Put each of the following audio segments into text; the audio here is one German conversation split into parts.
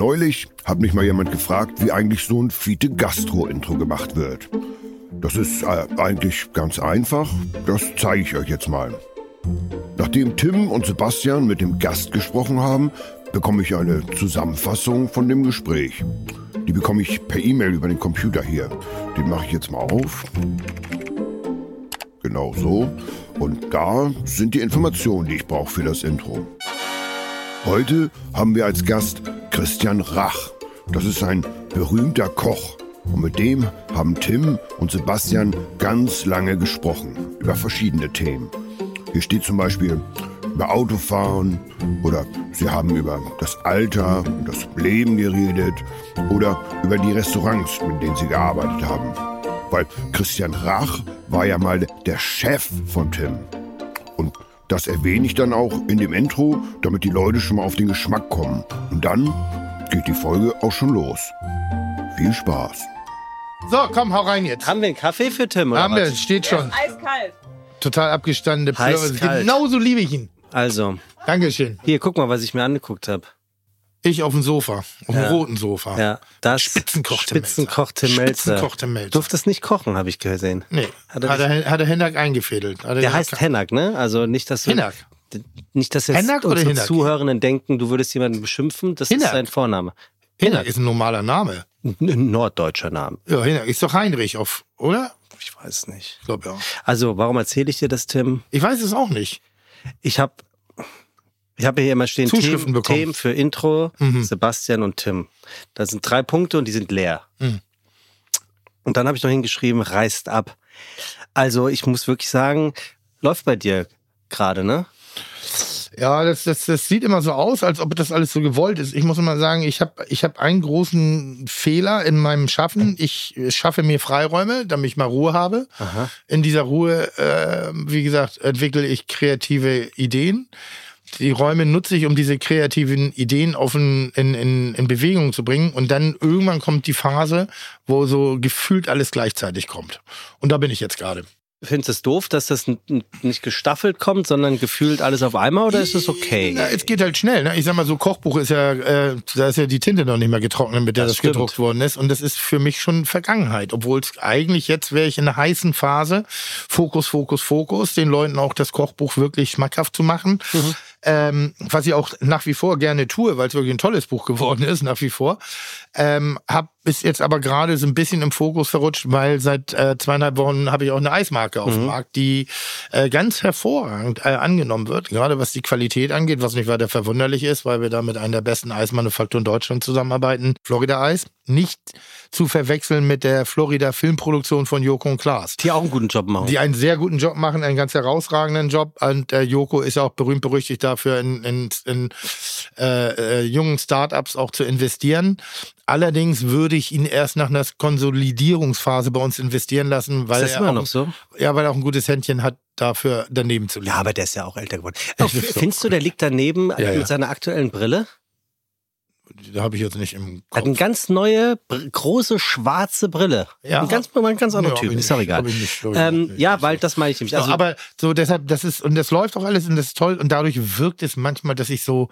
Neulich hat mich mal jemand gefragt, wie eigentlich so ein Fiete Gastro-Intro gemacht wird. Das ist äh, eigentlich ganz einfach. Das zeige ich euch jetzt mal. Nachdem Tim und Sebastian mit dem Gast gesprochen haben, bekomme ich eine Zusammenfassung von dem Gespräch. Die bekomme ich per E-Mail über den Computer hier. Den mache ich jetzt mal auf. Genau so. Und da sind die Informationen, die ich brauche für das Intro. Heute haben wir als Gast Christian Rach. Das ist ein berühmter Koch. Und mit dem haben Tim und Sebastian ganz lange gesprochen über verschiedene Themen. Hier steht zum Beispiel über Autofahren oder sie haben über das Alter und das Leben geredet oder über die Restaurants, mit denen sie gearbeitet haben. Weil Christian Rach war ja mal der Chef von Tim. Und das erwähne ich dann auch in dem Intro, damit die Leute schon mal auf den Geschmack kommen. Und dann geht die Folge auch schon los. Viel Spaß. So, komm, hau rein jetzt. Haben wir einen Kaffee für Tim oder Haben wir, was? steht schon. Eiskalt. Total abgestandene Plörre. Genauso liebe ich ihn. Also, Dankeschön. hier, guck mal, was ich mir angeguckt habe. Ich auf dem Sofa. Auf dem Ja. roten Sofa. Ja, das Spitzenkoch Tim Melzer. Spitzenkoch Tim Melzer. Spitzenkoch Tim Melzer. Durftest nicht kochen, habe ich gesehen. Nee, Hat hat er er, hat er, Hennak eingefädelt. Hat er Der heißt Hennak, ne? Also nicht, dass du, Hennak. nicht, dass jetzt Hennak unsere Hinnak? Zuhörenden denken, du würdest jemanden beschimpfen. Das Hinnak. ist sein Vorname. Hennak ist ein normaler Name. Ein norddeutscher Name. Ja, Hennak ist doch Heinrich auf, oder? Ich weiß nicht. Ich glaube ja. Also, warum erzähle ich dir das, Tim? Ich weiß es auch nicht. Ich habe ich habe hier immer stehen Themen. Themen für Intro, Mhm. Sebastian und Tim. Da sind drei Punkte und die sind leer. Mhm. Und dann habe ich noch hingeschrieben, reißt ab. Also ich muss wirklich sagen, läuft bei dir gerade, ne? Ja, das, das, das sieht immer so aus, als ob das alles so gewollt ist. Ich muss immer sagen, ich habe ich hab einen großen Fehler in meinem Schaffen. Ich schaffe mir Freiräume, damit ich mal Ruhe habe. Aha. In dieser Ruhe, äh, wie gesagt, entwickle ich kreative Ideen. Die Räume nutze ich, um diese kreativen Ideen auf in, in, in, Bewegung zu bringen. Und dann irgendwann kommt die Phase, wo so gefühlt alles gleichzeitig kommt. Und da bin ich jetzt gerade. Findest du es doof, dass das nicht gestaffelt kommt, sondern gefühlt alles auf einmal oder ist es okay? Na, es geht halt schnell. Ne? Ich sag mal, so Kochbuch ist ja, äh, da ist ja die Tinte noch nicht mehr getrocknet, mit der Das das, gedruckt worden ist. Und das ist für mich schon Vergangenheit. Obwohl es eigentlich jetzt wäre ich in einer heißen Phase. Fokus, Fokus, Fokus, den Leuten auch das Kochbuch wirklich schmackhaft zu machen. Mhm. Ähm, was ich auch nach wie vor gerne tue, weil es wirklich ein tolles Buch geworden ist, nach wie vor. Ähm, hab ist jetzt aber gerade so ein bisschen im Fokus verrutscht, weil seit äh, zweieinhalb Wochen habe ich auch eine Eismarke auf dem Markt, die äh, ganz hervorragend äh, angenommen wird, gerade was die Qualität angeht, was nicht weiter verwunderlich ist, weil wir da mit einer der besten Eismanufakturen Deutschlands zusammenarbeiten, Florida Eis. Nicht zu verwechseln mit der Florida Filmproduktion von Joko und Klaas. Die auch einen guten Job machen. Die einen sehr guten Job machen, einen ganz herausragenden Job. Und äh, Joko ist ja auch berühmt berüchtigt dafür, in, in, in äh, äh, jungen Startups auch zu investieren. Allerdings würde ich ihn erst nach einer Konsolidierungsphase bei uns investieren lassen, weil ist das er auch, so? ja, weil er auch ein gutes Händchen hat, dafür daneben zu liegen. Ja, aber der ist ja auch älter geworden. Äh, Findest du, der liegt daneben Ja, ja. mit seiner aktuellen Brille? da habe ich jetzt nicht im Er hat eine Kopf. ganz neue, große, schwarze Brille. Ja. Ein ganz, ein ganz anderer Ja, Typ, ist doch egal. nicht, ähm, ja, weil das meine ich nämlich. So, Also, aber so deshalb, das ist, und das läuft auch alles und das ist toll. Und dadurch wirkt es manchmal, dass ich so,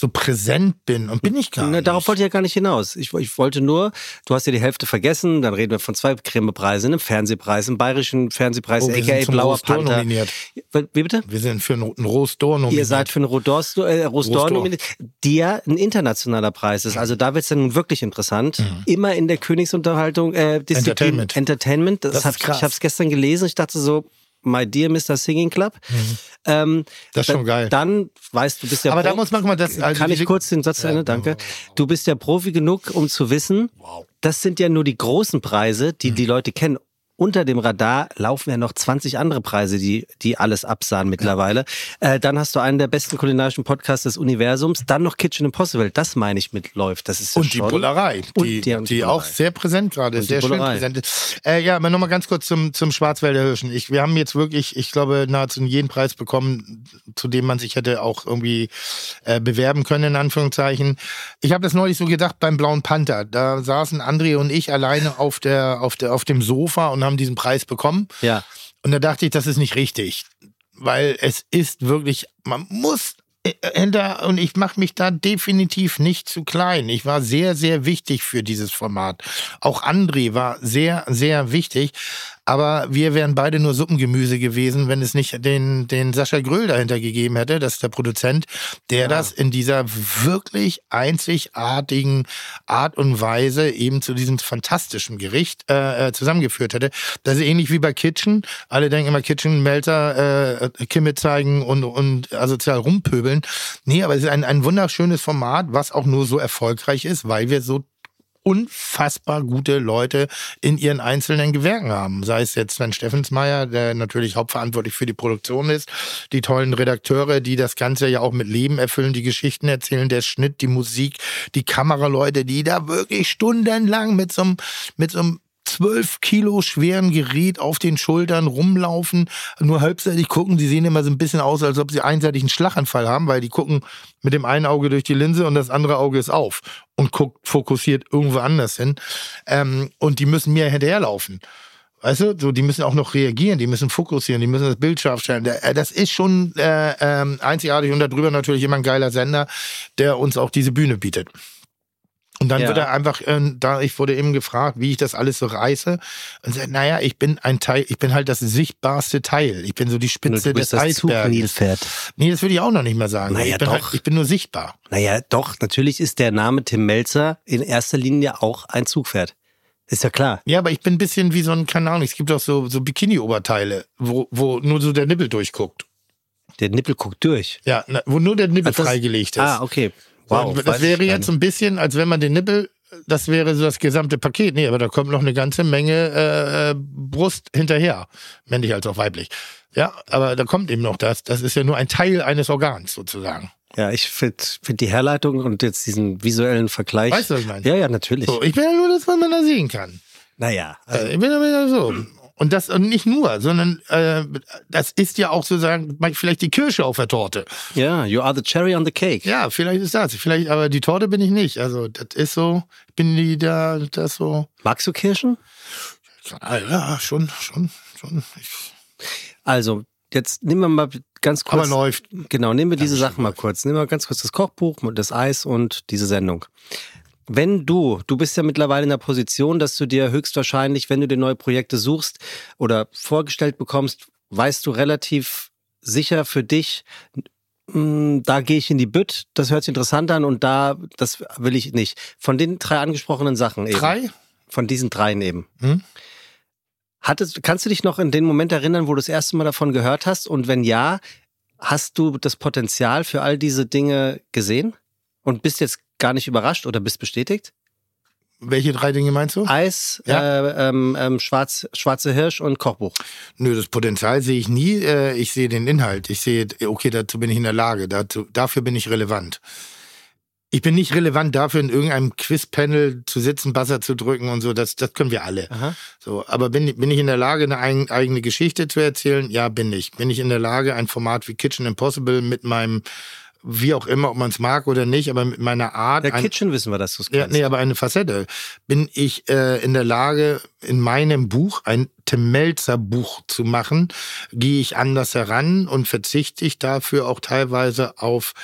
so präsent bin. Und bin ich gar Na, nicht. darauf wollte ich ja gar nicht hinaus. Ich, ich wollte nur, du hast ja die Hälfte vergessen, dann reden wir von zwei Grimme-Preisen, einem Fernsehpreis, einem bayerischen Fernsehpreis, Oh, aka Blauer Panther. nominiert. Wie bitte? Wir sind für einen roten d'Or nominiert. Ihr seid für einen Rodors, äh, Rose d'Or Rose d'Or. nominiert, ja ein internationaler Preis ist. Also da wird es dann nun wirklich interessant. Immer in der Königsunterhaltung, äh, Disziplin, Mhm. Entertainment. Entertainment. Das, Das krass. ich habe es gestern gelesen. Ich dachte so, My dear Mr. Singing Club. Ähm, Das ist schon da- geil. Dann weißt du, bist ja Aber da Pro- muss man mal, das, also Kann ich kurz den Satz zu Ende? Danke. Du bist ja Profi genug, um zu wissen, das sind ja nur die großen Preise, die die Leute kennen. Unter dem Radar laufen ja noch 20 andere Preise, die, die alles absahen mittlerweile. Äh, dann hast du einen der besten kulinarischen Podcasts des Universums. Dann noch Kitchen Impossible. Das meine ich mit läuft. Das ist ja Und die schon. Bullerei, Und die, die- die die auch sehr präsent gerade, die sehr schön präsent ist. Äh, ja, aber nochmal ganz kurz zum, zum Schwarzwälder Hirschen. Ich, wir haben jetzt wirklich, ich glaube, nahezu jeden Preis bekommen, zu dem man sich hätte auch irgendwie äh, bewerben können, in Anführungszeichen. Ich habe das neulich so gedacht beim Blauen Panther. Da saßen André und ich alleine auf, der, auf, der, auf dem Sofa und haben diesen Preis bekommen. Ja. Und da dachte ich, das ist nicht richtig. Weil es ist wirklich, man muss äh, hinter und ich mache mich da definitiv nicht zu klein. Ich war sehr, sehr wichtig für dieses Format. Auch André war sehr, sehr wichtig. Aber wir wären beide nur Suppengemüse gewesen, wenn es nicht den, den Sascha Gröll dahinter gegeben hätte, das ist der Produzent, der ja. das in dieser wirklich einzigartigen Art und Weise eben zu diesem fantastischen Gericht äh, äh zusammengeführt hätte. Das ist ähnlich wie bei Kitchen. Alle denken immer Kitchen, Melzer, äh, Kimme zeigen und, und asozial rumpöbeln. Nee, aber es ist ein, ein wunderschönes Format, was auch nur so erfolgreich ist, weil wir so unfassbar gute Leute in ihren einzelnen Gewerken haben. Sei es jetzt Sven Steffensmeier, der natürlich hauptverantwortlich für die Produktion ist, die tollen Redakteure, die das Ganze ja auch mit Leben erfüllen, die Geschichten erzählen, der Schnitt, die Musik, die Kameraleute, die da wirklich stundenlang mit so einem, mit so einem zwölf Kilo schweren Gerät auf den Schultern rumlaufen, nur halbseitig gucken. Die sehen immer so ein bisschen aus, als ob sie einseitig einen Schlaganfall haben, weil die gucken mit dem einen Auge durch die Linse und das andere Auge ist auf und guckt fokussiert irgendwo anders hin. Ähm, und die müssen mir hinterherlaufen. Weißt du, so, die müssen auch noch reagieren, die müssen fokussieren, die müssen das Bild scharf stellen. Äh, das ist schon äh, äh, einzigartig und darüber natürlich immer ein geiler Sender, der uns auch diese Bühne bietet. Und dann ja. wird er einfach, äh, da ich wurde eben gefragt, wie ich das alles so reiße. Und sagt, naja, ich bin ein Teil, ich bin halt das sichtbarste Teil. Ich bin so die Spitze des das Eisbergs. Nilpferd. Nee, das würde ich auch noch nicht mehr sagen. Naja, ich bin halt, doch. Halt, ich bin nur sichtbar. Naja, doch, natürlich ist der Name Tim Melzer in erster Linie auch ein Zugpferd. Ist ja klar. Ja, aber ich bin ein bisschen wie so ein, keine Ahnung, es gibt auch so, so Bikini-Oberteile, wo, wo nur so der Nippel durchguckt. Der Nippel guckt durch. Ja, wo nur der Nippel freigelegt ist. Ah, okay. Wow, das wäre jetzt so ein bisschen, als wenn man den Nippel, das wäre so das gesamte Paket. Nee, aber da kommt noch eine ganze Menge äh, äh, Brust hinterher, männlich als auch weiblich. Ja, aber da kommt eben noch das. Das ist ja nur ein Teil eines Organs sozusagen. Ja, ich finde find die Herleitung und jetzt diesen visuellen Vergleich. Weißt du, was ich meine? Ja, ja, natürlich. So, ich bin ja nur das, was man da sehen kann. Naja. Also, ich bin ja so. Und das und nicht nur, sondern äh, das ist ja auch sozusagen vielleicht die Kirsche auf der Torte. Ja, you are the cherry on the cake. Ja, vielleicht ist das. Vielleicht, aber die Torte bin ich nicht. Also das ist so, bin die da, das so. Magst du Kirschen? Ja, schon, schon, schon. Also jetzt nehmen wir mal ganz kurz. Aber läuft. Genau, nehmen wir diese Sachen mal kurz. Nehmen wir ganz kurz das Kochbuch, das Eis und diese Sendung wenn du, du bist ja mittlerweile in der Position, dass du dir höchstwahrscheinlich, wenn du dir neue Projekte suchst oder vorgestellt bekommst, weißt du relativ sicher für dich, hm, da gehe ich in die Bütt, das hört sich interessant an und da, das will ich nicht. Von den drei angesprochenen Sachen eben. Drei? Von diesen dreien eben. Hm? Hattest, kannst du dich noch in den Moment erinnern, wo du das erste Mal davon gehört hast? Und wenn ja, hast du das Potenzial für all diese Dinge gesehen? Und bist jetzt gar nicht überrascht oder bist bestätigt? Welche drei Dinge meinst du? Eis, ja. äh, ähm, ähm, Schwarz, Schwarze Hirsch und Kochbuch. Nö, das Potenzial sehe ich nie. Äh, ich sehe den Inhalt. Ich sehe, okay, dazu bin ich in der Lage. Dazu, dafür bin ich relevant. Ich bin nicht relevant dafür, in irgendeinem Quizpanel zu sitzen, Buzzer zu drücken und so. Das, das können wir alle. Aha. So, aber bin, bin ich in der Lage, eine eigene Geschichte zu erzählen? Ja, bin ich. Bin ich in der Lage, ein Format wie Kitchen Impossible mit meinem wie auch immer, ob man es mag oder nicht, aber mit meiner Art. Der Kitchen wissen wir, dass du es kannst. Ja, nee, aber eine Facette. Bin ich äh, in der Lage, in meinem Buch ein Tim Melzer Buch zu machen? Gehe ich anders heran und verzichte ich dafür auch teilweise auf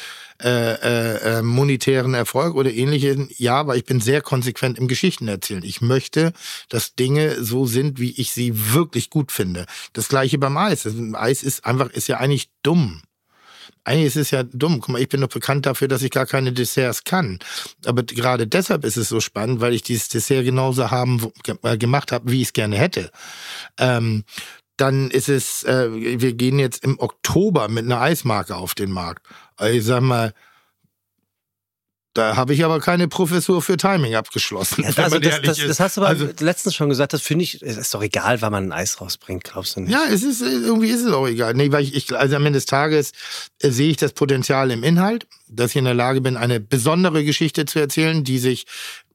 äh, äh, äh monetären Erfolg oder ähnliches? Ja, aber ich bin sehr konsequent im Geschichten erzählen. Ich möchte, dass Dinge so sind, wie ich sie wirklich gut finde. Das gleiche beim Eis. Eis ist einfach, ist ja eigentlich dumm eigentlich ist es ja dumm. Guck mal, ich bin doch bekannt dafür, dass ich gar keine Desserts kann. Aber gerade deshalb ist es so spannend, weil ich dieses Dessert genauso haben äh, gemacht habe, wie ich es gerne hätte. Ähm, dann ist es, äh, wir gehen jetzt im Oktober mit einer Eismarke auf den Markt. Also ich sag mal, da habe ich aber keine Professur für Timing abgeschlossen. Ja, also das, das, das, hast du aber also, letztens schon gesagt, das finde ich, ist doch egal, wann man ein Eis rausbringt, glaubst du nicht? Ja, es ist, irgendwie ist es auch egal. Nee, weil ich, ich also am Ende des Tages äh, sehe ich das Potenzial im Inhalt, dass ich in der Lage bin, eine besondere Geschichte zu erzählen, die sich,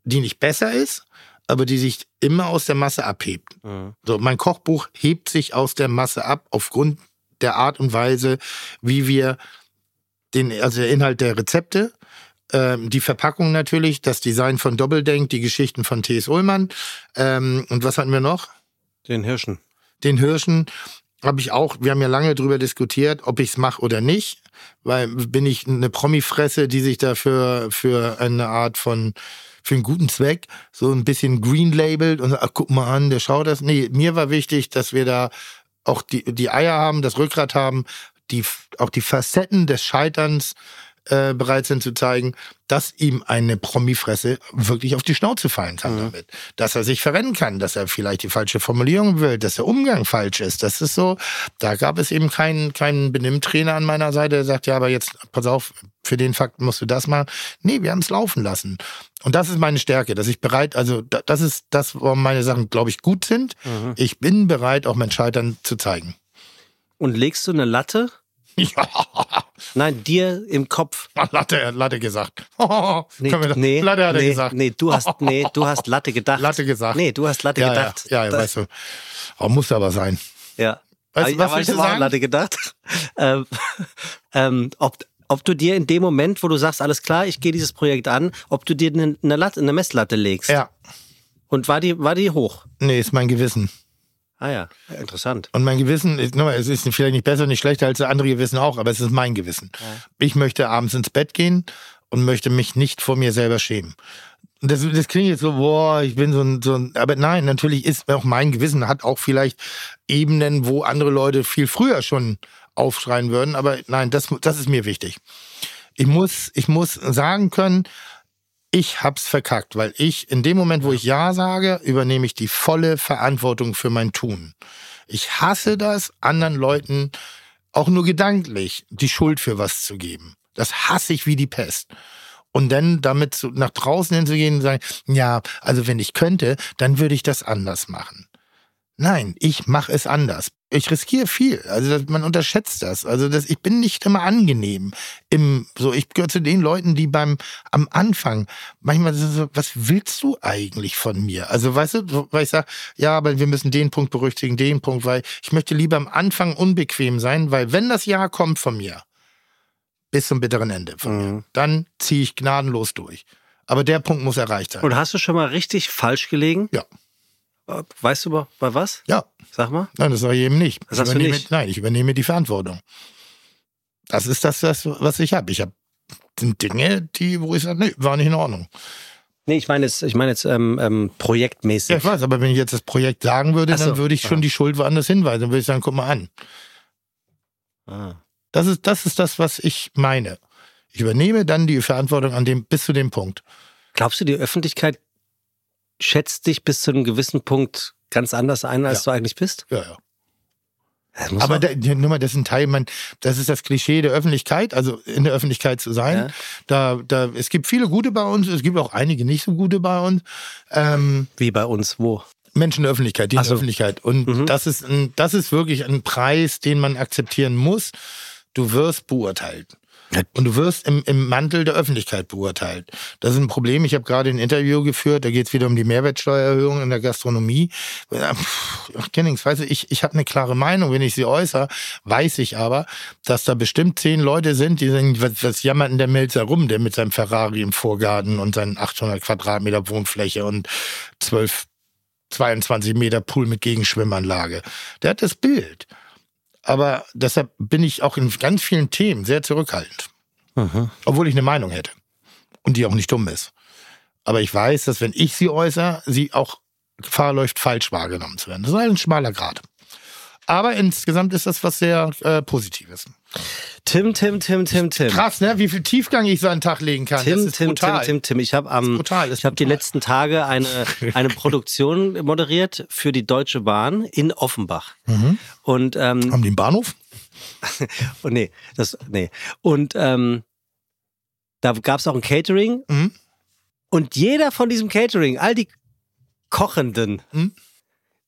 die nicht besser ist, aber die sich immer aus der Masse abhebt. Mhm. So, mein Kochbuch hebt sich aus der Masse ab aufgrund der Art und Weise, wie wir den, also der Inhalt der Rezepte, ähm, die Verpackung natürlich, das Design von Doppeldenk, die Geschichten von T.S. Ullmann. Ähm, und was hatten wir noch? Den Hirschen. Den Hirschen. habe ich auch, wir haben ja lange drüber diskutiert, ob ich es mache oder nicht, weil bin ich eine Promi-Fresse, die sich dafür für eine Art von für einen guten Zweck so ein bisschen green labelt und sagt, ach, guck mal an, der schaut das. Nee, mir war wichtig, dass wir da auch die, die Eier haben, das Rückgrat haben, die, auch die Facetten des Scheiterns äh, bereit sind zu zeigen, dass ihm eine Promifresse wirklich auf die Schnauze fallen kann mhm. damit. Dass er sich verrennen kann, dass er vielleicht die falsche Formulierung will, dass der Umgang falsch ist. Das ist so, da gab es eben keinen, keinen Benimmtrainer an meiner Seite, der sagt, ja, aber jetzt, pass auf, für den Fakt musst du das machen. Nee, wir haben es laufen lassen. Und das ist meine Stärke, dass ich bereit, also das ist das, warum meine Sachen, glaube ich, gut sind. Mhm. Ich bin bereit, auch mein Scheitern zu zeigen. Und legst du eine Latte? Ja. Nein, dir im Kopf. Latte, Latte gesagt. nee, nee, Latte hat nee, er gesagt. Nee, du hast, nee, du hast Latte gedacht. Latte gesagt. Nee, du hast Latte ja, gedacht. Ja, ja, weißt du. Oh, muss aber sein. Ja. Weißt, was aber ich habe Latte gedacht. ähm, ähm, ob, ob du dir in dem Moment, wo du sagst, alles klar, ich gehe dieses Projekt an, ob du dir eine, eine, Latte, eine Messlatte legst. Ja. Und war die, war die hoch? Nee, ist mein Gewissen. Ah ja, interessant. Und mein Gewissen, es ist vielleicht nicht besser, nicht schlechter als andere Gewissen auch, aber es ist mein Gewissen. Ja. Ich möchte abends ins Bett gehen und möchte mich nicht vor mir selber schämen. Das, das klingt jetzt so, boah, ich bin so ein, so ein, aber nein, natürlich ist auch mein Gewissen, hat auch vielleicht Ebenen, wo andere Leute viel früher schon aufschreien würden, aber nein, das, das ist mir wichtig. Ich muss, ich muss sagen können, ich hab's verkackt, weil ich in dem Moment, wo ich Ja sage, übernehme ich die volle Verantwortung für mein Tun. Ich hasse das, anderen Leuten auch nur gedanklich die Schuld für was zu geben. Das hasse ich wie die Pest. Und dann damit zu, nach draußen hinzugehen und sagen, ja, also wenn ich könnte, dann würde ich das anders machen. Nein, ich mache es anders. Ich riskiere viel. Also man unterschätzt das. Also das, ich bin nicht immer angenehm. Im, so, ich gehöre zu den Leuten, die beim am Anfang manchmal so, was willst du eigentlich von mir? Also weißt du, weil ich sage, ja, aber wir müssen den Punkt berücksichtigen, den Punkt, weil ich möchte lieber am Anfang unbequem sein, weil wenn das Ja kommt von mir, bis zum bitteren Ende von mhm. mir, dann ziehe ich gnadenlos durch. Aber der Punkt muss erreicht sein. Und hast du schon mal richtig falsch gelegen? Ja. Weißt du bei was? Ja. Sag mal. Nein, das sage ich eben nicht. Das hast du nicht? Nein, ich übernehme die Verantwortung. Das ist das, das was ich habe. Ich habe Dinge, die, wo ich sage, nee, war nicht in Ordnung. Nee, ich meine jetzt, ich meine jetzt ähm, ähm, projektmäßig. Ja, ich weiß, aber wenn ich jetzt das Projekt sagen würde, so, dann würde ich schon ja. die Schuld woanders hinweisen. Dann würde ich sagen, guck mal an. Ah. Das ist, das ist das, was ich meine. Ich übernehme dann die Verantwortung an dem, bis zu dem Punkt. Glaubst du, die Öffentlichkeit schätzt dich bis zu einem gewissen Punkt ganz anders ein, als ja. du eigentlich bist? Ja, ja. Aber da, nur mal, das ist ein Teil, man, das ist das Klischee der Öffentlichkeit, also in der Öffentlichkeit zu sein. Ja. Da, da, es gibt viele gute bei uns, es gibt auch einige nicht so gute bei uns. Ähm, Wie bei uns, wo? Menschen in der Öffentlichkeit, die in der Öffentlichkeit. Und mhm. das ist ein, das ist wirklich ein Preis, den man akzeptieren muss. Du wirst beurteilt. Und du wirst im, im Mantel der Öffentlichkeit beurteilt. Das ist ein Problem. Ich habe gerade ein Interview geführt, da geht es wieder um die Mehrwertsteuererhöhung in der Gastronomie. Kennings, weißt du, ich, ich habe eine klare Meinung. Wenn ich sie äußere, weiß ich aber, dass da bestimmt zehn Leute sind, die sagen, was, was jammert denn der Melzer rum, der mit seinem Ferrari im Vorgarten und seinen 800 Quadratmeter Wohnfläche und 12 22 Meter Pool mit Gegenschwimmanlage. Der hat das Bild. Aber deshalb bin ich auch in ganz vielen Themen sehr zurückhaltend. Mhm. Obwohl ich eine Meinung hätte. Und die auch nicht dumm ist. Aber ich weiß, dass wenn ich sie äußere, sie auch Gefahr läuft, falsch wahrgenommen zu werden. Das ist ein schmaler Grad. Aber insgesamt ist das was sehr äh, Positives. Tim, Tim, Tim, Tim, Tim. Krass, ne? Wie viel Tiefgang ich so an den Tag legen kann. Tim, Tim, brutal. Tim, Tim, Tim. Ich habe am, ich habe die letzten Tage eine eine Produktion moderiert für die Deutsche Bahn in Offenbach. Mhm. Und ähm, haben die einen Bahnhof? und nee, das nee. Und ähm, da gab es auch ein Catering. Mhm. Und jeder von diesem Catering, all die Kochenden, mhm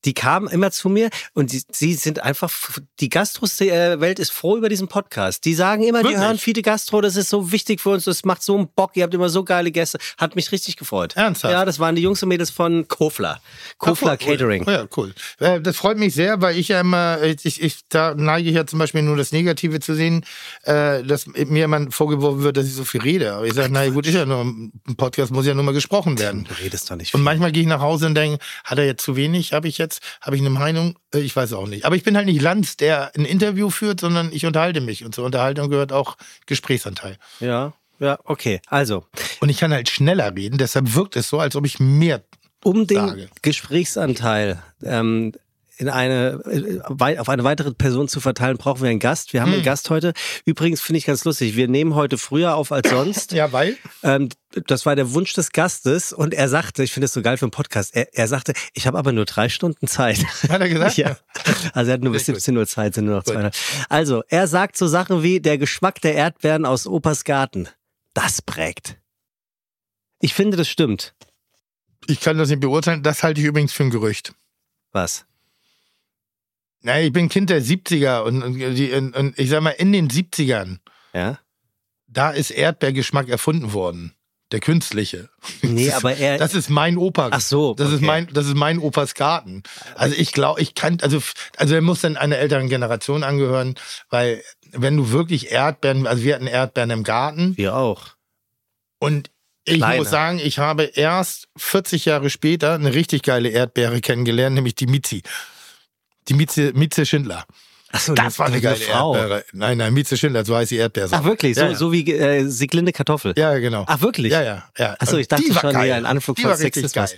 die kamen immer zu mir und sie, sie sind einfach, die Gastro-Welt ist froh über diesen Podcast. Die sagen immer, Wirklich? die hören viele Gastro, das ist so wichtig für uns, das macht so einen Bock, ihr habt immer so geile Gäste. Hat mich richtig gefreut. Ernsthaft? Ja, das waren die Jungs und Mädels von Kofler. Kofler cool. Catering. Ja, cool. Äh, das freut mich sehr, weil ich ja immer, ich, ich, da neige ich ja zum Beispiel nur das Negative zu sehen, äh, dass mir immer vorgeworfen wird, dass ich so viel rede. Aber ich sage, naja gut, ist ja nur, ein Podcast muss ja nur mal gesprochen werden. Du redest doch nicht viel. Und manchmal gehe ich nach Hause und denke, hat er jetzt zu wenig, habe ich jetzt jetzt habe ich eine Meinung, äh, ich weiß auch nicht. Aber ich bin halt nicht Lanz, der ein Interview führt, sondern ich unterhalte mich. Und zur Unterhaltung gehört auch Gesprächsanteil. Ja, ja, okay. Also, Und ich kann halt schneller reden, deshalb wirkt es so, als ob ich mehr. um den. Gesprächsanteil ähm, in eine, äh, auf eine weitere Person zu verteilen, brauchen wir einen Gast. Wir haben Hm. einen Gast heute. Übrigens finde ich ganz lustig. Wir nehmen heute früher auf als sonst. Ja, weil? Ähm, das war der Wunsch des Gastes und er sagte, ich finde es so geil für einen Podcast, er, er sagte, ich habe aber nur drei Stunden Zeit. Hat er gesagt? ja. Also er hat nur bis Sehr gut. 17 Uhr Zeit, sind nur noch zweieinhalb. Also, er sagt so Sachen wie, der Geschmack der Erdbeeren aus Opas Garten, das prägt. Ich finde, das stimmt. Ich kann das nicht beurteilen. Das halte ich übrigens für ein Gerücht. Was? Na, ich bin Kind der 70er und, und, und, und ich sag mal, in den 70ern, Ja? da ist Erdbeergeschmack erfunden worden. Der künstliche. Nee, aber er. Das ist mein Opa. Ach so, Das ist mein, das ist mein Opas Garten. Also ich glaube, ich kann, also, also er muss dann einer älteren Generation angehören, weil wenn du wirklich Erdbeeren, also wir hatten Erdbeeren im Garten wir auch. und ich Kleine. muss sagen, ich habe erst 40 Jahre später eine richtig geile Erdbeere kennengelernt, nämlich die Mizi. Die Mieze, Mieze Schindler. Achso, Das war eine geile Frau. Erdbeere. Nein, nein, Mieze Schindler, so heißt die Erdbeere. Ach wirklich, so, Ja, ja. so wie äh, Sieglinde Kartoffel. Ja, genau. Ach wirklich? Ja, ja, ja. Ach so, ich dachte Die war schon, geil. hier ein Anflug Die von war Sexismus. geil.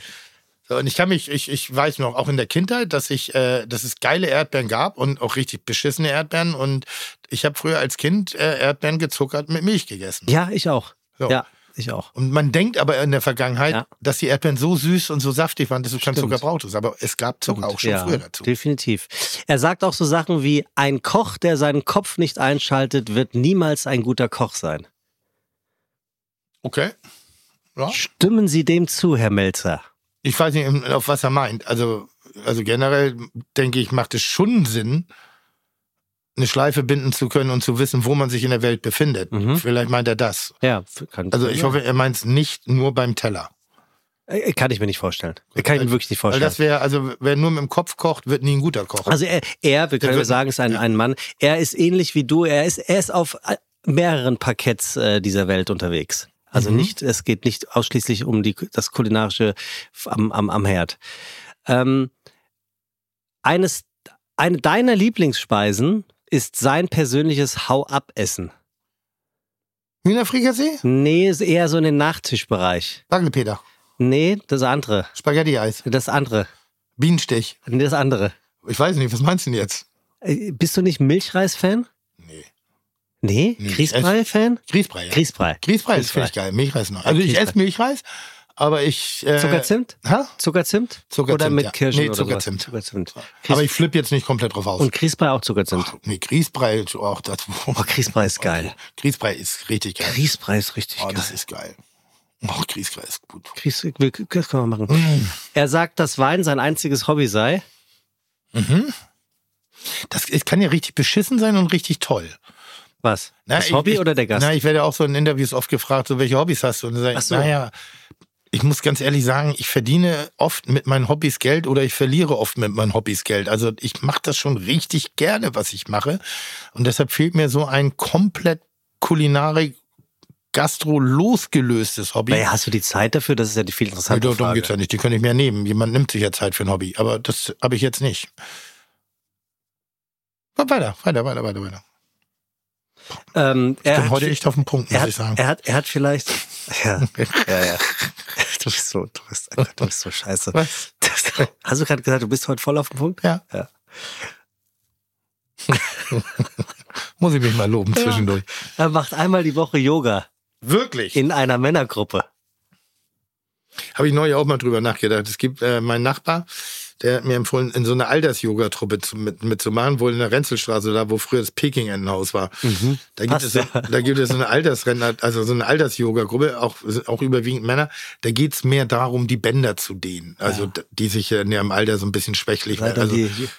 So, und ich kann mich, ich, ich weiß noch, auch in der Kindheit, dass ich, äh, dass es geile Erdbeeren gab und auch richtig beschissene Erdbeeren. Und ich habe früher als Kind äh, Erdbeeren gezuckert mit Milch gegessen. Ja, ich auch. So. Ja, ich auch. Und man denkt aber in der Vergangenheit, Ja. dass die Erdbeeren so süß und so saftig waren, dass du kein. Zucker brauchtest. Aber es gab Zucker auch schon ja, früher dazu. Definitiv. Er sagt auch so Sachen wie, ein Koch, der seinen Kopf nicht einschaltet, wird niemals ein guter Koch sein. Okay. Ja. Stimmen Sie dem zu, Herr Melzer? Ich weiß nicht, auf was er meint. Also, also generell denke ich, macht es schon Sinn, eine Schleife binden zu können und zu wissen, wo man sich in der Welt befindet. Mhm. Vielleicht meint er das. Ja, kann, Also ich hoffe, er meint es nicht nur beim Teller. Äh, Kann ich mir nicht vorstellen. Kann ich mir wirklich nicht Weil vorstellen. das wäre, also wer nur mit dem Kopf kocht, wird nie ein guter Koch. Also er, er wir können wird- sagen, ist ein, ein Mann. Er ist ähnlich wie du. Er ist, er ist auf äh, mehreren Parketts äh, dieser Welt unterwegs. Also Mhm. nicht, es geht nicht ausschließlich um die, das kulinarische am, am, am Herd. Ähm, eines, eine deiner Lieblingsspeisen ist sein persönliches Hau-Ab-Essen. Hühner Frikassee? Nee, ist eher so in den Nachtischbereich. Wackelpeter. Nee, das andere. Spaghetti-Eis. Das andere. Bienenstich. Nee, Das andere. Ich weiß nicht, was meinst du denn jetzt? Äh, Bist du nicht Milchreis-Fan? Nee. Nee? Nee, Grießbrei-Fan? Grießbrei, ja. Grießbrei. Grießbrei ist Grießbrei. ich geil. Milchreis noch. Also ich Grießbrei. esse Milchreis, aber ich... Äh, Zuckerzimt? Ha? Zuckerzimt? Zuckerzimt, Oder mit ja. Kirschen Nee, oder Zuckerzimt. Zuckerzimt. Aber ich flippe jetzt nicht komplett drauf aus. Und Grießbrei auch Zuckerzimt. Ach, nee, Grießbrei, auch das. Oh, Grießbrei ist geil. Grießbrei ist richtig geil. Grießbrei ist richtig Oh, geil. das ist geil. Oh, Grießbrei ist gut. Grieß, das können wir machen. Er sagt, dass Wein sein einziges Hobby sei. Das es kann ja richtig beschissen sein und richtig toll. Was? Na, das ich- Hobby ich, oder der Gast? Na, ich werde auch so in Interviews oft gefragt, so welche Hobbys hast du? Und dann sage ich, so. naja, ich muss ganz ehrlich sagen, ich verdiene oft mit meinen Hobbys Geld oder ich verliere oft mit meinen Hobbys Geld. Also ich mache das schon richtig gerne, was ich mache. Und deshalb fehlt mir so ein komplett Kulinarik, Gastro losgelöstes Hobby. Naja, hast du die Zeit dafür? Das ist ja die viel Nee, interessante darum Frage. geht's ja nicht. Die kann ich mir nehmen. Jemand nimmt sich ja Zeit für ein Hobby. Aber das habe ich jetzt nicht. Weiter, weiter, weiter, weiter, weiter. Ähm, Ich er, hat, heute echt auf den Punkt, muss er, ich sagen. hat, er, hat, er hat vielleicht. Ja, ja, ja. Du bist so, du bist, du bist so scheiße. Was? Das, hast du gerade gesagt, du bist heute voll auf dem Punkt? Ja. Ja. Muss ich mich mal loben zwischendurch. Er macht einmal die Woche Yoga Wirklich? in einer Männergruppe. Habe ich neulich auch mal drüber nachgedacht. Es gibt äh, meinen Nachbar, der hat mir empfohlen, in so eine Alters-Yoga-Truppe zu, mit, mitzumachen, wohl in der Renzelstraße, da wo früher das Peking-Entenhaus war. Da, gibt es, ja. da gibt es so eine Altersrenner, also so eine Alters-Yoga-Gruppe, auch, auch überwiegend Männer. Da geht's mehr darum, die Bänder zu dehnen. Also d- die sich ja in ihrem Alter so ein bisschen schwächlich Weil dann Also,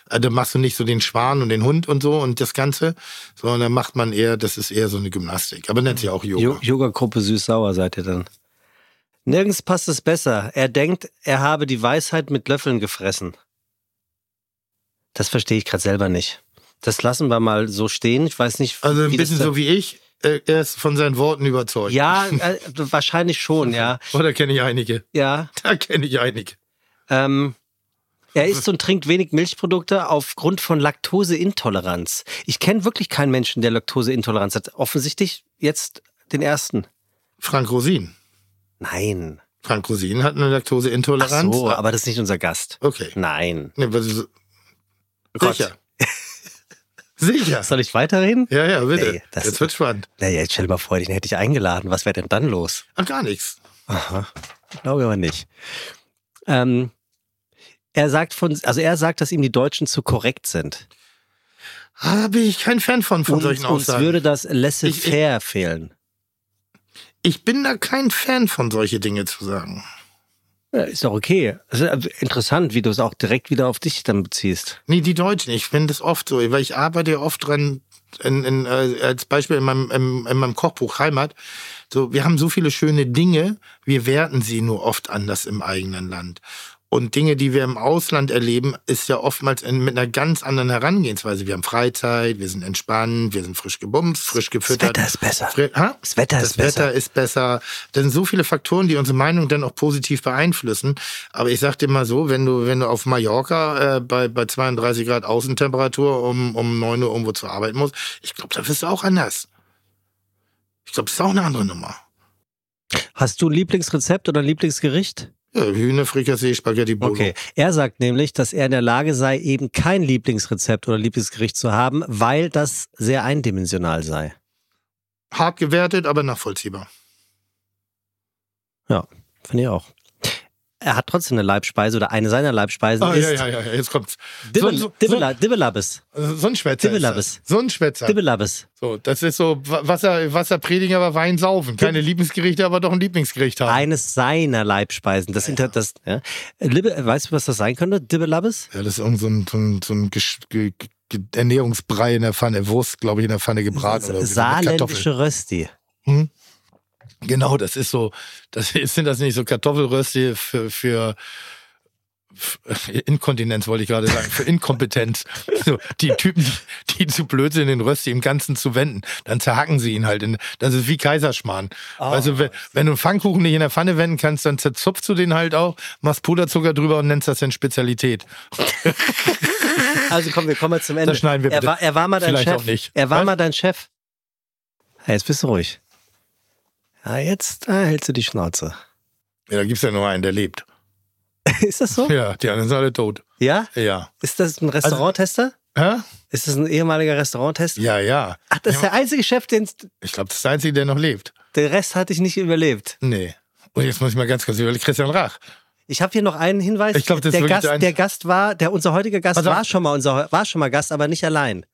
äh, da machst du nicht so den Schwan und den Hund und so und das Ganze, sondern da macht man eher, das ist eher so eine Gymnastik. Aber nennt sich auch Yoga. Yoga-Gruppe süß-sauer seid ihr dann. Nirgends passt es besser. Er denkt, er habe die Weisheit mit Löffeln gefressen. Das verstehe ich gerade selber nicht. Das lassen wir mal so stehen. Ich weiß nicht, Also ein bisschen so wie ich, äh, er ist von seinen Worten überzeugt. Ja, äh, wahrscheinlich schon, ja. Oh, da kenne ich einige. Ja. Da kenne ich einige. Ähm, Er isst und trinkt wenig Milchprodukte aufgrund von Laktoseintoleranz. Ich kenne wirklich keinen Menschen, der Laktoseintoleranz hat. Offensichtlich jetzt den ersten. Frank Rosin. Nein. Frank Rosin hat eine Ach Laktoseintoleranz. so, aber das ist nicht unser Gast. Okay. Nein. Nee, was ist, Gott. sicher. sicher. Soll ich weiterreden? Ja, ja, bitte. Nee, das- Jetzt wird spannend. Naja, jetzt stell dir mal vor, den hätte ich eingeladen. Was wäre denn dann los? Ach, gar nichts. Aha. Glaube aber nicht. Ähm, er sagt von, also er sagt, dass ihm die Deutschen zu korrekt sind. Ah, bin ich kein Fan von, von Uns, solchen uns Aussagen. würde das laissez-faire fehlen. Ich bin da kein Fan von, solche Dinge zu sagen. Ja, ist doch okay. Es ist interessant, wie du es auch direkt wieder auf dich dann beziehst. Nee, die Deutschen. Ich finde das oft so, weil ich arbeite ja oft dran, in, in, äh, als Beispiel in meinem, in, in meinem Kochbuch Heimat. So, wir haben so viele schöne Dinge, wir werten sie nur oft anders im eigenen Land. Und Dinge, die wir im Ausland erleben, ist ja oftmals in, mit einer ganz anderen Herangehensweise. Wir haben Freizeit, wir sind entspannt, wir sind frisch gebumst, frisch gefüttert. ist besser. Fri- Ha? Das Wetter das ist besser. Wetter ist besser. Das sind so viele Faktoren, die unsere Meinung dann auch positiv beeinflussen. Aber ich sag dir mal so, wenn du, wenn du auf Mallorca äh, bei, bei 32 Grad Außentemperatur um, um 9 Uhr irgendwo zu arbeiten musst, ich glaube, da wirst du auch anders. Ich glaube, das ist auch eine andere Nummer. Hast du ein Lieblingsrezept oder ein Lieblingsgericht? Ja, Hühner, Frikassee, Spaghetti, Bolo. Okay. Er sagt nämlich, dass er in der Lage sei, eben kein Lieblingsrezept oder Lieblingsgericht zu haben, weil das sehr eindimensional sei. Hart gewertet, aber nachvollziehbar. Finde ich auch. Er hat trotzdem eine Leibspeise oder eine seiner Leibspeisen Ah, ist ja, ja, ja, ja, jetzt kommt's. Dibbel, so, Dibbelabes. ein Schwätzer. Dibbelabes. So ein Schwätzer. Dibbelabes. So, das ist so Wa- Wasser, Wasser predigen, aber Wein saufen. Keine Lieblingsgerichte, aber doch ein Lieblingsgericht haben. Eines seiner Leibspeisen. Das, inter, das ja. Libbe, weißt du, was das sein könnte? Dibbelabes? Ja, das ist irgend so ein, so ein, so ein Ernährungsbrei in der Pfanne, Wurst, glaube ich, in der Pfanne gebraten. oder mit Kartoffeln. Saarländische Rösti. Genau, das ist so, das sind das nicht so Kartoffelrösti für, für, Inkontinenz, wollte ich gerade sagen, für Inkompetenz. So, die Typen, die, zu blöd sind, den Rösti im Ganzen zu wenden, dann zerhacken sie ihn halt. In, das ist wie Kaiserschmarrn. also, wenn, wenn du einen Pfannkuchen nicht in der Pfanne wenden kannst, dann zerzupfst du den halt auch, machst Puderzucker drüber und nennst das dann Spezialität. Also komm, wir kommen mal zum Ende. Das schneiden wir er bitte. war, er war mal dein Vielleicht Chef. auch nicht. Er war Was? mal dein Chef. Ja, jetzt bist du ruhig. Ja, jetzt ah, hältst du die Schnauze. Ja, da gibt's ja nur einen, der lebt. Ist das so? Ja, die anderen sind alle tot. Ja? Ja. Ist das ein Restauranttester? Hä? Ist das ein ehemaliger Restauranttester? Ja, ja. Ach, das ist der einzige Chef, den Ich glaube, das ist der Einzige, der noch lebt. der Rest hatte ich nicht überlebt. Nee. Und jetzt muss ich mal ganz kurz überlegen. Christian Rach. Ich habe hier noch einen Hinweis. Ich glaub, das ist der wirklich Gast, der ein- der Gast war, der unser heutiger Gast auf. war schon mal unser war schon mal Gast, aber nicht allein.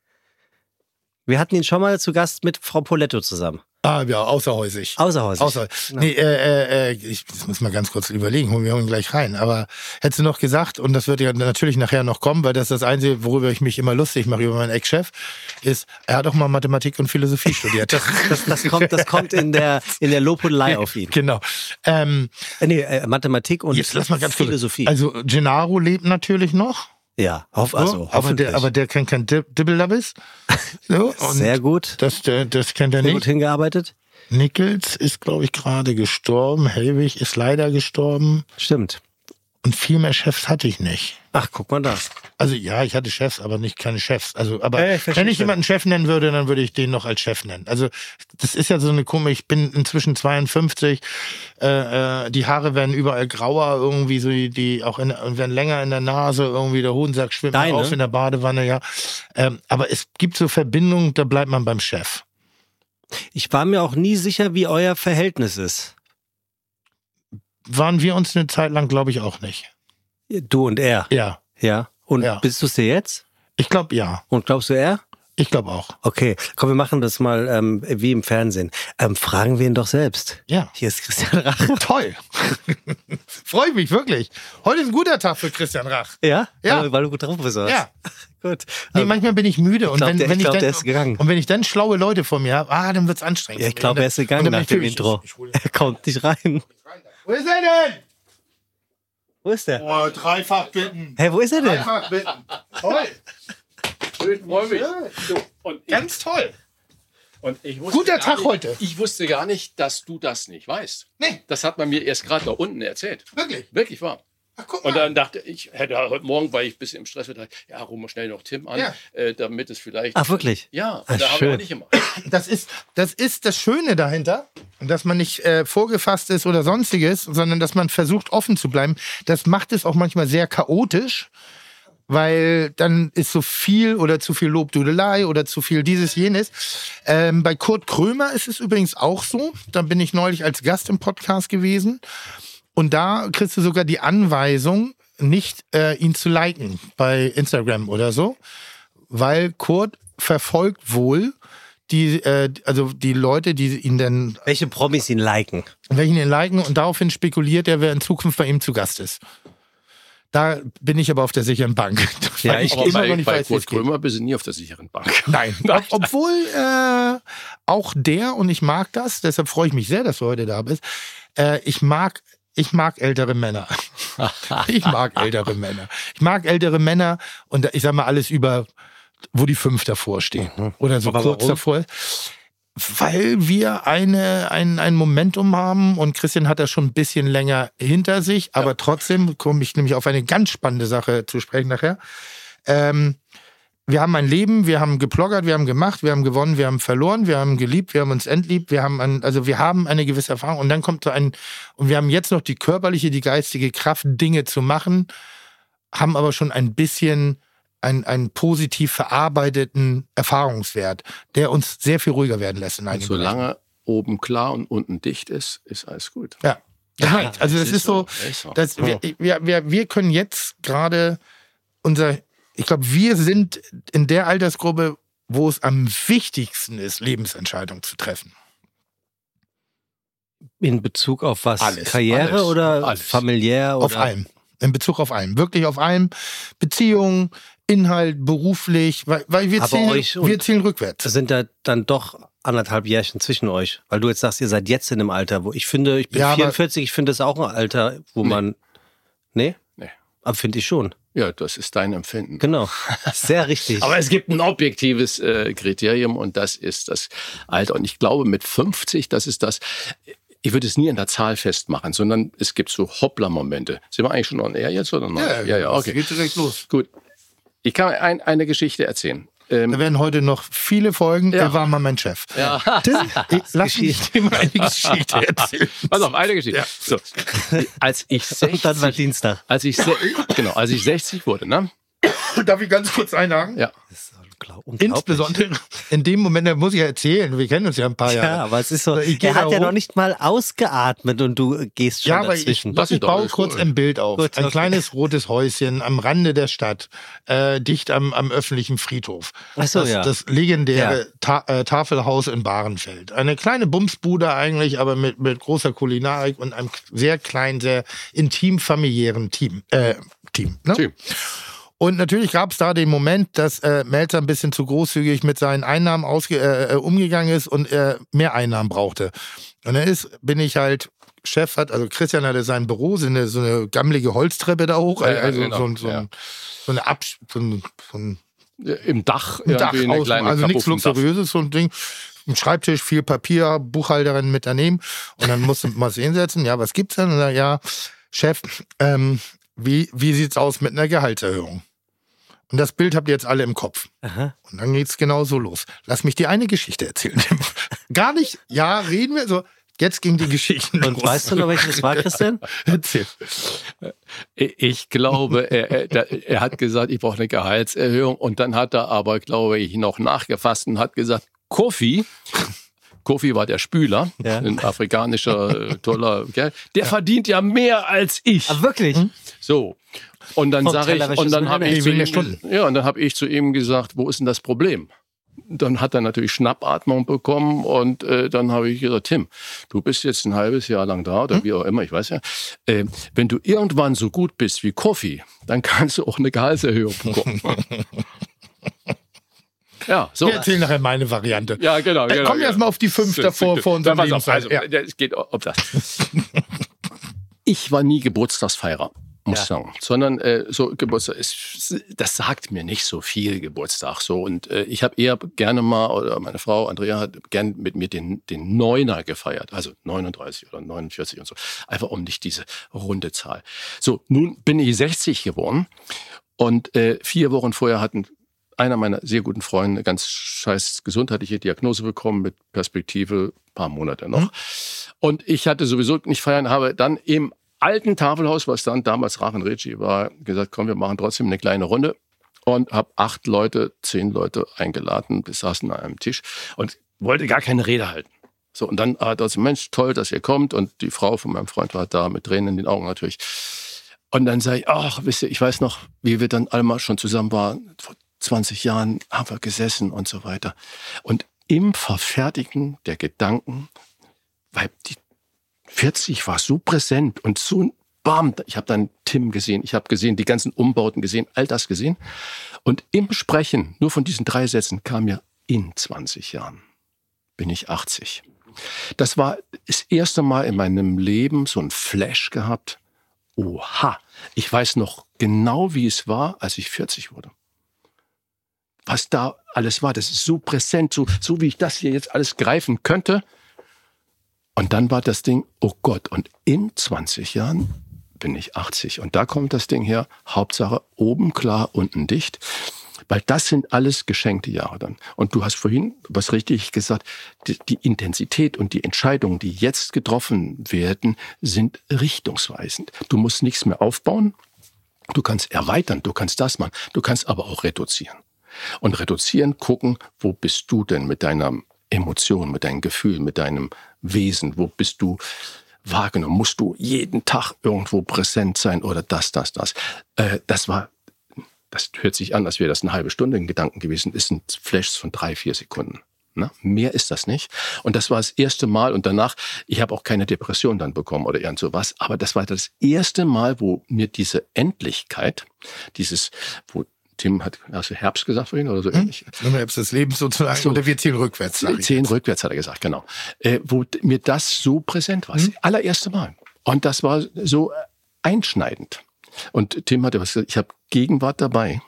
Wir hatten ihn schon mal zu Gast mit Frau Poletto zusammen. Ah, ja, außerhäusig. Außerhäusig. Außer, nee, äh, äh, äh, ich das muss mal ganz kurz überlegen, holen wir ihn gleich rein. Aber hättest du noch gesagt, und das wird ja natürlich nachher noch kommen, weil das ist das Einzige, worüber ich mich immer lustig mache über meinen Ex-Chef, ist, er hat auch mal Mathematik und Philosophie studiert. Das, das, kommt, das kommt in der, in der Lobhudelei auf ihn. genau. Ähm, Äh, Nee, äh, Mathematik und jetzt lass mal ganz kurz. Philosophie. Also Gennaro lebt natürlich noch. Ja, hoff, So, also, aber, hoffentlich. der, aber der kennt kein Dib- Dibbelabis. So, Sehr gut. Das, der, das kennt er Sehr nicht. gut hingearbeitet. Nichols ist, glaube ich, gerade gestorben. Helwig ist leider gestorben. Stimmt. Und viel mehr Chefs hatte ich nicht. Ach, guck mal da. Also ja, ich hatte Chefs, aber nicht keine Chefs. Also, aber Ja, ich wenn ich jemanden Chef nennen würde, dann würde ich den noch als Chef nennen. Also das ist ja so eine komische. Ich bin inzwischen 52. Äh, äh, die Haare werden überall grauer, irgendwie so die, die auch in, und werden länger in der Nase. Irgendwie der Hodensack schwimmt Deine? auf in der Badewanne. Ja, ähm, aber es gibt so Verbindungen, da bleibt man beim Chef. Ich war mir auch nie sicher, wie euer Verhältnis ist. Waren wir uns eine Zeit lang, glaube ich, auch nicht. Du und er. Ja, Ja. Und Ja. bist du es dir jetzt? ich glaube ja. Und glaubst du er? Ich glaube auch. Okay, komm, wir machen das mal ähm, wie im Fernsehen. Ähm, fragen wir ihn doch selbst. Ja. Hier ist Christian Rache. Toll. Freue ich mich wirklich. Heute ist ein guter Tag für Christian Rach. Ja? Ja. Weil, weil du gut drauf bist. oder was? Ja. Gut. Nee, manchmal bin ich müde und glaub, wenn, der- wenn ich ich, glaub, dann, der ist gegangen. und wenn ich dann schlaue Leute vor mir habe, ah, dann wird's anstrengend. ja, ich glaube, er ist gegangen Und nach dem ich Intro. Ich, ich Er kommt nicht rein. Wo ist er denn? Wo ist der? Oh, dreifach bitten. Hey, wo ist er denn? Dreifach bitten. Toll. Ich freue mich. So, und, ich, Ganz toll. und ich wusste Guter gar Tag nicht, heute. Ich wusste gar nicht, dass du das nicht weißt. Nee, Das hat man mir erst gerade da unten erzählt. wirklich. Wirklich wahr. Guck Und dann dachte ich, hätte heute Morgen, weil ich ein bisschen im Stress war, dachte ich, ja, rufen wir schnell noch Tim an, Ja. äh, damit es vielleicht. Ach, wirklich? Ja, und da haben wir schön. auch nicht gemacht. Das ist, das ist das Schöne dahinter, dass man nicht äh, vorgefasst ist oder sonstiges, sondern dass man versucht, offen zu bleiben. Das macht es auch manchmal sehr chaotisch, weil dann ist so viel oder zu viel Lobdudelei oder zu viel dieses, jenes. Ähm, bei Kurt Krömer ist es übrigens auch so. Da bin ich neulich als Gast im Podcast gewesen. Und da kriegst du sogar die Anweisung, nicht äh, ihn zu liken bei Instagram oder so, weil Kurt verfolgt wohl die, äh, also die Leute, die ihn dann, Welche Promis ihn liken? welchen ihn liken und daraufhin spekuliert er, wer in Zukunft bei ihm zu Gast ist. Da bin ich aber auf der sicheren Bank. Ja, ich- Aber immer bei, noch nicht bei weiß, Kurt. Krömer bist du nie auf der sicheren Bank. Nein, Ob, obwohl äh, auch der, und ich mag das, deshalb freue ich mich sehr, dass du heute da bist, äh, ich mag ich mag ältere Männer. ich mag ältere Männer. Ich mag ältere Männer und ich sag mal alles über, wo die fünf davor stehen. Oder so Aber kurz warum? davor. Weil wir eine, ein, ein Momentum haben und Christian hat das schon ein bisschen länger hinter sich, aber trotzdem komme ich nämlich auf eine ganz spannende Sache zu sprechen nachher. Ähm, wir haben ein Leben, wir haben geploggert, wir haben gemacht, wir haben gewonnen, wir haben verloren, wir haben geliebt, wir haben uns entliebt, wir haben ein, also wir haben eine gewisse Erfahrung und dann kommt so ein, und wir haben jetzt noch die körperliche, die geistige Kraft, Dinge zu machen, haben aber schon ein bisschen einen, einen positiv verarbeiteten Erfahrungswert, der uns sehr viel ruhiger werden lässt in Und einigen solange oben klar und unten dicht ist, ist alles gut. Ja. Ja, also das ist so, Das ist so. dass wir, wir, wir, wir können jetzt gerade unser, ich glaube, wir sind in der Altersgruppe, wo es am wichtigsten ist, Lebensentscheidungen zu treffen. In Bezug auf was? Alles, Karriere alles, oder alles. familiär? Oder? Auf allem. In Bezug auf allem. Wirklich auf allem. Beziehung, Inhalt, beruflich, weil, weil wir, zählen, wir zählen rückwärts. Sind da dann doch anderthalb Jährchen zwischen euch? Weil du jetzt sagst, ihr seid jetzt in einem Alter, wo ich finde, ich bin Ja, aber- 44, ich finde das auch ein Alter, wo Nee. man. Nee? Nee. Aber finde ich schon. Ja, das ist dein Empfinden. Genau. Sehr richtig. Aber es gibt ein objektives äh, Kriterium und das ist das Alter. Und ich glaube, mit 50, das ist das. Ich würde es nie in der Zahl festmachen, sondern es gibt so Hoppla-Momente. Sind wir eigentlich schon on air jetzt oder noch? ja, ja, okay. Geht direkt los. Gut. Ich kann ein, eine Geschichte erzählen. Ähm, Da werden heute noch viele Folgen. Ja. Er war mal mein Chef. ja. Tim, ich, lass mich dir mal eine Geschichte erzählen. Pass auf, eine Geschichte. So. Als ich Und dann war 60, Dienstag. als ich, genau, als ich 60 wurde, ne? Darf ich ganz kurz einhaken? Ja. Unglaublich. Insbesondere in dem Moment, da muss ich ja erzählen, wir kennen uns ja ein paar Jahre. Ja, aber es ist so, Ich er hat ja hoch. noch nicht mal ausgeatmet und du gehst schon Ja, aber ich, dazwischen. Lass ich ihn doch, baue kurz ein Bild auf. Gut, ein okay. kleines rotes Häuschen am Rande der Stadt, äh, dicht am, am öffentlichen Friedhof. Ach so, das, ja. das legendäre Ta äh, Tafelhaus in Bahrenfeld. Eine kleine Bumsbude eigentlich, aber mit, mit großer Kulinarik und einem sehr kleinen, sehr intim familiären Team. Äh, Team, ne? Team. Und natürlich gab es da den Moment, dass äh, Melzer ein bisschen zu großzügig mit seinen Einnahmen ausge äh, äh, umgegangen ist und er mehr Einnahmen brauchte. Und dann ist, bin ich halt, Chef hat, also Christian hatte sein Büro, so eine, so eine gammelige Holztreppe da hoch, Ja, ja, also genau, so, ein- so, ein, ja. so eine Abs so ein, so ein Im Dach, ein Dach kleine also nichts. Luxuriöses, so ein Ding. Ein Schreibtisch, viel Papier, Buchhalterin mit daneben. Und dann musste man sich hinsetzen. Ja, was gibt's denn? Und dann, ja, Chef, ähm, wie, wie sieht's aus mit einer Gehaltserhöhung? Und das Bild habt ihr jetzt alle im Kopf. Aha. Und dann geht's genau so los. Lass mich dir eine Geschichte erzählen. Gar nicht, ja, reden wir so. Jetzt ging die Geschichte los. Und weißt du noch, welches war, Christian? Erzähl. Ich glaube, er, er, er hat gesagt, ich brauche eine Gehaltserhöhung. Und dann hat er aber, glaube ich, noch nachgefasst und hat gesagt, Kofi, Kofi war der Spüler, Ja. ein afrikanischer äh, toller Kerl, der verdient ja mehr als ich. Ah, wirklich? So. Und dann sage ich, und dann habe ich, zu ihm, ja, und dann habe ich zu ihm gesagt, wo ist denn das Problem? Dann hat er natürlich Schnappatmung bekommen und äh, dann habe ich gesagt, Tim, du bist jetzt ein halbes Jahr lang da oder wie auch immer, ich weiß ja. Äh, wenn du irgendwann so gut bist wie Kofi, dann kannst du auch eine Gehaltserhöhung bekommen. ja, so. Wir erzählen nachher meine Variante. Ja, genau. Dann genau kommen wir genau. erstmal auf die fünf davor vor unserem auf, Lebensalter. also, Ja. Es geht um das. Ich war nie Geburtstagsfeierer. Muss Ja. sagen. Sondern äh, so Geburtstag ist, das sagt mir nicht so viel Geburtstag so. Und äh, ich habe eher gerne mal, oder meine Frau Andrea hat gern mit mir den, den Neuner gefeiert, also 39 oder 49 und so. Einfach um nicht diese runde Zahl. So, nun bin ich 60 geworden und äh, vier Wochen vorher hatten einer meiner sehr guten Freunde eine ganz scheiß gesundheitliche Diagnose bekommen mit Perspektive paar Monate noch. Und ich hatte sowieso nicht feiern, habe dann im alten Tafelhaus, was dann damals Rachen-Ricci war, gesagt, komm, wir machen trotzdem eine kleine Runde und habe acht Leute, zehn Leute eingeladen, wir saßen an einem Tisch und wollte gar keine Rede halten. So, und dann hat er gesagt, Mensch, toll, dass ihr kommt. Und die Frau von meinem Freund war da mit Tränen in den Augen natürlich. Und dann sage ich, ach, wisst ihr, ich weiß noch, wie wir dann alle mal schon zusammen waren. Vor 20 Jahren haben wir gesessen und so weiter. Und im Verfertigen der Gedanken, weil die 40 war so präsent und so bam, ich habe dann Tim gesehen, ich habe gesehen, die ganzen Umbauten gesehen, all das gesehen. Und im Sprechen, nur von diesen drei Sätzen, kam mir in 20 Jahren bin ich 80. Das war das erste Mal in meinem Leben so ein Flash gehabt. Oha, ich weiß noch genau, wie es war, als ich 40 wurde. Was da alles war, das ist so präsent, so, so wie ich das hier jetzt alles greifen könnte. Und dann war das Ding, oh Gott, und in 20 Jahren bin ich 80. Und da kommt das Ding her, Hauptsache oben klar, unten dicht. Weil das sind alles geschenkte Jahre dann. Und du hast vorhin was richtig gesagt, die, die Intensität und die Entscheidungen, die jetzt getroffen werden, sind richtungsweisend. Du musst nichts mehr aufbauen, du kannst erweitern, du kannst das machen, du kannst aber auch reduzieren. Und reduzieren, gucken, wo bist du denn mit deiner Emotion, mit deinem Gefühl, mit deinem Wesen, wo bist du wahrgenommen? Musst du jeden Tag irgendwo präsent sein oder das, das, das? Äh, das war das hört sich an, als wäre das eine halbe Stunde in Gedanken gewesen, ist ein Flash von drei, vier Sekunden. Ne? Mehr ist das nicht. Und das war das erste Mal und danach, ich habe auch keine Depression dann bekommen oder irgend sowas, aber das war das erste Mal, wo mir diese Endlichkeit, dieses, wo Tim hat, du Herbst gesagt vorhin oder so ähnlich? Im Herbst des Lebens sozusagen. so. Oder wir ziehen rückwärts. Zehn jetzt. rückwärts hat er gesagt, genau. Äh, wo mir das so präsent war. Das allererste Mal. Und das war so einschneidend. Und Tim hatte was gesagt, ich habe Gegenwart dabei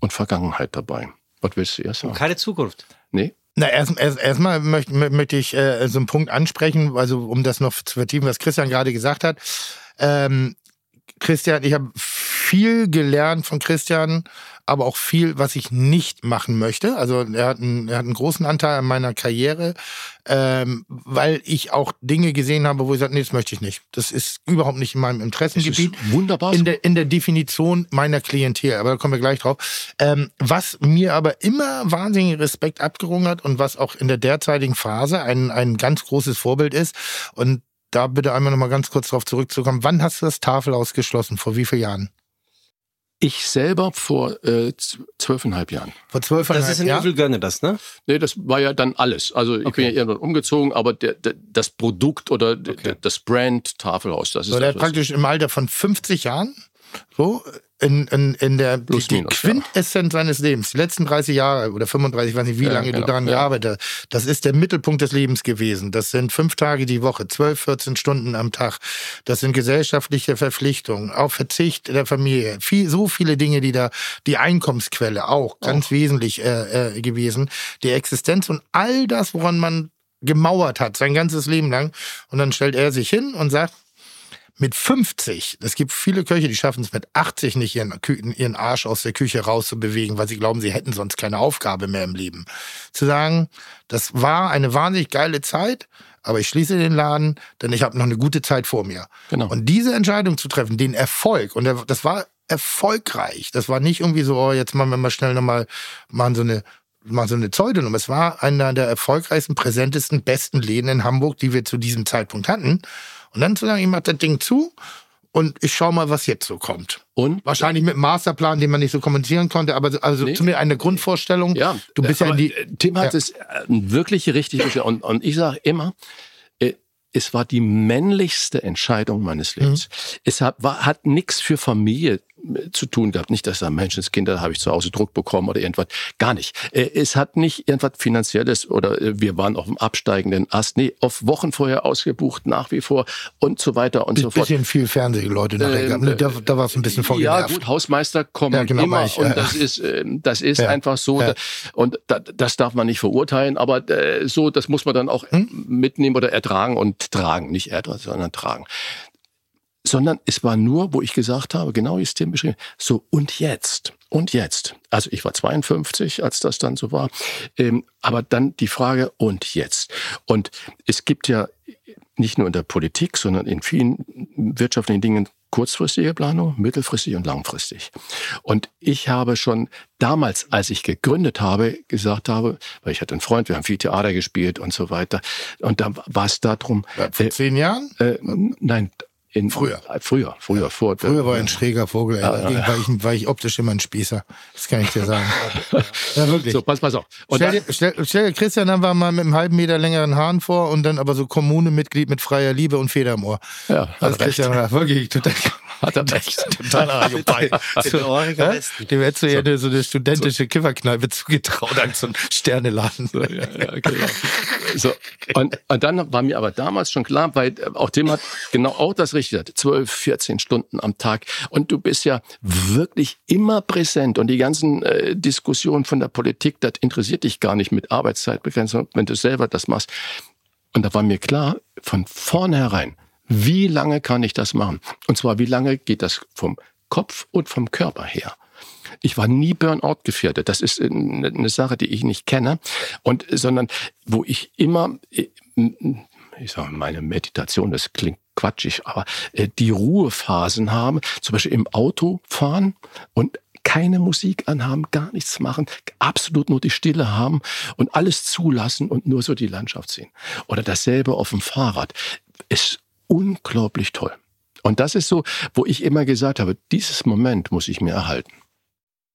und Vergangenheit dabei. Was willst du erst sagen? Keine Zukunft. Nee? Na, erst, erst, erstmal möchte, möchte ich äh, so einen Punkt ansprechen, also um das noch zu vertiefen, was Christian gerade gesagt hat. Ähm, Christian, ich habe viel gelernt von Christian, aber auch viel, was ich nicht machen möchte. Also er hat einen, er hat einen großen Anteil an meiner Karriere, ähm, weil ich auch Dinge gesehen habe, wo ich sage, nee, das möchte ich nicht. Das ist überhaupt nicht in meinem Interessengebiet. Das ist wunderbar. In der, in der Definition meiner Klientel, aber da kommen wir gleich drauf. Ähm, was mir aber immer wahnsinnigen Respekt abgerungen hat und was auch in der derzeitigen Phase ein, ein ganz großes Vorbild ist. Und da bitte einmal nochmal ganz kurz darauf zurückzukommen. Wann hast du das Tafel ausgeschlossen? Vor wie vielen Jahren? Ich selber vor äh, zwölfeinhalb Jahren. Vor zwölf Das ist ein Jahren? Übel gönne das, ne? Nee, das war ja dann alles. Also ich bin ja irgendwann umgezogen, aber der, der, das Produkt oder d- d- das Brand Tafelhaus, das ist So, der das, hat praktisch im Alter von 50 Jahren so in, in, in der die, Plus, die minus, Quintessenz seines Lebens, die letzten 30 Jahre oder 35, ich weiß nicht, wie Ja, lange genau, du daran ja. gearbeitet hast, das ist der Mittelpunkt des Lebens gewesen. Das sind fünf Tage die Woche, 12, 14 Stunden am Tag. Das sind gesellschaftliche Verpflichtungen, auch Verzicht der Familie. Viel, so viele Dinge, die da, die Einkommensquelle auch ganz wesentlich äh, äh, gewesen. Die Existenz und all das, woran man gemauert hat, sein ganzes Leben lang. Und dann stellt er sich hin und sagt, mit 50, es gibt viele Köche, die schaffen es mit 80 nicht, ihren, ihren Arsch aus der Küche rauszubewegen, weil sie glauben, sie hätten sonst keine Aufgabe mehr im Leben. Zu sagen, das war eine wahnsinnig geile Zeit, aber ich schließe den Laden, denn ich habe noch eine gute Zeit vor mir. Genau. Und diese Entscheidung zu treffen, den Erfolg, und der, das war erfolgreich. Das war nicht irgendwie so, oh, jetzt machen wir mal schnell nochmal, machen so eine mal so eine Pseudonym. Es war einer der erfolgreichsten, präsentesten, besten Läden in Hamburg, die wir zu diesem Zeitpunkt hatten. Und dann zu sagen, ich mach das Ding zu und ich schau mal, was jetzt so kommt. Und Wahrscheinlich mit einem Masterplan, den man nicht so kommunizieren konnte, aber also Nee. zumindest eine Grundvorstellung. Ja, du bist ja in die. Tim hat Ja. es äh, wirklich richtig. Und, und ich sage immer, äh, es war die männlichste Entscheidung meines Lebens. Mhm. Es hat, war, hat nichts für Familie zu tun gehabt. Nicht, dass da Menschenskinder habe ich zu Hause Druck bekommen oder irgendwas. Gar nicht. Äh, es hat nicht irgendwas Finanzielles oder äh, wir waren auf dem absteigenden Ast. Nee, auf Wochen vorher ausgebucht, nach wie vor und so weiter und Ein so fort. bisschen viel Fernsehleute nachher gehabt. ne? Da, da war es ein bisschen Ja, vorgenervt. gut, Hausmeister kommen Ja, genau, immer ich, und ja. das ist, äh, das ist Ja, einfach so. ja. Und da, das darf man nicht verurteilen, aber äh, so, das muss man dann auch Hm? mitnehmen oder ertragen und tragen, nicht ertragen, sondern tragen. Sondern es war nur, wo ich gesagt habe, genau wie es Tim beschrieben so und jetzt. Und jetzt. Also ich war 52, als das dann so war. Ähm, aber dann die Frage, und jetzt? Und es gibt ja nicht nur in der Politik, sondern in vielen wirtschaftlichen Dingen kurzfristige Planung, mittelfristig und langfristig. Und ich habe schon damals, als ich gegründet habe, gesagt habe, weil ich hatte einen Freund, wir haben viel Theater gespielt und so weiter. Und da war es darum, Vor äh, zehn Jahren? äh, nein, in, Früher. äh, Früher, früher, vor. Früher war ich ein schräger Vogel. Ey. Dagegen war, ich, war ich optisch immer ein Spießer. Das kann ich dir sagen. Ja, wirklich. So, pass, pass auf. Und Stell dann, dir, stell, stell dir Christian dann war mal mit einem halben Meter längeren Haaren vor und dann aber so Kommunemitglied mit freier Liebe und Feder im Ohr. ja, Das hat ist Christian Rath, wirklich total, Hat er recht. totaler Ja? Westen. Dem hättest du ja eine- so eine studentische Kifferkneipe zugetraut als so ein Sterneladen. Ja, ja, genau. So, und, und dann war mir aber damals schon klar, weil äh, auch Tim hat genau auch das Richtige, 12, 14 Stunden am Tag. Und du bist ja wirklich immer präsent. Und die ganzen äh, Diskussionen von der Politik, das interessiert dich gar nicht mit Arbeitszeitbegrenzung, wenn du selber das machst. Und da war mir klar, von vornherein, wie lange kann ich das machen? Und zwar, wie lange geht das vom Kopf und vom Körper her? Ich war nie Burnout gefährdet. Das ist eine eine Sache, die ich nicht kenne. Und, sondern, wo ich immer, äh, ich sage, meine Meditation, das klingt quatschig, aber äh, die Ruhephasen haben, zum Beispiel im Auto fahren und keine Musik anhaben, gar nichts machen, absolut nur die Stille haben und alles zulassen und nur so die Landschaft sehen. Oder dasselbe auf dem Fahrrad. Ist unglaublich toll. Und das ist so, wo ich immer gesagt habe, dieses Moment muss ich mir erhalten.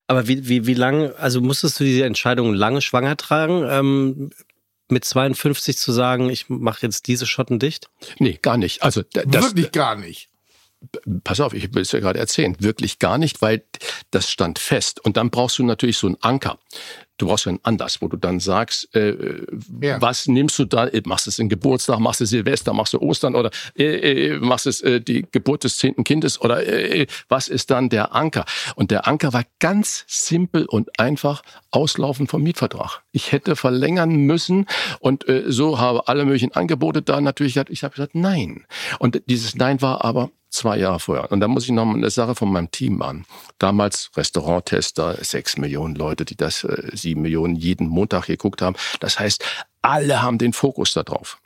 Aber wie, wie, wie lange, also musstest du diese Entscheidung lange schwanger tragen, ähm, mit 52 zu sagen, ich mache jetzt diese Schotten dicht? Nee, gar nicht. Also das, Wirklich gar nicht. Pass auf, ich will es ja gerade erzählen, wirklich gar nicht, weil das stand fest. Und dann brauchst du natürlich so einen Anker. Du brauchst ja einen Anlass, wo du dann sagst, äh, Ja. was nimmst du da? Äh, Machst du es in Geburtstag, machst du Silvester, machst du Ostern oder äh, äh, machst es äh, die Geburt des zehnten Kindes oder äh, was ist dann der Anker? Und der Anker war ganz simpel und einfach Auslaufen vom Mietvertrag. Ich hätte verlängern müssen und äh, so habe alle möglichen Angebote da natürlich. Ich habe gesagt, nein. Und dieses Nein war aber zwei Jahre vorher. Und da muss ich noch mal eine Sache von meinem Team machen. Damals Restauranttester, sechs Millionen Leute, die das äh, sieben Millionen jeden Montag geguckt haben. Das heißt, alle haben den Fokus da drauf.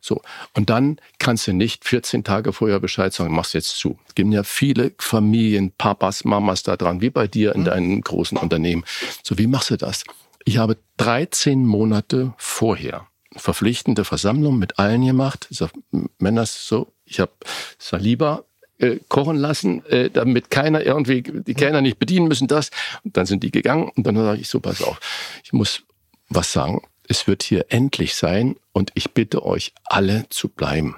So. Und dann kannst du nicht 14 Tage vorher Bescheid sagen, machst jetzt zu. Es gibt ja viele Familien, Papas, Mamas da dran, wie bei dir in deinem großen Unternehmen. So, wie machst du das? Ich habe 13 Monate vorher verpflichtende Versammlung mit allen gemacht. Ich sag, Männer, so, ich habe Saliba äh, kochen lassen, äh, damit keiner irgendwie, die Kellner nicht bedienen müssen, das. Und dann sind die gegangen und dann sage ich so, pass auf, ich muss was sagen. Es wird hier endlich sein und ich bitte euch alle zu bleiben.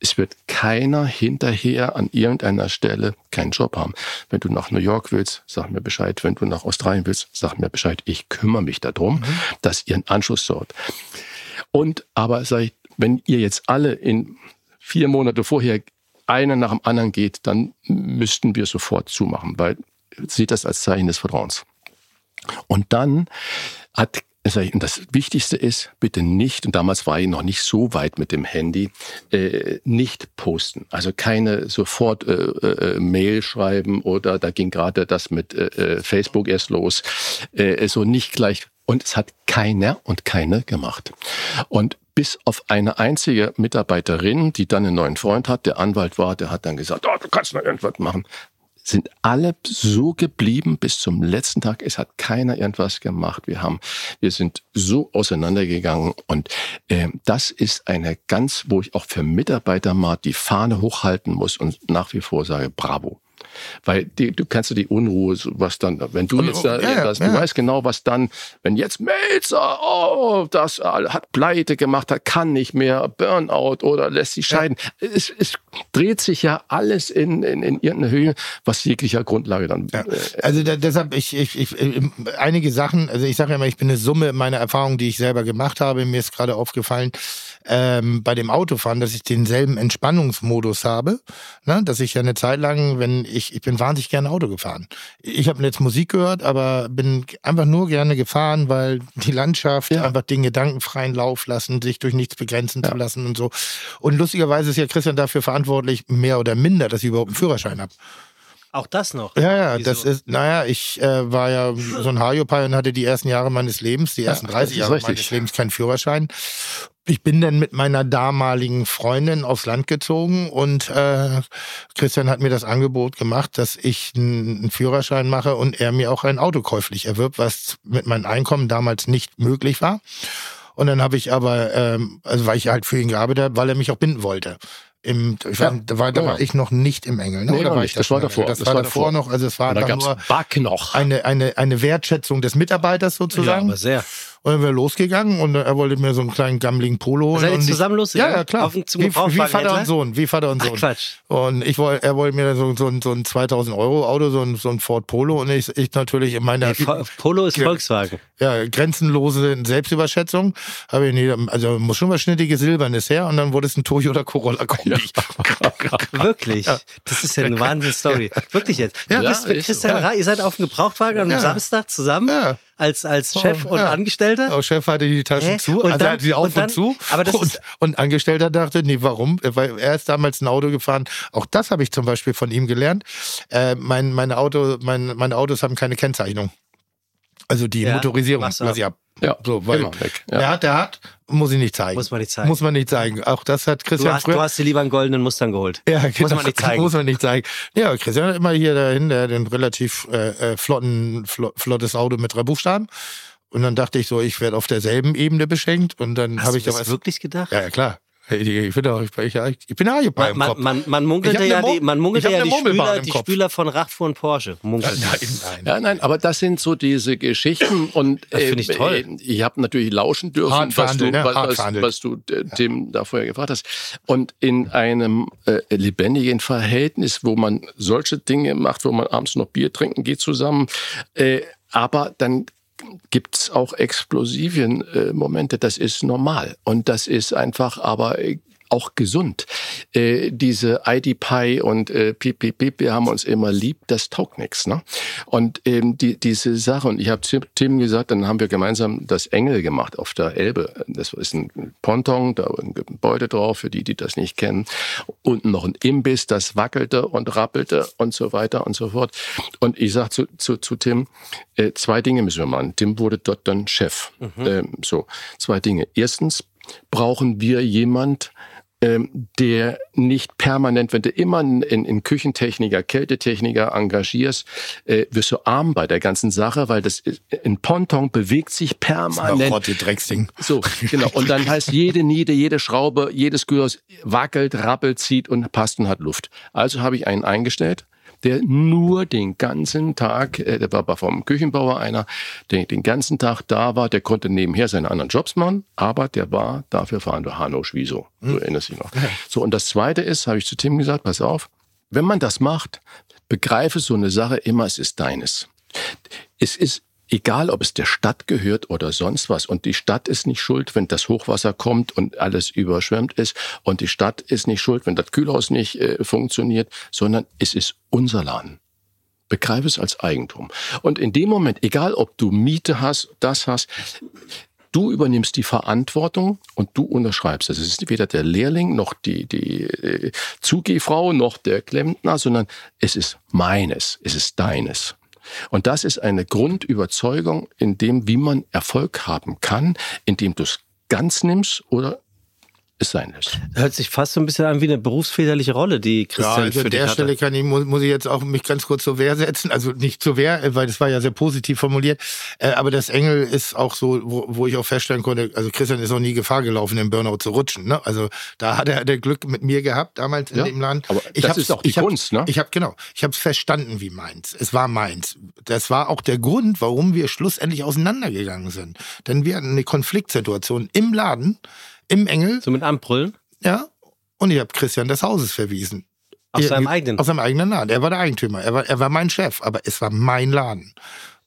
Es wird keiner hinterher an irgendeiner Stelle keinen Job haben. Wenn du nach New York willst, sag mir Bescheid. Wenn du nach Australien willst, sag mir Bescheid. Ich kümmere mich darum, dass ihr einen Anschluss sorgt. Und aber sag ich, wenn ihr jetzt alle in vier Monate vorher einer nach dem anderen geht, dann müssten wir sofort zumachen, weil sieht das als Zeichen des Vertrauens. Und dann hat und das Wichtigste ist, bitte nicht, und damals war ich noch nicht so weit mit dem Handy, äh, nicht posten. Also keine sofort äh, äh, Mail schreiben oder da ging gerade das mit äh, Facebook erst los. Äh, so nicht gleich. Und es hat keiner und keine gemacht. Und bis auf eine einzige Mitarbeiterin, die dann einen neuen Freund hat, der Anwalt war, der hat dann gesagt, oh, du kannst noch irgendwas machen sind alle so geblieben bis zum letzten Tag. Es hat keiner irgendwas gemacht. Wir haben, wir sind so auseinandergegangen und äh, das ist eine ganz, wo ich auch für Mitarbeiter mal die Fahne hochhalten muss und nach wie vor sage, bravo. Weil die, du kannst du die Unruhe, was dann, wenn du jetzt da, ja, ja, das, du ja. weißt genau, was dann, wenn jetzt Melzer, oh, das hat Pleite gemacht, hat, kann nicht mehr, Burnout oder lässt sich scheiden. Es, es dreht sich ja alles in, in, in irgendeine Höhe, was jeglicher Grundlage dann. Ja. Äh, Also da, deshalb, ich, ich, ich, äh, einige Sachen, also ich sage ja immer, ich bin eine Summe meiner Erfahrungen, die ich selber gemacht habe. Mir ist gerade aufgefallen, ähm, bei dem Autofahren, dass ich denselben Entspannungsmodus habe. Ne? Dass ich ja eine Zeit lang, wenn ich, ich bin wahnsinnig gerne Auto gefahren. Ich habe jetzt Musik gehört, aber bin einfach nur gerne gefahren, weil die Landschaft Ja. einfach den gedankenfreien Lauf lassen, sich durch nichts begrenzen zu lassen und so. Und lustigerweise ist ja Christian dafür verantwortlich, mehr oder minder, dass ich überhaupt einen Führerschein habe. Auch das noch. Ja, ja, Wieso? das ist, naja, ich äh, war ja so ein Hajopai und hatte die ersten Jahre meines Lebens, die ersten das 30 ist Jahre richtig. meines Lebens keinen Führerschein. Ich bin dann mit meiner damaligen Freundin aufs Land gezogen und äh, Christian hat mir das Angebot gemacht, dass ich einen Führerschein mache und er mir auch ein Auto käuflich erwirbt, was mit meinem Einkommen damals nicht möglich war. Und dann habe ich aber, ähm, also weil ich halt für ihn gearbeitet habe, weil er mich auch binden wollte. Im, ich Ja. weiß, da war, da Ja, war ja. ich noch nicht im Engel. Ne? Nee, noch war nicht. ich da Das war davor. Das, Das war war davor noch. Also es war da gab's nur noch. eine, eine, eine Wertschätzung des Mitarbeiters Ja, sozusagen. aber sehr. Und dann wir losgegangen und er wollte mir so einen kleinen gammeligen Polo holen. Seid ihr und ich- zusammen Ja, losgegangen? ja, klar. Auf den- zum wie, wie Vater und Sohn. Wie Vater und Ach, Sohn. Quatsch. Und ich wollte, er wollte mir so, so, ein- so ein 2000 Euro Auto, so ein, so ein Ford Polo und ich, ich natürlich in meiner Vo- Polo ist Ja. Volkswagen. ja, grenzenlose Selbstüberschätzung habe ich nie, also muss schon was schnittiges Silbernes her und dann wurde es ein Toyota Corolla Kombi. Wirklich. Das ist ja eine Wahnsinnsstory. Wirklich jetzt. Ja, du bist ja, Christian so. Ra, ihr seid auf dem Gebrauchtwagen am Ja. Samstag zusammen Ja. Als, als Chef Oh, und ja. Angestellter. Auch Chef hatte die Taschen Hä? zu, Und also dann- hatte sie auf und und, dann- zu. aber das und, ist- und Angestellter dachte, nee, warum? Weil er ist damals ein Auto gefahren. Auch das habe ich zum Beispiel von ihm gelernt. Äh, mein, meine, Auto, mein, meine Autos haben keine Kennzeichnung. Also die Ja, Motorisierung lasse ich ab. Ja, So, weil immer weg. Ja. der hat, der hat, muss ich nicht zeigen. Muss man nicht zeigen. Muss man nicht zeigen. Auch das hat Du Christian hast, früher. du hast dir lieber einen goldenen Mustang geholt. Ja, genau. Muss man nicht zeigen. Muss man nicht zeigen. Ja, Christian hat immer hier dahin, der hat ein relativ äh, äh, flotten, flo flottes Auto mit drei Buchstaben. Und dann dachte ich so, ich werde auf derselben Ebene beschenkt. Und dann Hast habe du ich da das was. wirklich gedacht? Ja, ja, klar. Ich, ich, bin doch, ich, ich, ich bin Hajepai Man, im man, Kopf. man, man Ich munkelte ja die, man munkelte ja eine die Spüler, im die. Spüler von Radfuhr und Porsche. Munkelte. Nein, nein. Ja, nein, aber das sind so diese Geschichten und Das finde ich toll. äh, ich habe natürlich lauschen dürfen, was du, ne? was, was, du äh, Tim da vorher gefragt hast. Und in einem äh, lebendigen Verhältnis, wo man solche Dinge macht, wo man abends noch Bier trinken geht zusammen, äh, aber dann gibt's auch explosiven äh, Momente, das ist normal. Und das ist einfach aber auch gesund. Äh, diese ID-Pie und äh, Piep, wir haben uns immer lieb, das taugt nichts. Ne? Und eben die, diese Sache, und ich habe Tim, gesagt, dann haben wir gemeinsam das Engel gemacht auf der Elbe. Das ist ein Ponton, da ein Gebäude drauf, für die, die das nicht kennen. Unten noch ein Imbiss, das wackelte und rappelte und so weiter und so fort. Und ich sag zu, zu, zu Tim, äh, zwei Dinge müssen wir machen. Tim wurde dort dann Chef. Ähm, so, zwei Dinge. Erstens brauchen wir jemand, ähm, der nicht permanent, wenn du immer in, in Küchentechniker, Kältetechniker engagierst, äh, wirst du arm bei der ganzen Sache, weil das ist, ein Ponton bewegt sich permanent. Rotte Drecksding. So, genau. Und dann heißt jede Niete, jede Schraube, jedes Gyros wackelt, rappelt, zieht und passt und hat Luft. Also habe ich einen eingestellt, der nur den ganzen Tag, äh, der war vom Küchenbauer einer, der den ganzen Tag da war, der konnte nebenher seine anderen Jobs machen, aber der war dafür verantwortlich, Hanno Schwieso. Du erinnerst dich noch. So, und das Zweite ist, habe ich zu Tim gesagt, pass auf, wenn man das macht, begreife so eine Sache immer, es ist deines. Es ist egal, ob es der Stadt gehört oder sonst was. Und die Stadt ist nicht schuld, wenn das Hochwasser kommt und alles überschwemmt ist. Und die Stadt ist nicht schuld, wenn das Kühlhaus nicht äh, funktioniert, sondern es ist unser Laden. Begreife es als Eigentum. Und in dem Moment, egal ob du Miete hast, das hast, du übernimmst die Verantwortung und du unterschreibst. Also es ist weder der Lehrling noch die, die äh, Zugehfrau noch der Klempner, sondern es ist meines, es ist deines. Und das ist eine Grundüberzeugung in dem, wie man Erfolg haben kann, indem du es ganz nimmst oder es sein lässt. Hört sich fast so ein bisschen an wie eine berufsväterliche Rolle, die Ja, Christian also für der hatte. Stelle kann ich, muss, muss ich jetzt auch mich ganz kurz zur Wehr setzen. Also nicht zur Wehr, äh, weil das war ja sehr positiv formuliert. Äh, aber das Engel ist auch so, wo, wo ich auch feststellen konnte, also Christian ist auch nie Gefahr gelaufen, im Burnout zu rutschen. Ne? Also da hat er, hat er Glück mit mir gehabt, damals in Ja, dem Land. aber ich das hab's- ist auch die ich hab- Kunst, ne? Ich habe genau, ich habe es verstanden wie meins. Es war meins. Das war auch der Grund, warum wir schlussendlich auseinandergegangen sind. Denn wir hatten eine Konfliktsituation im Laden, im Engel, So mit Anbrüllen? ja, und ich habe Christian des Hauses verwiesen. Aus Ja, seinem eigenen? Aus seinem eigenen Laden. Er war der Eigentümer. Er war, er war mein Chef, aber es war mein Laden.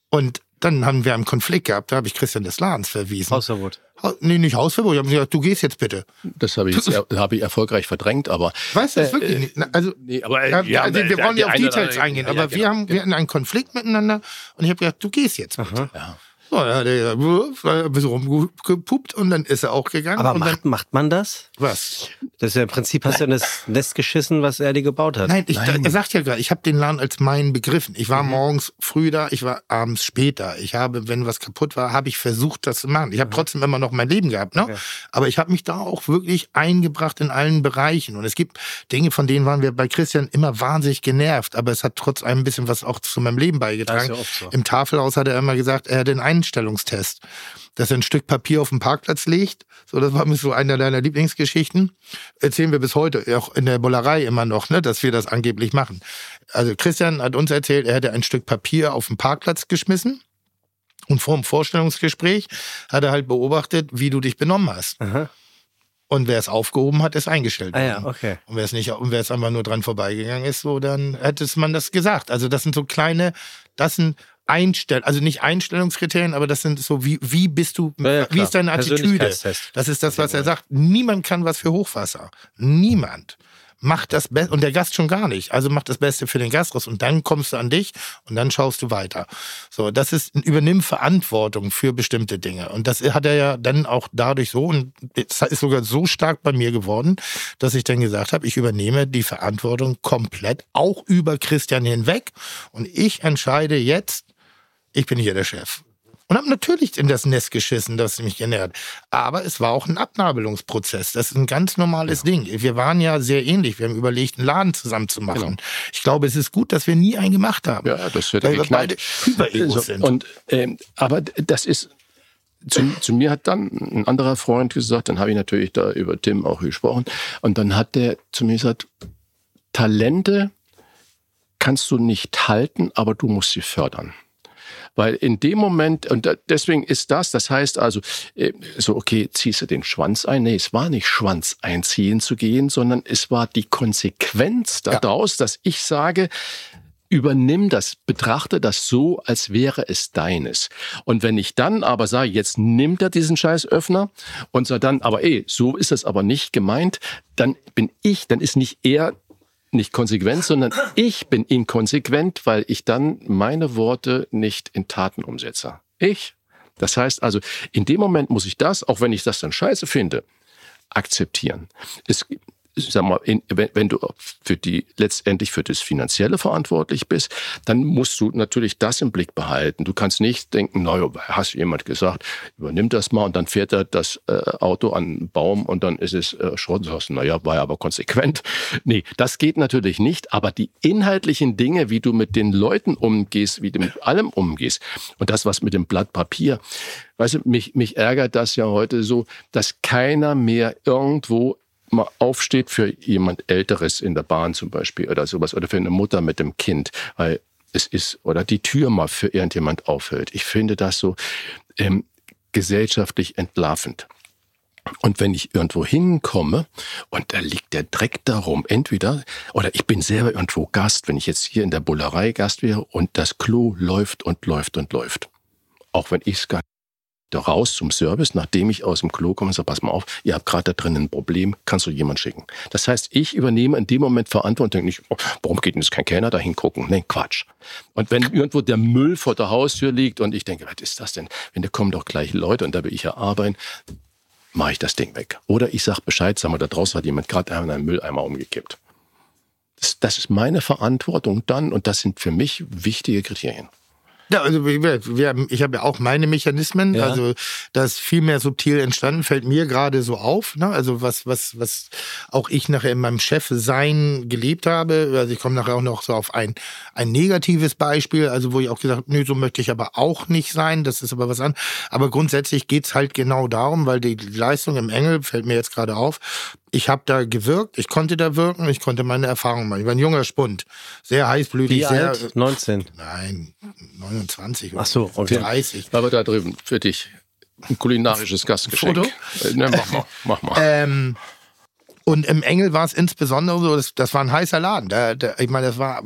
Und dann haben wir einen Konflikt gehabt. Da habe ich Christian des Ladens verwiesen. Hausverbot. Ha- nee, nicht Hausverbot. Ich habe gesagt, du gehst jetzt bitte. Das habe ich, jetzt, er- habe ich erfolgreich verdrängt, aber. Weißt du das Äh, wirklich äh, nicht? Also, Nee, aber ja, ja, also wir wollen ja auf Details eingehen, ja, aber ja, wir, genau. haben, wir hatten einen Konflikt miteinander und ich habe gesagt, du gehst jetzt bitte. Ja. So, dann hat er gesagt, ein bisschen rumgepuppt und dann ist er auch gegangen. Aber und dann, macht, macht man das? Was? Das ist ja im Prinzip hast du in das Nest geschissen, was er dir gebaut hat. Nein, ich, er sagt ja gerade, ich habe den Laden als meinen begriffen. Ich war morgens früh da, ich war abends später. Ich habe, wenn was kaputt war, habe ich versucht, das zu machen. Ich habe trotzdem immer noch mein Leben gehabt, ne? Aber ich habe mich da auch wirklich eingebracht in allen Bereichen. Und es gibt Dinge, von denen waren wir bei Christian immer wahnsinnig genervt. Aber es hat trotz allem ein bisschen was auch zu meinem Leben beigetragen. Das ist ja oft so. Im Tafelhaus hat er immer gesagt, er hat den Einstellungstest. Dass er ein Stück Papier auf den Parkplatz legt. So, das war mir so einer deiner Lieblingsgeschichten. Erzählen wir bis heute, auch in der Bullerei immer noch, ne, dass wir das angeblich machen. Also Christian hat uns erzählt, er hätte ein Stück Papier auf den Parkplatz geschmissen. Und vor dem Vorstellungsgespräch hat er halt beobachtet, wie du dich benommen hast. Aha. Und wer es aufgehoben hat, ist eingestellt Ah ja, worden. okay. Und wer es nicht, und wer es einfach nur dran vorbeigegangen ist, so, dann hätte es man das gesagt. Also das sind so kleine, das sind Einstell, also nicht Einstellungskriterien, aber das sind so, wie, wie bist du, Ja, ja, wie ist deine Attitüde? Das ist das, was er sagt. Niemand kann was für Hochwasser. Niemand. Macht das Beste, und der Gast schon gar nicht. Also macht das Beste für den Gast raus und dann kommst du an dich und dann schaust du weiter. So, das ist, übernimm Verantwortung für bestimmte Dinge. Und das hat er ja dann auch dadurch so, und es ist sogar so stark bei mir geworden, dass ich dann gesagt habe, ich übernehme die Verantwortung komplett, auch über Christian hinweg. Und ich entscheide jetzt, ich bin hier der Chef. Und habe natürlich in das Nest geschissen, das mich genährt. Aber es war auch ein Abnabelungsprozess. Das ist ein ganz normales Ding. Wir waren ja sehr ähnlich. Wir haben überlegt, einen Laden zusammen zu machen. Genau. Ich glaube, es ist gut, dass wir nie einen gemacht haben. Ja, das wird Weil wir beide Hyper-Egos So, sind. Und, ähm, aber das ist, zu, zu mir hat dann ein anderer Freund gesagt, dann habe ich natürlich da über Tim auch gesprochen, und dann hat der zu mir gesagt, Talente kannst du nicht halten, aber du musst sie fördern. Weil in dem Moment, und deswegen ist das, das heißt also, äh, so, okay, ziehst du den Schwanz ein? Nee, es war nicht Schwanz einziehen zu gehen, sondern es war die Konsequenz daraus, dass ich sage, übernimm das, betrachte das so, als wäre es deines. Und wenn ich dann aber sage, jetzt nimmt er diesen Scheißöffner und sagt dann, aber ey, so ist es aber nicht gemeint, dann bin ich, dann ist nicht er nicht konsequent, sondern ich bin inkonsequent, weil ich dann meine Worte nicht in Taten umsetze. Ich. Das heißt also, in dem Moment muss ich das, auch wenn ich das dann scheiße finde, akzeptieren. Es, sag mal, in, wenn, wenn du für die letztendlich für das Finanzielle verantwortlich bist, dann musst du natürlich das im Blick behalten. Du kannst nicht denken, naja, hast jemand gesagt, übernimm das mal und dann fährt er das äh, Auto an einen Baum und dann ist es äh, Schrott. Naja, war ja aber konsequent. Nee, das geht natürlich nicht, aber die inhaltlichen Dinge, wie du mit den Leuten umgehst, wie du mit allem umgehst und das, was mit dem Blatt Papier, weißt du, mich, mich ärgert das ja heute so, dass keiner mehr irgendwo mal aufsteht für jemand Älteres in der Bahn zum Beispiel oder sowas oder für eine Mutter mit dem Kind, weil es ist oder die Tür mal für irgendjemand aufhält. Ich finde das so ähm, gesellschaftlich entlarvend. Und wenn ich irgendwo hinkomme und da liegt der Dreck darum, entweder, oder ich bin selber irgendwo Gast, wenn ich jetzt hier in der Bullerei Gast wäre und das Klo läuft und läuft und läuft. Auch wenn ich es gar raus zum Service, nachdem ich aus dem Klo komme und sage, pass mal auf, ihr habt gerade da drin ein Problem, kannst du jemand schicken. Das heißt, ich übernehme in dem Moment Verantwortung, nicht, oh, warum geht denn jetzt kein Kellner da hingucken? Nee, Quatsch. Und wenn irgendwo der Müll vor der Haustür liegt und ich denke, was ist das denn? Wenn da kommen doch gleich Leute und da will ich ja arbeiten, mache ich das Ding weg. Oder ich sage Bescheid, sag mal, da draußen hat jemand gerade einen Mülleimer umgekippt. Das, das ist meine Verantwortung dann und das sind für mich wichtige Kriterien. Ja, also wir, haben, ich habe ja auch meine Mechanismen, Ja. also das ist viel mehr subtil entstanden, fällt mir gerade so auf. Ne? Also was, was, was auch ich nachher in meinem Chef sein gelebt habe. Also ich komme nachher auch noch so auf ein, ein negatives Beispiel, also wo ich auch gesagt habe, nö, so möchte ich aber auch nicht sein, das ist aber was an. Aber grundsätzlich geht's halt genau darum, weil die Leistung im Engel, fällt mir jetzt gerade auf, ich habe da gewirkt, ich konnte da wirken, ich konnte meine Erfahrungen machen. Ich war ein junger Spund, sehr heißblütig, Wie sehr. alt? 19. Nein, 29 oder Ach so, okay. 30. Aber da drüben, für dich, ein kulinarisches Gastgeschenk. Foto? Äh, ne, mach mal, mach mal. Ähm, und im Engel war es insbesondere so, das, das war ein heißer Laden. Da, da, ich meine, das war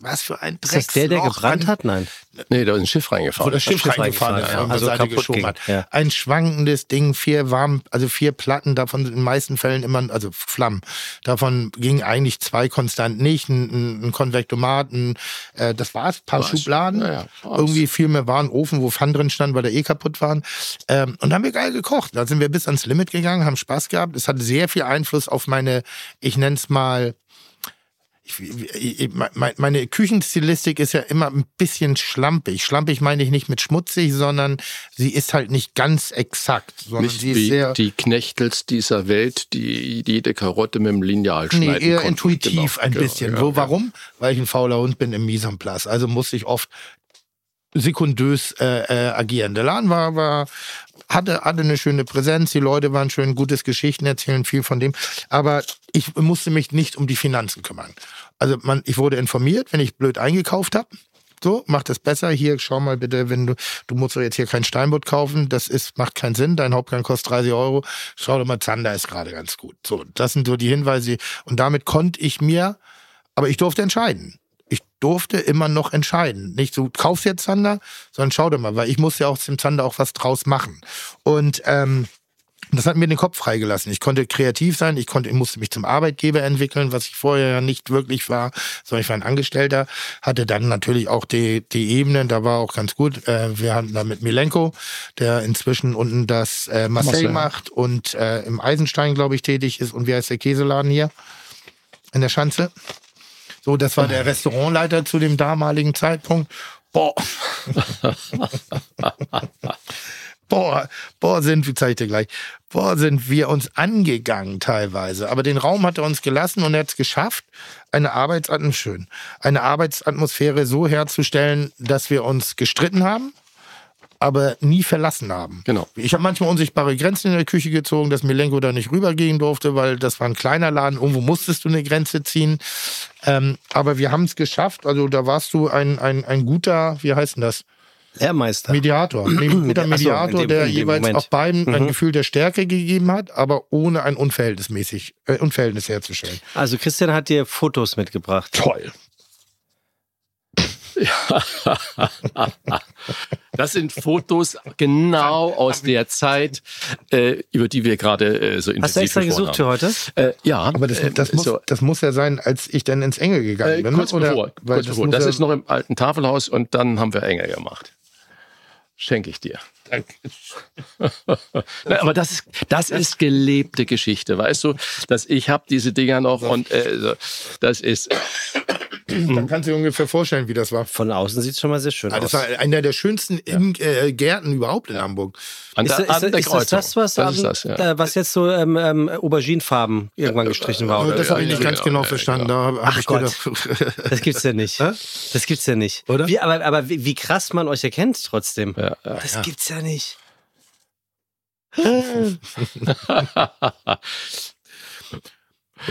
was für ein Ist Drecksloch. das der, der gebrannt hat? Nein. Nee, da ist ein Schiff reingefahren. Wo das Schiff Schiff reingefahren reingefahren, ja. Also Seite kaputt geschoben ging, hat. ja. Ein schwankendes Ding, vier warm, also vier Platten, davon in den meisten Fällen immer, also Flammen. Davon gingen eigentlich zwei konstant nicht, ein, ein, ein Konvektomat, ein, äh, das war's, paar War's. Schubladen. Ja. Irgendwie viel mehr war ein Ofen, wo Pfannen drin standen, weil der eh kaputt waren. Ähm, und da haben wir geil gekocht. Da sind wir bis ans Limit gegangen, haben Spaß gehabt. Es hat sehr viel Einfluss auf meine, ich nenne es mal, ich, ich, ich, mein- meine Küchenstilistik ist ja immer ein bisschen schlampig. Schlampig meine ich nicht mit schmutzig, sondern sie ist halt nicht ganz exakt, sondern Nicht sie ist wie sehr die Knechtels dieser Welt, die jede Karotte mit dem Lineal nee, schneiden eher konnten. intuitiv Genau, ein genau, bisschen. ja, Wo, ja. warum? Weil ich ein fauler Hund bin im Mise en place. Also musste ich oft sekundös äh, äh, agieren. Der Laden war, war hatte, hatte eine schöne Präsenz, die Leute waren schön, gutes Geschichten erzählen, viel von dem. Aber ich musste mich nicht um die Finanzen kümmern. Also man, ich wurde informiert, wenn ich blöd eingekauft habe. So, mach das besser. Hier, schau mal bitte, wenn du, du musst doch jetzt hier kein Steinbutt kaufen. Das ist, macht keinen Sinn. Dein Hauptgang kostet 30 Euro. Schau doch mal, Zander ist gerade ganz gut. So, das sind so die Hinweise. Und damit konnte ich mir, aber ich durfte entscheiden. Ich durfte immer noch entscheiden. Nicht so, kaufst jetzt Zander, sondern schau doch mal, weil ich muss ja aus dem Zander auch was draus machen. Und ähm, das hat mir den Kopf freigelassen. Ich konnte kreativ sein, ich konnte, ich musste mich zum Arbeitgeber entwickeln, was ich vorher ja nicht wirklich war, sondern ich war ein Angestellter, hatte dann natürlich auch die, die Ebenen, da war auch ganz gut. Äh, wir hatten da mit Milenko, der inzwischen unten das äh, Marseille Marseille. macht und äh, im Eisenstein, glaube ich, tätig ist. Und wie heißt der Käseladen hier? In der Schanze. So, das war der Restaurantleiter zu dem damaligen Zeitpunkt. Boah. Boah, boah, sind, wie zeige ich dir gleich, boah, sind wir uns angegangen teilweise. Aber den Raum hat er uns gelassen und er hat es geschafft, eine Arbeitsatmosphäre, eine Arbeitsatmosphäre so herzustellen, dass wir uns gestritten haben, aber nie verlassen haben. Genau. Ich habe manchmal unsichtbare Grenzen in der Küche gezogen, dass Milenko da nicht rübergehen durfte, weil das war ein kleiner Laden. Irgendwo musstest du eine Grenze ziehen. Ähm, aber wir haben es geschafft. Also da warst du ein, ein, ein guter, wie heißt denn das? Lehrmeister. Mediator. Ein guter Ach so, Mediator, dem- der jeweils Moment. auch beiden ein Mhm. Gefühl der Stärke gegeben hat, aber ohne ein unverhältnismäßig, äh, Unverhältnis herzustellen. Also Christian hat dir Fotos mitgebracht. Toll. Das sind Fotos genau aus der Zeit, äh, über die wir gerade äh, so intensiv Hast du extra gesucht für heute? haben. Äh, ja, Aber das, äh, das, muss, so, das muss ja sein, als ich dann ins Enge gegangen äh, bin. kurz oder? bevor. Weil kurz bevor. muss Das ja, ist noch im alten Tafelhaus und dann haben wir Engel gemacht. Schenke ich dir. Na, aber das ist, das ist gelebte Geschichte, weißt du? Dass ich habe diese Dinger noch und äh, das ist Dann kannst du dir ungefähr vorstellen, wie das war. Von außen sieht es schon mal sehr schön Ah, Das aus. war einer der schönsten Im- äh, Gärten überhaupt in Hamburg. an Ist, der, da- an ist, der ist das das, was, das ist das, ja. äh, was jetzt so ähm, ähm, Auberginenfarben irgendwann gestrichen war? Aber Oder? das habe ich ja, nicht ganz ja, genau ja, verstanden. ja. Da Ach ich Gott. gedacht, Das gibt's ja nicht. Das gibt's ja nicht. Oder? Wie, aber aber wie, wie krass man euch erkennt trotzdem. Ja, ja. Das gibt's ja nicht.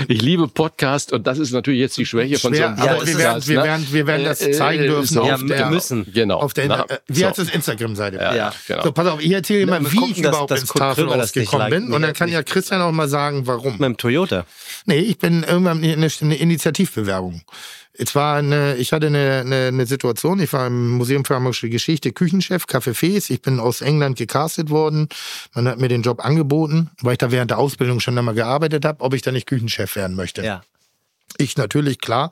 Ich liebe Podcast und das ist natürlich jetzt die Schwäche von schwer, so einem aber wir werden, Podcast, wir, ne? werden, wir werden das Äh, zeigen äh, dürfen so, Ja, auf, wir der, müssen. Genau. auf der, Na, äh, wie so. heißt das Instagram-Seite? Ja, Ja. genau. So, pass auf, ich erzähle Na, immer, wir wie gucken, ich überhaupt dass ins das nicht gekommen bin. Und dann kann ja Christian auch mal sagen, warum. Mit dem Toyota. Nee, ich bin irgendwann eine, eine Initiativbewerbung. Es war eine, ich hatte eine, eine, eine Situation, ich war im Museum für Hamburgische Geschichte Küchenchef, Café Fes. Ich bin aus England gecastet worden. Man hat mir den Job angeboten, weil ich da während der Ausbildung schon einmal gearbeitet habe, ob ich da nicht Küchenchef werden möchte. Ja. Ich natürlich, klar.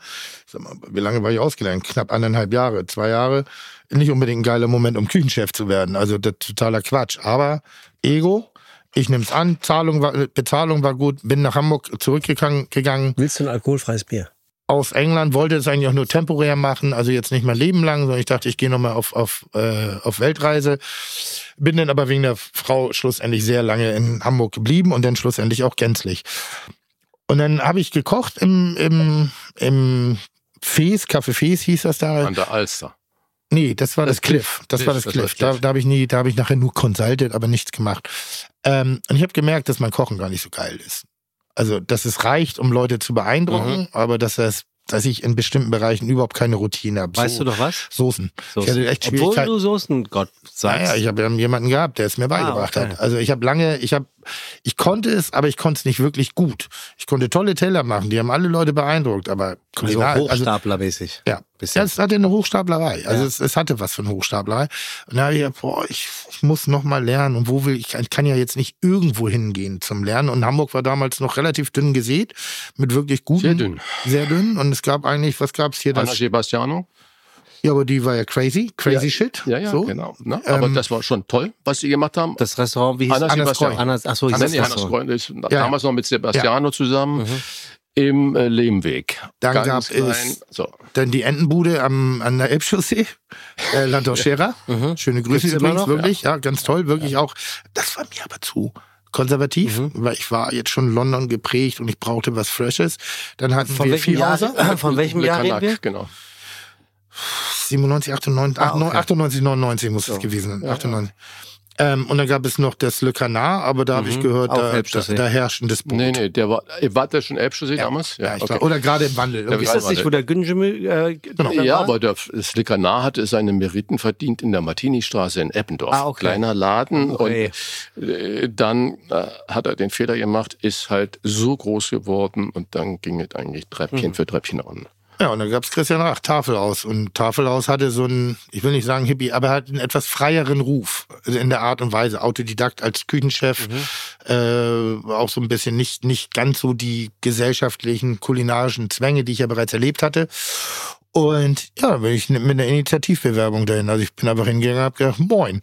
Mal, wie lange war ich ausgelernt? Knapp anderthalb Jahre, zwei Jahre. Nicht unbedingt ein geiler Moment, um Küchenchef zu werden. Also das totaler Quatsch. Aber Ego, ich nehme es an, Zahlung war, Bezahlung war gut, bin nach Hamburg zurückgegangen. Gegangen. Willst du ein alkoholfreies Bier? Aus England, wollte es eigentlich auch nur temporär machen, also jetzt nicht mal Leben lang, sondern ich dachte, ich gehe nochmal auf, auf, äh, auf Weltreise. Bin dann aber wegen der Frau schlussendlich sehr lange in Hamburg geblieben und dann schlussendlich auch gänzlich. Und dann habe ich gekocht im, im, im Fes, Café Fes hieß das da. An der Alster. Nee, das war das, Das Cliff. Cliff. Das war das Das war Cliff. Cliff. Da, da habe ich nie, da habe ich nachher nur consulted, aber nichts gemacht. Ähm, und ich habe gemerkt, dass mein Kochen gar nicht so geil ist. Also, dass es reicht, um Leute zu beeindrucken, aber dass das, dass ich in bestimmten Bereichen überhaupt keine Routine habe. Weißt du doch was? Soßen. Soßen. Ich hatte echt Obwohl du Soßengott sagst. Naja, ich habe ja jemanden gehabt, der es mir beigebracht okay. hat. Also ich habe lange, ich habe, ich konnte es, aber ich konnte es nicht wirklich gut. Ich konnte tolle Teller machen, die haben alle Leute beeindruckt, aber also kulinar- also Hochstaplermäßig. ja, Bisschen. es hatte eine Hochstaplerei. Also Ja. es, es hatte was von Hochstaplerei. Und da habe ich gedacht, boah, ich, ich muss noch mal lernen. Und wo will ich? Ich kann ja jetzt nicht irgendwo hingehen zum Lernen. Und Hamburg war damals noch relativ dünn gesät, mit wirklich guten. Sehr dünn. Sehr dünn. Und es gab eigentlich, was gab es hier? Anna Das, Sebastiano. ja, aber die war ja crazy, crazy Ja, shit. Ja, ja, so. genau. Ne? Aber Ähm, das war schon toll, was sie gemacht haben. Das Restaurant, wie hieß Anna es? Annas Sebastiano. Kreuz. Annas, achso, hieß Hannes, das Hannes Restaurant. Freund ist damals noch mit Sebastiano zusammen im äh, Lehmweg. Dann Ganz gab klein. es- So. Dann die Entenbude am, an der Elbchaussee, äh, Landoschera. Schöne Grüße Gibt's übrigens, noch? wirklich. Ja. ganz toll, wirklich auch. Das war mir aber zu konservativ, weil ich war jetzt schon London geprägt und ich brauchte was Freshes. Dann hatten Von wir welchem Jahr, von welchem Le Jahr reden Canac, wir? Genau. 97, 98, Ah, okay. 98, 99 muss es gewesen sein. 98. Ähm, und dann gab es noch das Le Canard, aber da habe ich gehört, da, da, da herrscht ein Disput. Nee, nee, der war, äh, war der schon Elbchaussee damals? Ja, ich war, oder gerade im Wandel. Ja, Ist das nicht, wo der Günjemü äh, Genau. da Ja, war? aber der Slickernar hatte seine Meriten verdient in der Martini-Straße in Eppendorf. Ah, okay. Kleiner Laden. Okay. Und äh, dann äh, hat er den Fehler gemacht, ist halt so groß geworden und dann ging es eigentlich Treppchen Mhm. für Treppchen unten. Ja, und dann gab's Christian Rach, Tafelhaus. Und Tafelhaus hatte so einen, ich will nicht sagen Hippie, aber er hat einen etwas freieren Ruf in der Art und Weise. Autodidakt als Küchenchef, äh, auch so ein bisschen nicht, nicht ganz so die gesellschaftlichen kulinarischen Zwänge, die ich ja bereits erlebt hatte. Und ja, bin ich mit einer Initiativbewerbung dahin. Also ich bin einfach hingegangen und hab gedacht, moin.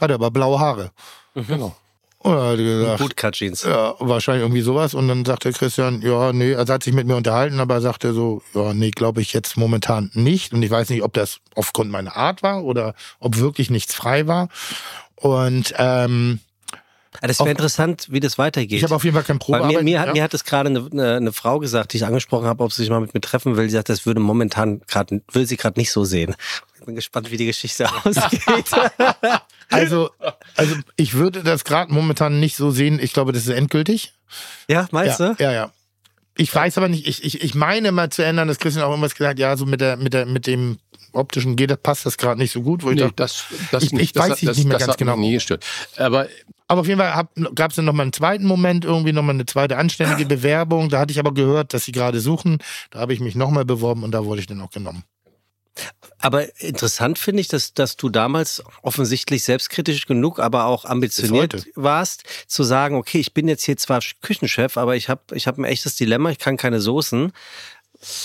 Hatte aber blaue Haare. Genau. Und er hat gesagt, Bootcut-Jeans. ja, wahrscheinlich irgendwie sowas. Und dann sagte Christian, ja, nee, also er hat sich mit mir unterhalten, aber er sagte so, ja, nee, glaube ich jetzt momentan nicht. Und ich weiß nicht, ob das aufgrund meiner Art war oder ob wirklich nichts frei war. Und ähm, Ah, Das wäre interessant, wie das weitergeht. ich habe auf jeden Fall kein Probearbeit. mir, mir, hat, ja. mir hat es gerade eine, eine, eine Frau gesagt, die ich angesprochen habe, ob sie sich mal mit mir treffen will. Sie sagt, das würde momentan gerade, will sie gerade nicht so sehen. Ich bin gespannt, wie die Geschichte ausgeht. also, also ich würde das gerade momentan nicht so sehen. Ich glaube, das ist endgültig. ja, meinst ja, du? ja, ja. Ich weiß aber nicht, ich, ich, ich meine mal zu ändern, dass Christian auch irgendwas gesagt hat, ja, so mit der, mit der, mit dem optischen geht, das passt das gerade nicht so gut, wo ich Nee, dachte, das, das Ich- nicht. ich das, weiß hat- nicht das, mehr das ganz hat mich genau. nie gestört. Aber Aber auf jeden Fall gab es dann noch mal einen zweiten Moment, irgendwie noch mal eine zweite anständige Bewerbung. Da hatte ich aber gehört, dass sie gerade suchen. Da habe ich mich noch mal beworben und da wurde ich dann auch genommen. Aber interessant finde ich, dass, dass du damals offensichtlich selbstkritisch genug, aber auch ambitioniert warst, zu sagen, okay, ich bin jetzt hier zwar Küchenchef, aber ich habe ich hab ein echtes Dilemma, ich kann keine Soßen.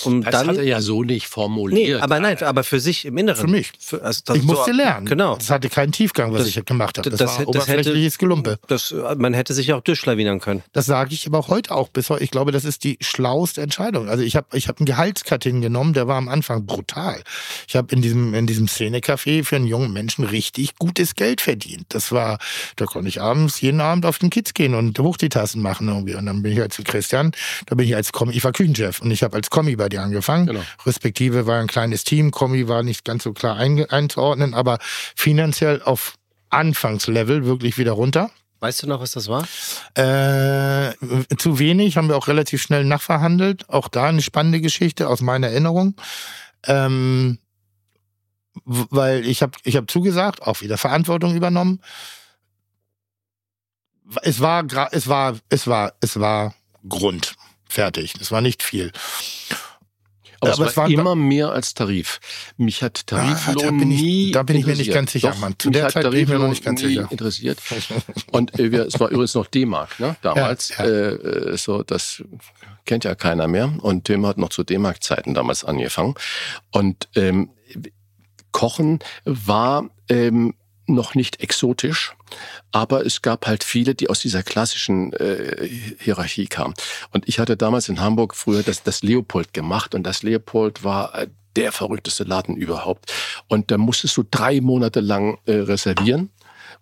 Und das dann, hat er ja so nicht nee, formuliert. aber nein, aber für sich im Inneren. Für mich. Für, also das Ich musste so, lernen. Genau. Das hatte keinen Tiefgang, was Das- ich gemacht habe. Das, das war das hätte- oberflächliches Gelumpe. Das, man hätte sich auch durchschlawinern können. Das sage ich aber auch heute auch bis heute. Ich glaube, das ist die schlauste Entscheidung. Also ich habe ich hab einen Gehaltscut hingenommen, der war am Anfang brutal. Ich habe in diesem, in diesem Szenecafé für einen jungen Menschen richtig gutes Geld verdient. Das war, da konnte ich abends, jeden Abend auf den Kids gehen und hoch die Tassen machen irgendwie. Und dann bin ich halt zu Christian, da bin ich als Kommi, ich war Küchenchef und ich habe als Kommi bei dir angefangen. Genau. Respektive war ein kleines Team, Kommi war nicht ganz so klar einzuordnen, aber finanziell auf Anfangslevel wirklich wieder runter. Weißt du noch, was das war? Äh, zu wenig, haben wir auch relativ schnell nachverhandelt. Auch da eine spannende Geschichte aus meiner Erinnerung. Ähm, weil ich habe ich hab zugesagt, auch wieder Verantwortung übernommen. Es war, es war, es war, es war Grund. Fertig. Es war nicht viel. aber, aber es war immer mehr als Tarif. Mich hat Tariflohn Ah, da bin ich- nie da bin ich mir nicht ganz sicher, Doch, Mann. Zu mich der hat Zeit bin ich mir noch nicht ganz sicher. interessiert. Und äh, wir, es war übrigens noch D-Mark, ne? Damals. Ja, ja. Äh, äh, so, das kennt ja keiner mehr. Und Tim hat noch zu D-Mark-Zeiten damals angefangen. Und ähm, Kochen war ähm, noch nicht exotisch, aber es gab halt viele, die aus dieser klassischen äh, Hierarchie kamen. Und ich hatte damals in Hamburg früher das, das Leopold gemacht und das Leopold war äh, der verrückteste Laden überhaupt. Und da musstest du drei Monate lang äh, reservieren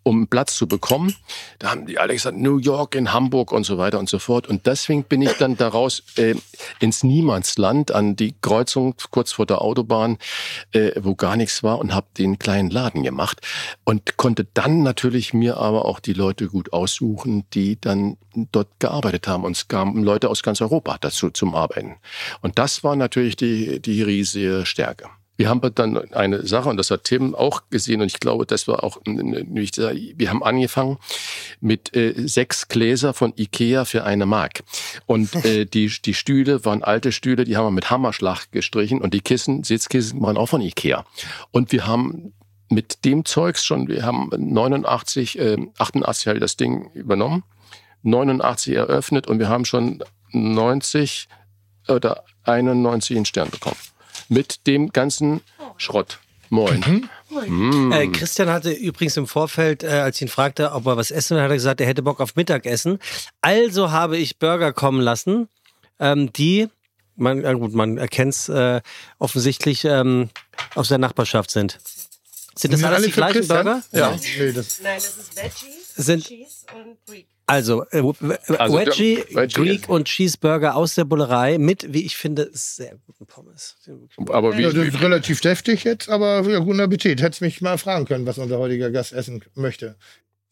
um Platz zu bekommen. Da haben die alle gesagt, New York, in Hamburg und so weiter und so fort. Und deswegen bin ich dann daraus äh, ins Niemandsland an die Kreuzung kurz vor der Autobahn, äh, wo gar nichts war und habe den kleinen Laden gemacht und konnte dann natürlich mir aber auch die Leute gut aussuchen, die dann dort gearbeitet haben. Und es kamen Leute aus ganz Europa dazu zum Arbeiten. Und das war natürlich die, die riesige Stärke. Wir haben dann eine Sache, und das hat Tim auch gesehen, und ich glaube, das war auch, wir haben angefangen mit äh, sechs Gläser von Ikea für eine Mark. Und äh, die, die Stühle waren alte Stühle, die haben wir mit Hammerschlag gestrichen und die Kissen, Sitzkissen waren auch von Ikea. Und wir haben mit dem Zeugs schon, wir haben 89, äh, 88 habe ich das Ding übernommen, 89 eröffnet und wir haben schon 90 oder 91 einen Stern bekommen mit dem ganzen Schrott. Moin. Mhm. Äh, Christian hatte übrigens im Vorfeld, äh, als ich ihn fragte, ob er was essen will, hat er gesagt, er hätte Bock auf Mittagessen. Also habe ich Burger kommen lassen, ähm, die, man, äh, gut, man erkennt es äh, offensichtlich, ähm, aus der Nachbarschaft sind. Sind das alles die gleichen Christian? Burger? Ja. ja. Nein, das ist Veggie, sind, Cheese und Greek. Also, äh, also Wedgie, Greek und Cheeseburger aus der Bullerei mit, wie ich finde, sehr guten Pommes. Aber wie, ja, das ist relativ deftig jetzt, aber ja, guten Appetit. Hättest mich mal fragen können, was unser heutiger Gast essen möchte.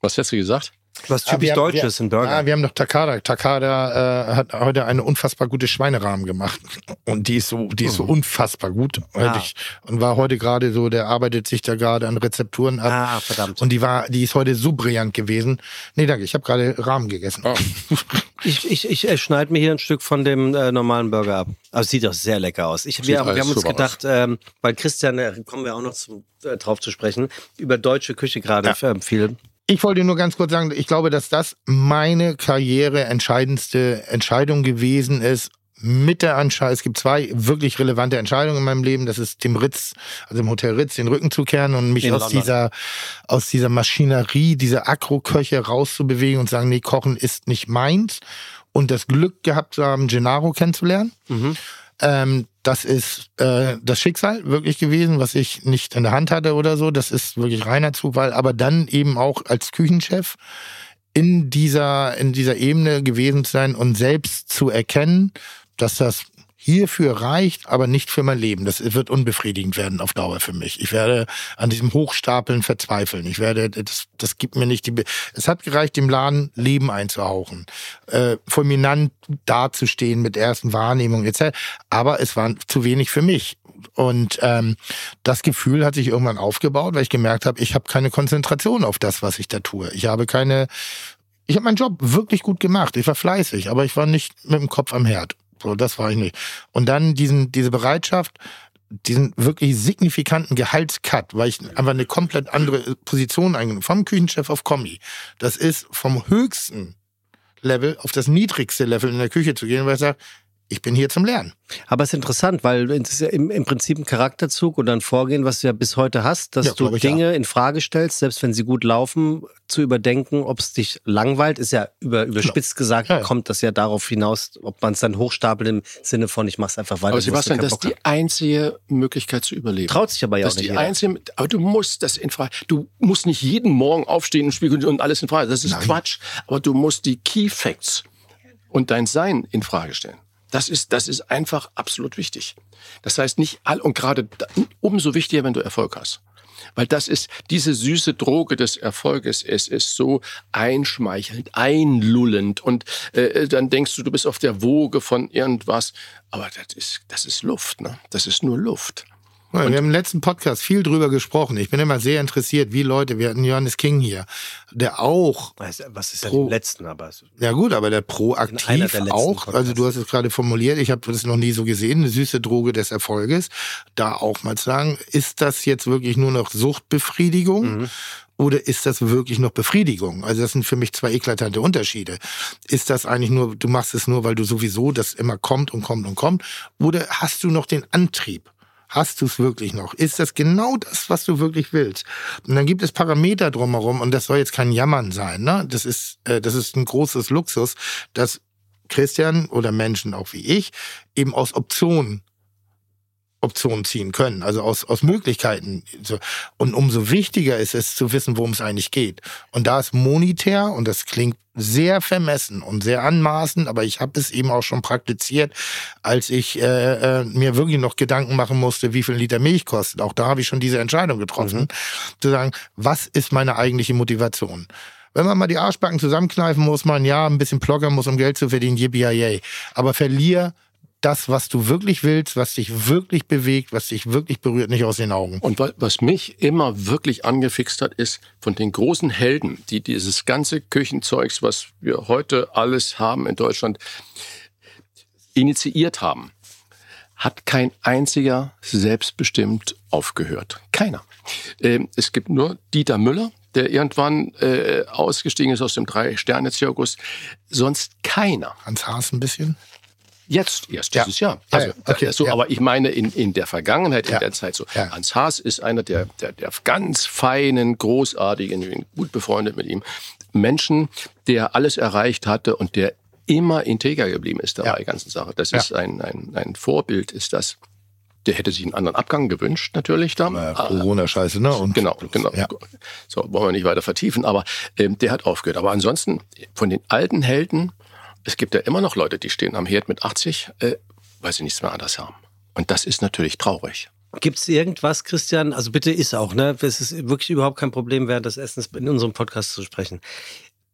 Was hättest du gesagt? Was typisch haben, Deutsches in Burger. Ja, wir haben noch Takada. Takada äh, hat heute eine unfassbar gute Schweinerahmen gemacht. Und die ist so, die ist so mhm. unfassbar gut. Ah. Ich, und war heute gerade so, der arbeitet sich da gerade an Rezepturen ab. Ah, verdammt. Und die war, die ist heute so brillant gewesen. Nee, danke, ich habe gerade Rahmen gegessen. Oh. ich ich, ich äh, schneide mir hier ein Stück von dem äh, normalen Burger ab. Aber es sieht doch sehr lecker aus. Ich, wir, wir haben uns gedacht, ähm, weil Christian, äh, kommen wir auch noch zu, äh, drauf zu sprechen, über deutsche Küche gerade ja. viel ich wollte nur ganz kurz sagen, ich glaube, dass das meine Karriere entscheidendste Entscheidung gewesen ist. Mit der Anschau, es gibt zwei wirklich relevante Entscheidungen in meinem Leben. Das ist dem Ritz, also dem Hotel Ritz, den Rücken zu kehren und mich aus dieser, aus dieser Maschinerie, dieser Akro-Köche rauszubewegen und sagen, nee, Kochen ist nicht meins. Und das Glück gehabt zu haben, Gennaro kennenzulernen. Mhm. Ähm, das ist äh, das Schicksal wirklich gewesen, was ich nicht in der Hand hatte oder so. Das ist wirklich reiner Zufall. Aber dann eben auch als Küchenchef in dieser, in dieser Ebene gewesen zu sein und selbst zu erkennen, dass das hierfür reicht, aber nicht für mein Leben. Das wird unbefriedigend werden auf Dauer für mich. Ich werde an diesem Hochstapeln verzweifeln. Ich werde, das, das gibt mir nicht die, es hat gereicht, dem Laden Leben einzuhauchen, äh, fulminant dazustehen mit ersten Wahrnehmungen etc. Aber es war zu wenig für mich. Und ähm, das Gefühl hat sich irgendwann aufgebaut, weil ich gemerkt habe, ich habe keine Konzentration auf das, was ich da tue. Ich habe keine ich habe meinen Job wirklich gut gemacht. Ich war fleißig, aber ich war nicht mit dem Kopf am Herd. So, das war ich nicht. Und dann diesen, diese Bereitschaft, diesen wirklich signifikanten Gehaltscut, weil ich einfach eine komplett andere Position eingenommen vom Küchenchef auf Kommi. Das ist vom höchsten Level auf das niedrigste Level in der Küche zu gehen, weil ich sage, ich bin hier zum Lernen. Aber es ist interessant, weil es ist ja im, im Prinzip ein Charakterzug und ein Vorgehen, was du ja bis heute hast, dass ja, du Dinge in Frage stellst, selbst wenn sie gut laufen, zu überdenken, ob es dich langweilt, ist ja über, überspitzt genau. gesagt, ja, ja. kommt das ja darauf hinaus, ob man es dann hochstapelt im Sinne von, ich mach's einfach weiter. Aber Sebastian, das ist die einzige Möglichkeit zu überleben. Traut sich aber ja das auch nicht. Die jeder. einzige, aber du musst das in Frage, du musst nicht jeden Morgen aufstehen und spielen und alles in Frage. Das ist Nein. Quatsch. Aber du musst die Key Facts und dein Sein in Frage stellen. Das ist, das ist einfach absolut wichtig. Das heißt nicht all, und gerade umso wichtiger, wenn du Erfolg hast. Weil das ist diese süße Droge des Erfolges. Es ist so einschmeichelnd, einlullend und äh, dann denkst du, du bist auf der Woge von irgendwas. Aber das ist, das ist Luft, ne? Das ist nur Luft. Wir haben im letzten Podcast viel drüber gesprochen. Ich bin immer sehr interessiert, wie Leute, wir hatten Johannes King hier, der auch. Was ist ja pro, im letzten, aber. Ja, gut, aber der proaktiv der auch. Podcasts. Also, du hast es gerade formuliert, ich habe das noch nie so gesehen, eine süße Droge des Erfolges. Da auch mal zu sagen, ist das jetzt wirklich nur noch Suchtbefriedigung? Mhm. Oder ist das wirklich noch Befriedigung? Also das sind für mich zwei eklatante Unterschiede. Ist das eigentlich nur, du machst es nur, weil du sowieso das immer kommt und kommt und kommt? Oder hast du noch den Antrieb? Hast du es wirklich noch? Ist das genau das, was du wirklich willst? Und dann gibt es Parameter drumherum und das soll jetzt kein Jammern sein. Ne? Das ist, äh, das ist ein großes Luxus, dass Christian oder Menschen auch wie ich eben aus Optionen Optionen ziehen können, also aus, aus Möglichkeiten. Und umso wichtiger ist es zu wissen, worum es eigentlich geht. Und da ist monetär, und das klingt sehr vermessen und sehr anmaßend, aber ich habe es eben auch schon praktiziert, als ich äh, äh, mir wirklich noch Gedanken machen musste, wie viel Liter Milch kostet. Auch da habe ich schon diese Entscheidung getroffen, mhm. zu sagen, was ist meine eigentliche Motivation? Wenn man mal die Arschbacken zusammenkneifen muss, man ja ein bisschen ploggern muss, um Geld zu verdienen, yippie Aber verlier das, was du wirklich willst, was dich wirklich bewegt, was dich wirklich berührt, nicht aus den Augen. Und was mich immer wirklich angefixt hat, ist von den großen Helden, die dieses ganze Küchenzeugs, was wir heute alles haben in Deutschland, initiiert haben, hat kein einziger selbstbestimmt aufgehört. Keiner. Ähm, es gibt nur Dieter Müller, der irgendwann äh, ausgestiegen ist aus dem Drei-Sterne-Zirkus. Sonst keiner. Hans Haas ein bisschen? Jetzt erst dieses ja. Jahr. Also, okay, so, ja. Aber ich meine in, in der Vergangenheit, in ja. der Zeit so. Ja. Hans Haas ist einer der, der, der ganz feinen, großartigen, ich bin gut befreundet mit ihm, Menschen, der alles erreicht hatte und der immer integer geblieben ist dabei, ja. ganzen Sache. Das ist ein, ein, ein Vorbild, ist das. Der hätte sich einen anderen Abgang gewünscht, natürlich da. Ja, Corona-Scheiße, ne? Und genau, genau. Ja. So, wollen wir nicht weiter vertiefen, aber ähm, der hat aufgehört. Aber ansonsten, von den alten Helden, es gibt ja immer noch Leute, die stehen am Herd mit 80, äh, weil sie nichts mehr anders haben. Und das ist natürlich traurig. Gibt es irgendwas, Christian? Also bitte ist auch, ne? Es ist wirklich überhaupt kein Problem, während des Essens in unserem Podcast zu sprechen.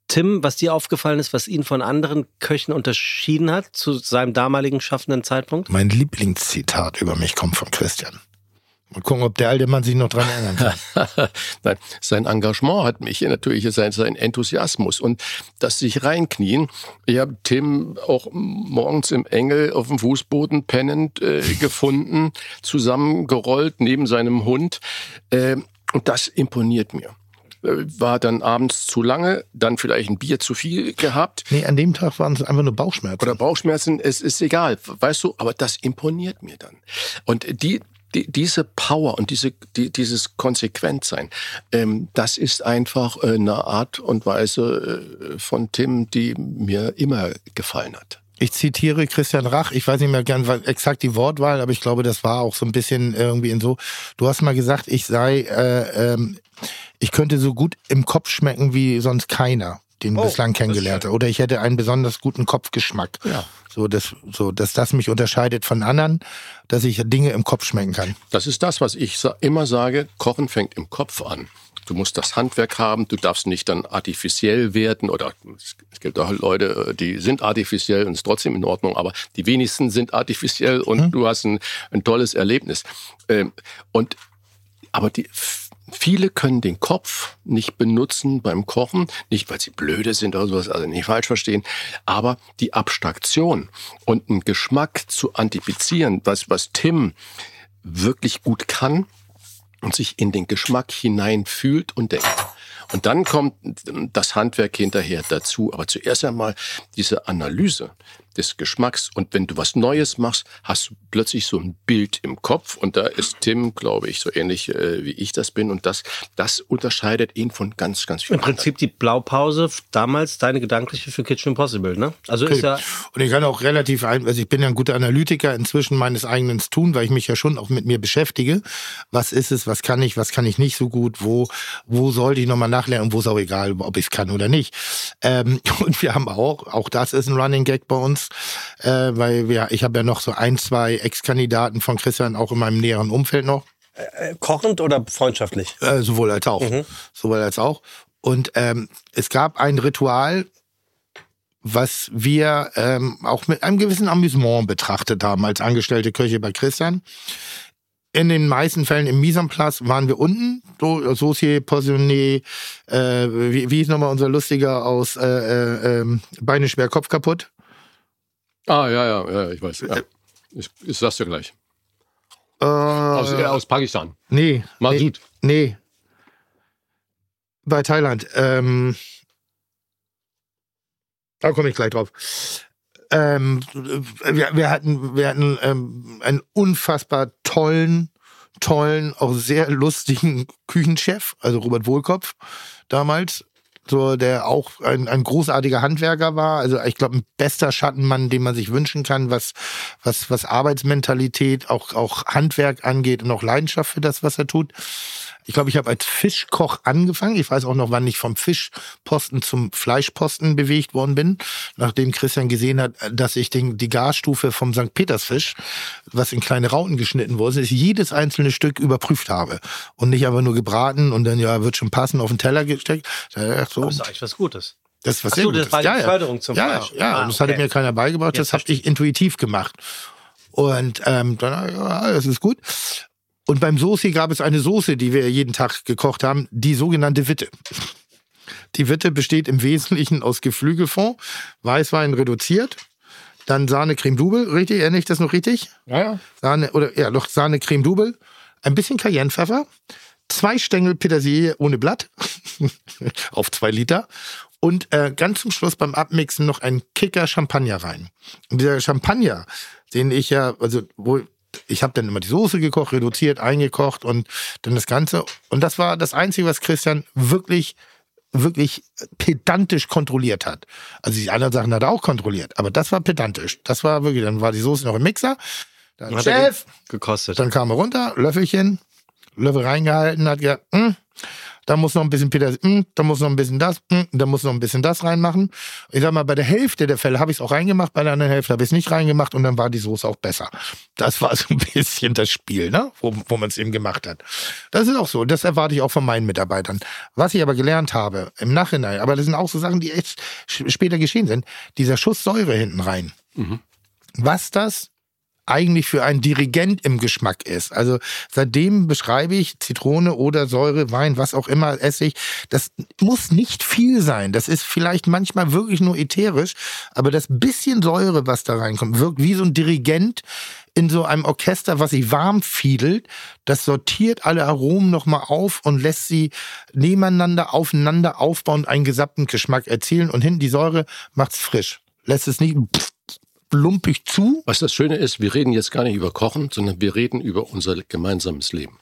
Tim, was dir aufgefallen ist, was ihn von anderen Köchen unterschieden hat zu seinem damaligen schaffenden Zeitpunkt? Mein Lieblingszitat über mich kommt von Christian. Mal gucken, ob der alte Mann sich noch dran erinnern kann. Nein, sein Engagement hat mich natürlich, sein, sein Enthusiasmus und das sich reinknien. Ich habe Tim auch morgens im Engel auf dem Fußboden pennend äh, gefunden, zusammengerollt neben seinem Hund. Äh, und das imponiert mir äh, war dann abends zu lange, dann vielleicht ein Bier zu viel gehabt. Nee, an dem Tag waren es einfach nur Bauchschmerzen. Oder Bauchschmerzen, es ist egal, weißt du, aber das imponiert mir dann. Und die, die, diese Power und diese, die, dieses Konsequentsein, ähm, das ist einfach äh, eine Art und Weise äh, von Tim, die mir immer gefallen hat. Ich zitiere Christian Rach, ich weiß nicht mehr gern exakt die Wortwahl, aber ich glaube, das war auch so ein bisschen irgendwie in so. Du hast mal gesagt, ich sei, äh, ähm, ich könnte so gut im Kopf schmecken wie sonst keiner den oh, bislang kennengelernt. Oder ich hätte einen besonders guten Kopfgeschmack. Ja. So, dass, so, dass das mich unterscheidet von anderen, dass ich Dinge im Kopf schmecken kann. Das ist das, was ich immer sage. Kochen fängt im Kopf an. Du musst das Handwerk haben, du darfst nicht dann artifiziell werden oder es gibt auch Leute, die sind artifiziell und ist trotzdem in Ordnung, aber die wenigsten sind artifiziell und mhm. du hast ein, ein tolles Erlebnis. Ähm, und aber die Viele können den Kopf nicht benutzen beim Kochen, nicht weil sie blöde sind oder sowas, also nicht falsch verstehen, aber die Abstraktion und einen Geschmack zu antipizieren, was, was Tim wirklich gut kann und sich in den Geschmack hineinfühlt und denkt. Und dann kommt das Handwerk hinterher dazu. Aber zuerst einmal diese Analyse des Geschmacks. Und wenn du was Neues machst, hast du plötzlich so ein Bild im Kopf. Und da ist Tim, glaube ich, so ähnlich äh, wie ich das bin. Und das, das unterscheidet ihn von ganz, ganz vielen Im Prinzip anderen. die Blaupause damals deine gedankliche für Kitchen Impossible, ne? Also okay. ist ja. Und ich kann auch relativ, ein, also ich bin ja ein guter Analytiker inzwischen meines eigenen Tun, weil ich mich ja schon auch mit mir beschäftige. Was ist es? Was kann ich? Was kann ich nicht so gut? Wo, wo sollte ich nochmal nachlernen? Und wo ist auch egal, ob ich es kann oder nicht. Ähm, und wir haben auch, auch das ist ein Running Gag bei uns, äh, weil wir, ich habe ja noch so ein, zwei Ex-Kandidaten von Christian auch in meinem näheren Umfeld noch. Äh, äh, kochend oder freundschaftlich? Äh, sowohl als auch. Mhm. Sowohl als auch. Und ähm, es gab ein Ritual, was wir ähm, auch mit einem gewissen Amüsement betrachtet haben als angestellte Köche bei Christian. In den meisten Fällen im place waren wir unten, so Saucier, Poissonné, äh, wie, wie ist nochmal unser Lustiger aus äh, äh, ähm, Beine schwer, Kopf kaputt? Ah, ja, ja, ja, ich weiß. Ja. Ich, ich sag's dir gleich. Äh, aus, äh, aus Pakistan. Nee. Masud. Nee, nee. Bei Thailand. Ähm, da komme ich gleich drauf. Ähm, wir, wir, hatten, wir hatten ähm, ein unfassbar tollen, tollen, auch sehr lustigen Küchenchef, also Robert Wohlkopf damals, so der auch ein, ein großartiger Handwerker war. Also ich glaube, ein bester Schattenmann, den man sich wünschen kann, was, was, was Arbeitsmentalität, auch, auch Handwerk angeht und auch Leidenschaft für das, was er tut. Ich glaube, ich habe als Fischkoch angefangen. Ich weiß auch noch, wann ich vom Fischposten zum Fleischposten bewegt worden bin, nachdem Christian gesehen hat, dass ich den, die Garstufe vom St. Petersfisch, was in kleine Rauten geschnitten wurde, ist jedes einzelne Stück überprüft habe und nicht einfach nur gebraten und dann ja wird schon passen auf den Teller gesteckt. Da so, das ist eigentlich was Gutes. Das ist was Ach so. Das war die ja, Förderung zum ja, Fleisch. Ja, ah, das okay. hatte mir keiner beigebracht. Jetzt das habe ich intuitiv gemacht. Und ähm, dann, ja, das ist gut. Und beim Soße gab es eine Soße, die wir jeden Tag gekocht haben, die sogenannte Witte. Die Witte besteht im Wesentlichen aus Geflügelfond, Weißwein reduziert, dann Sahne Creme Double, richtig? Erinnere ich das noch richtig? Ja, ja. Sahne, oder, ja, noch Sahne Creme Double, ein bisschen Cayennepfeffer, zwei Stängel Petersilie ohne Blatt auf zwei Liter und äh, ganz zum Schluss beim Abmixen noch ein Kicker Champagner rein. Und dieser Champagner, den ich ja, also wo ich habe dann immer die Soße gekocht, reduziert, eingekocht und dann das Ganze. Und das war das Einzige, was Christian wirklich wirklich pedantisch kontrolliert hat. Also die anderen Sachen hat er auch kontrolliert, aber das war pedantisch. Das war wirklich, dann war die Soße noch im Mixer. Dann hat Chef, gekostet. Dann kam er runter, Löffelchen, Löffel reingehalten, hat gesagt, hm, da muss noch ein bisschen Peter, hm, da muss noch ein bisschen das, hm, da muss noch ein bisschen das reinmachen. Ich sag mal, bei der Hälfte der Fälle habe ich es auch reingemacht, bei der anderen Hälfte habe ich es nicht reingemacht und dann war die Soße auch besser. Das war so ein bisschen das Spiel, ne? wo, wo man es eben gemacht hat. Das ist auch so. Das erwarte ich auch von meinen Mitarbeitern. Was ich aber gelernt habe im Nachhinein, aber das sind auch so Sachen, die echt später geschehen sind, dieser Schuss Säure hinten rein. Mhm. Was das eigentlich für ein Dirigent im Geschmack ist. Also seitdem beschreibe ich Zitrone oder Säure, Wein, was auch immer, Essig. Das muss nicht viel sein. Das ist vielleicht manchmal wirklich nur ätherisch, aber das bisschen Säure, was da reinkommt, wirkt wie so ein Dirigent in so einem Orchester, was sich warm fiedelt. Das sortiert alle Aromen nochmal auf und lässt sie nebeneinander, aufeinander aufbauen einen gesamten Geschmack erzielen. Und hinten die Säure macht's frisch. Lässt es nicht lumpig zu. Was das Schöne ist, wir reden jetzt gar nicht über Kochen, sondern wir reden über unser gemeinsames Leben.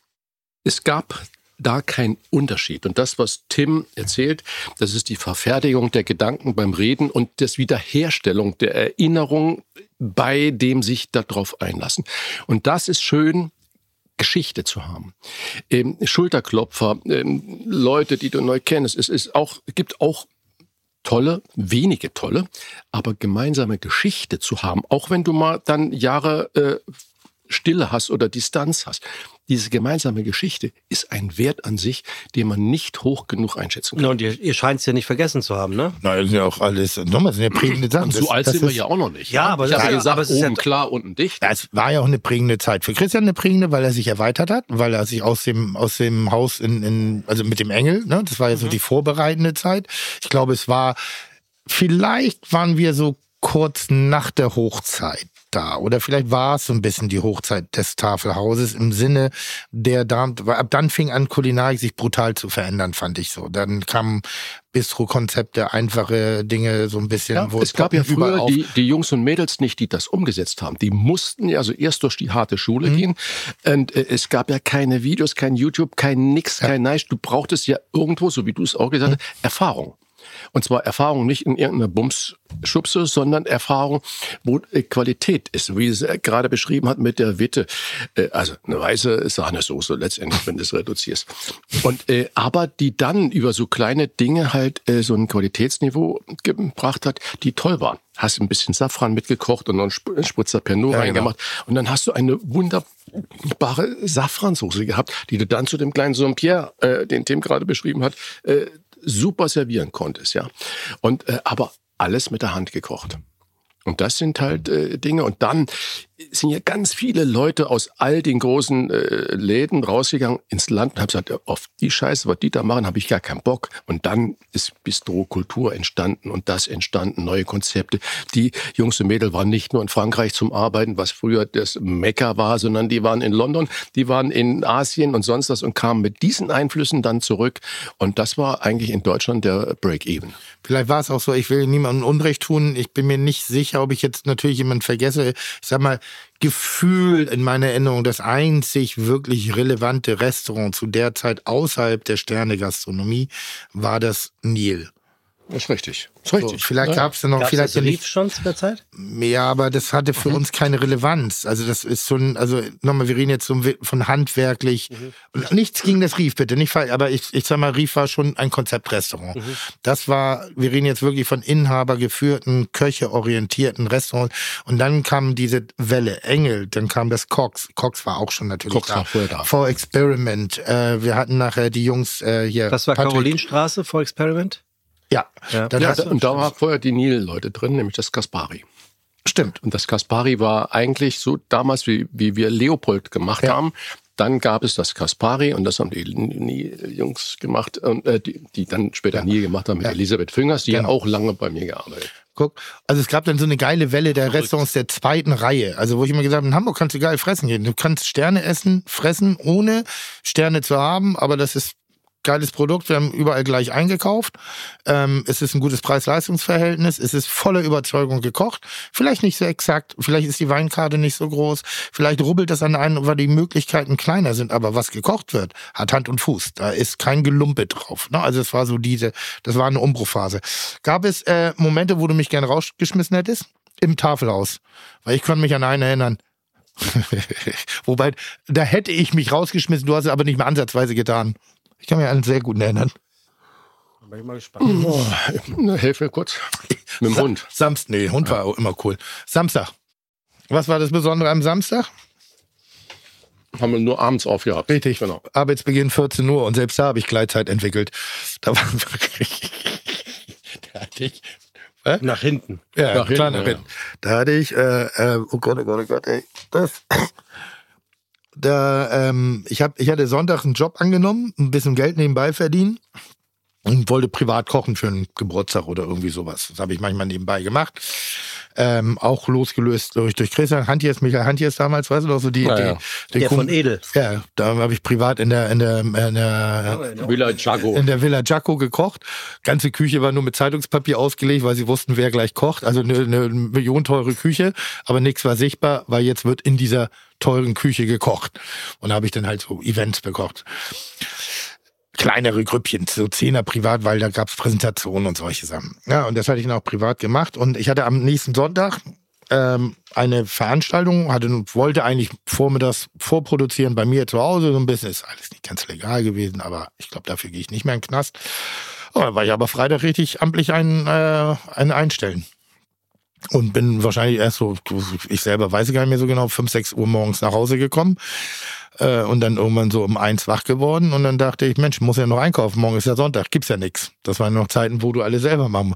Es gab da keinen Unterschied. Und das, was Tim erzählt, das ist die Verfertigung der Gedanken beim Reden und das Wiederherstellung der Erinnerung bei dem sich darauf einlassen. Und das ist schön, Geschichte zu haben. Ähm, Schulterklopfer, ähm, Leute, die du neu kennst. Es ist auch, gibt auch tolle, wenige tolle, aber gemeinsame Geschichte zu haben, auch wenn du mal dann Jahre äh, Stille hast oder Distanz hast. Diese gemeinsame Geschichte ist ein Wert an sich, den man nicht hoch genug einschätzen kann. und ihr, ihr scheint es ja nicht vergessen zu haben, ne? Nein, das sind ja auch alles, nochmal, sind ja prägende Sachen. so alt sind wir ja auch noch nicht. Ja, aber ich das, habe ja, gesagt, aber es oben ist ja, klar, unten dicht. Es war ja auch eine prägende Zeit. Für Christian eine prägende, weil er sich erweitert hat, weil er sich aus dem, aus dem Haus in, in also mit dem Engel, ne? Das war ja so mhm. die vorbereitende Zeit. Ich glaube, es war, vielleicht waren wir so kurz nach der Hochzeit da. Oder vielleicht war es so ein bisschen die Hochzeit des Tafelhauses im Sinne der da, ab dann fing an, Kulinarik sich brutal zu verändern, fand ich so. Dann kamen Bistro-Konzepte, einfache Dinge, so ein bisschen. Ja, es gab ja früher die, die Jungs und Mädels nicht, die das umgesetzt haben. Die mussten ja also erst durch die harte Schule mhm. gehen. Und äh, es gab ja keine Videos, kein YouTube, kein Nix, ja. kein Nice. Du brauchtest ja irgendwo, so wie du es auch gesagt mhm. hast, Erfahrung. Und zwar Erfahrung nicht in irgendeiner Bumsschubse, sondern Erfahrung, wo äh, Qualität ist, wie es gerade beschrieben hat mit der Witte. Äh, also eine weiße Sahnesoße letztendlich, wenn du es reduzierst. Und, äh, aber die dann über so kleine Dinge halt so ein Qualitätsniveau gebracht hat, die toll waren. Hast ein bisschen Safran mitgekocht und noch einen Spritzer Pernod ja, genau. reingemacht. Genau. Und dann hast du eine wunderbare Safransoße gehabt, die du dann zu dem kleinen Saint-Pierre, äh, den Tim gerade beschrieben hat, äh, super servieren konntest, ja. Und äh, aber alles mit der Hand gekocht. Und das sind halt äh, Dinge. Und dann sind ja ganz viele Leute aus all den großen äh, Läden rausgegangen ins Land und haben gesagt, auf die Scheiße, was die da machen, habe ich gar keinen Bock. Und dann ist Bistro-Kultur entstanden und das entstanden, neue Konzepte. Die Jungs und Mädels waren nicht nur in Frankreich zum Arbeiten, was früher das Mekka war, sondern die waren in London, die waren in Asien und sonst was und kamen mit diesen Einflüssen dann zurück. Und das war eigentlich in Deutschland der Break-Even. Vielleicht war es auch so, ich will niemandem Unrecht tun, ich bin mir nicht sicher, sicher, ob ich jetzt natürlich jemand vergesse. Ich sag mal, gefühlt in meiner Erinnerung das einzig wirklich relevante Restaurant zu der Zeit außerhalb der Sterne-Gastronomie war das Nil. Das ist richtig. Das So, ist richtig. vielleicht Ja. gab es noch, Gab's vielleicht das ja Rief nicht. schon zu der Zeit? Ja, aber das hatte für uns keine Relevanz. Also das ist so ein, also nochmal, wir reden jetzt so von handwerklich. Und nichts gegen das Rief, bitte, nicht falsch. Aber ich, ich sag mal, Rief war schon ein Konzeptrestaurant. Das war, wir reden jetzt wirklich von Inhaber geführten, köcheorientierten Restaurants. Und dann kam diese Welle, Engel, dann kam das Cox. Cox war auch schon natürlich Cox da. war vorher da. For Experiment. Äh, wir hatten nachher die Jungs äh, hier. Das war Patrick- Karolinstraße vor Experiment? Ja, Ja. Dann Ja, und da war vorher die Nil-Leute drin, nämlich das Kaspari. stimmt. Und das Kaspari war eigentlich so damals, wie, wie wir Leopold gemacht Ja. haben. Dann gab es das Kaspari und das haben die Nil-Jungs gemacht, und, äh, die, die dann später Nil gemacht haben mit Ja. Elisabeth Füngers, die Genau. ja auch lange bei mir gearbeitet Guck, also es gab dann so eine geile Welle der Restaurants der zweiten Reihe. Also wo ich immer gesagt habe, in Hamburg kannst du geil fressen gehen. Du kannst Sterne essen, fressen, ohne Sterne zu haben, aber das ist geiles Produkt. Wir haben überall gleich eingekauft. Ähm, es ist ein gutes Preis-Leistungs-Verhältnis. Es ist voller Überzeugung gekocht. Vielleicht nicht so exakt. Vielleicht ist die Weinkarte nicht so groß. Vielleicht rubbelt das an einen, weil die Möglichkeiten kleiner sind. Aber was gekocht wird, hat Hand und Fuß. Da ist kein Gelumpe drauf. Ne? Also es war so diese, das war eine Umbruchphase. Gab es äh, Momente, wo du mich gerne rausgeschmissen hättest? Im Tafelhaus. Weil ich kann mich an einen erinnern. Wobei, da hätte ich mich rausgeschmissen, du hast es aber nicht mehr ansatzweise getan. Ich kann mich an einen sehr guten erinnern. Bin ich mal gespannt. Na, Hilf mir kurz. Mit dem Sa- Hund. Samstag, nee, Hund war auch immer cool. Samstag. Was war das Besondere am Samstag? Haben wir nur abends aufgehabt. Richtig. Genau. Arbeitsbeginn 14 Uhr und selbst da habe ich Gleitzeit entwickelt. Da war wirklich. da hatte ich. Nach hinten. Ja, Nach hinten, ja. Da hatte ich, äh, äh, oh Gott, oh Gott, oh Gott, ey. Das. Da, ähm, ich, hab, ich hatte Sonntag einen Job angenommen, ein bisschen Geld nebenbei verdienen und wollte privat kochen für einen Geburtstag oder irgendwie sowas. Das habe ich manchmal nebenbei gemacht. Ähm, auch losgelöst durch, durch Christian Hantiers, Michael Hantiers damals, weißt du noch, so die, Ja, die, ja. die Der Kum- von Edel. Ja, da habe ich privat in der, in der, in der, Villa Jago. in der Villa Giaco gekocht. Ganze Küche war nur mit Zeitungspapier ausgelegt, weil sie wussten, wer gleich kocht. Also eine, eine millionenteure Küche, aber nichts war sichtbar, weil jetzt wird in dieser teuren Küche gekocht. Und da habe ich dann halt so Events bekocht. Kleinere Grüppchen, so Zehner privat, weil da gab's Präsentationen und solche Sachen. Ja, und das hatte ich dann auch privat gemacht. Und ich hatte am nächsten Sonntag ähm, eine Veranstaltung, hatte, wollte eigentlich vormittags vorproduzieren bei mir zu Hause, so ein bisschen, ist alles nicht ganz legal gewesen, aber ich glaube, dafür gehe ich nicht mehr in den Knast. Oh, dann war ich aber Freitag richtig amtlich ein, äh, ein Einstellen. Und bin wahrscheinlich erst so, ich selber weiß gar nicht mehr so genau, fünf, sechs Uhr morgens nach Hause gekommen. Äh, und dann irgendwann so um eins wach geworden. Und dann dachte ich, Mensch, muss ja noch einkaufen. Morgen ist ja Sonntag, gibt's ja nix. Das waren noch Zeiten, wo du alles selber machen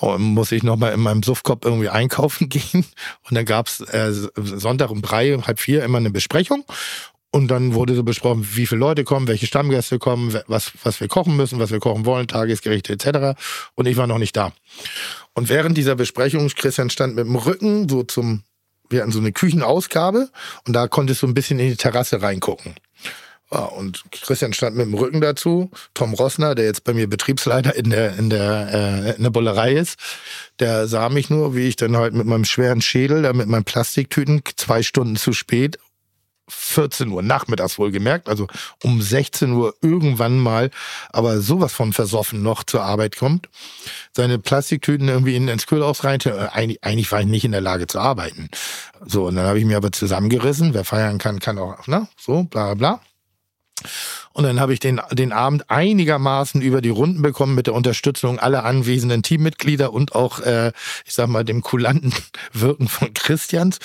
und muss ich noch mal in meinem Suffkopf irgendwie einkaufen gehen. Und dann gab's äh, Sonntag um drei, halb vier immer eine Besprechung. Und dann wurde so besprochen, wie viele Leute kommen, welche Stammgäste kommen, was, was wir kochen müssen, was wir kochen wollen, Tagesgerichte etc. Und ich war noch nicht da. Und während dieser Besprechung, Christian stand mit dem Rücken so zum, wir hatten so eine Küchenausgabe und da konntest du ein bisschen in die Terrasse reingucken. Und Christian stand mit dem Rücken dazu. Tom Rossner, der jetzt bei mir Betriebsleiter in der, in der, äh, in der Bullerei ist, der sah mich nur, wie ich dann halt mit meinem schweren Schädel, da mit meinen Plastiktüten, zwei Stunden zu spät, 14 Uhr nachmittags wohlgemerkt, also um 16 Uhr irgendwann mal, aber sowas von versoffen noch zur Arbeit kommt, seine Plastiktüten irgendwie in, ins Kühlhaus rein. Äh, Eigentlich, eigentlich war ich nicht in der Lage zu arbeiten. So, und dann habe ich mir aber zusammengerissen, wer feiern kann, kann auch, ne, so, bla bla. Und dann habe ich den, den Abend einigermaßen über die Runden bekommen mit der Unterstützung aller anwesenden Teammitglieder und auch, äh, ich sag mal, dem kulanten Wirken von Christians.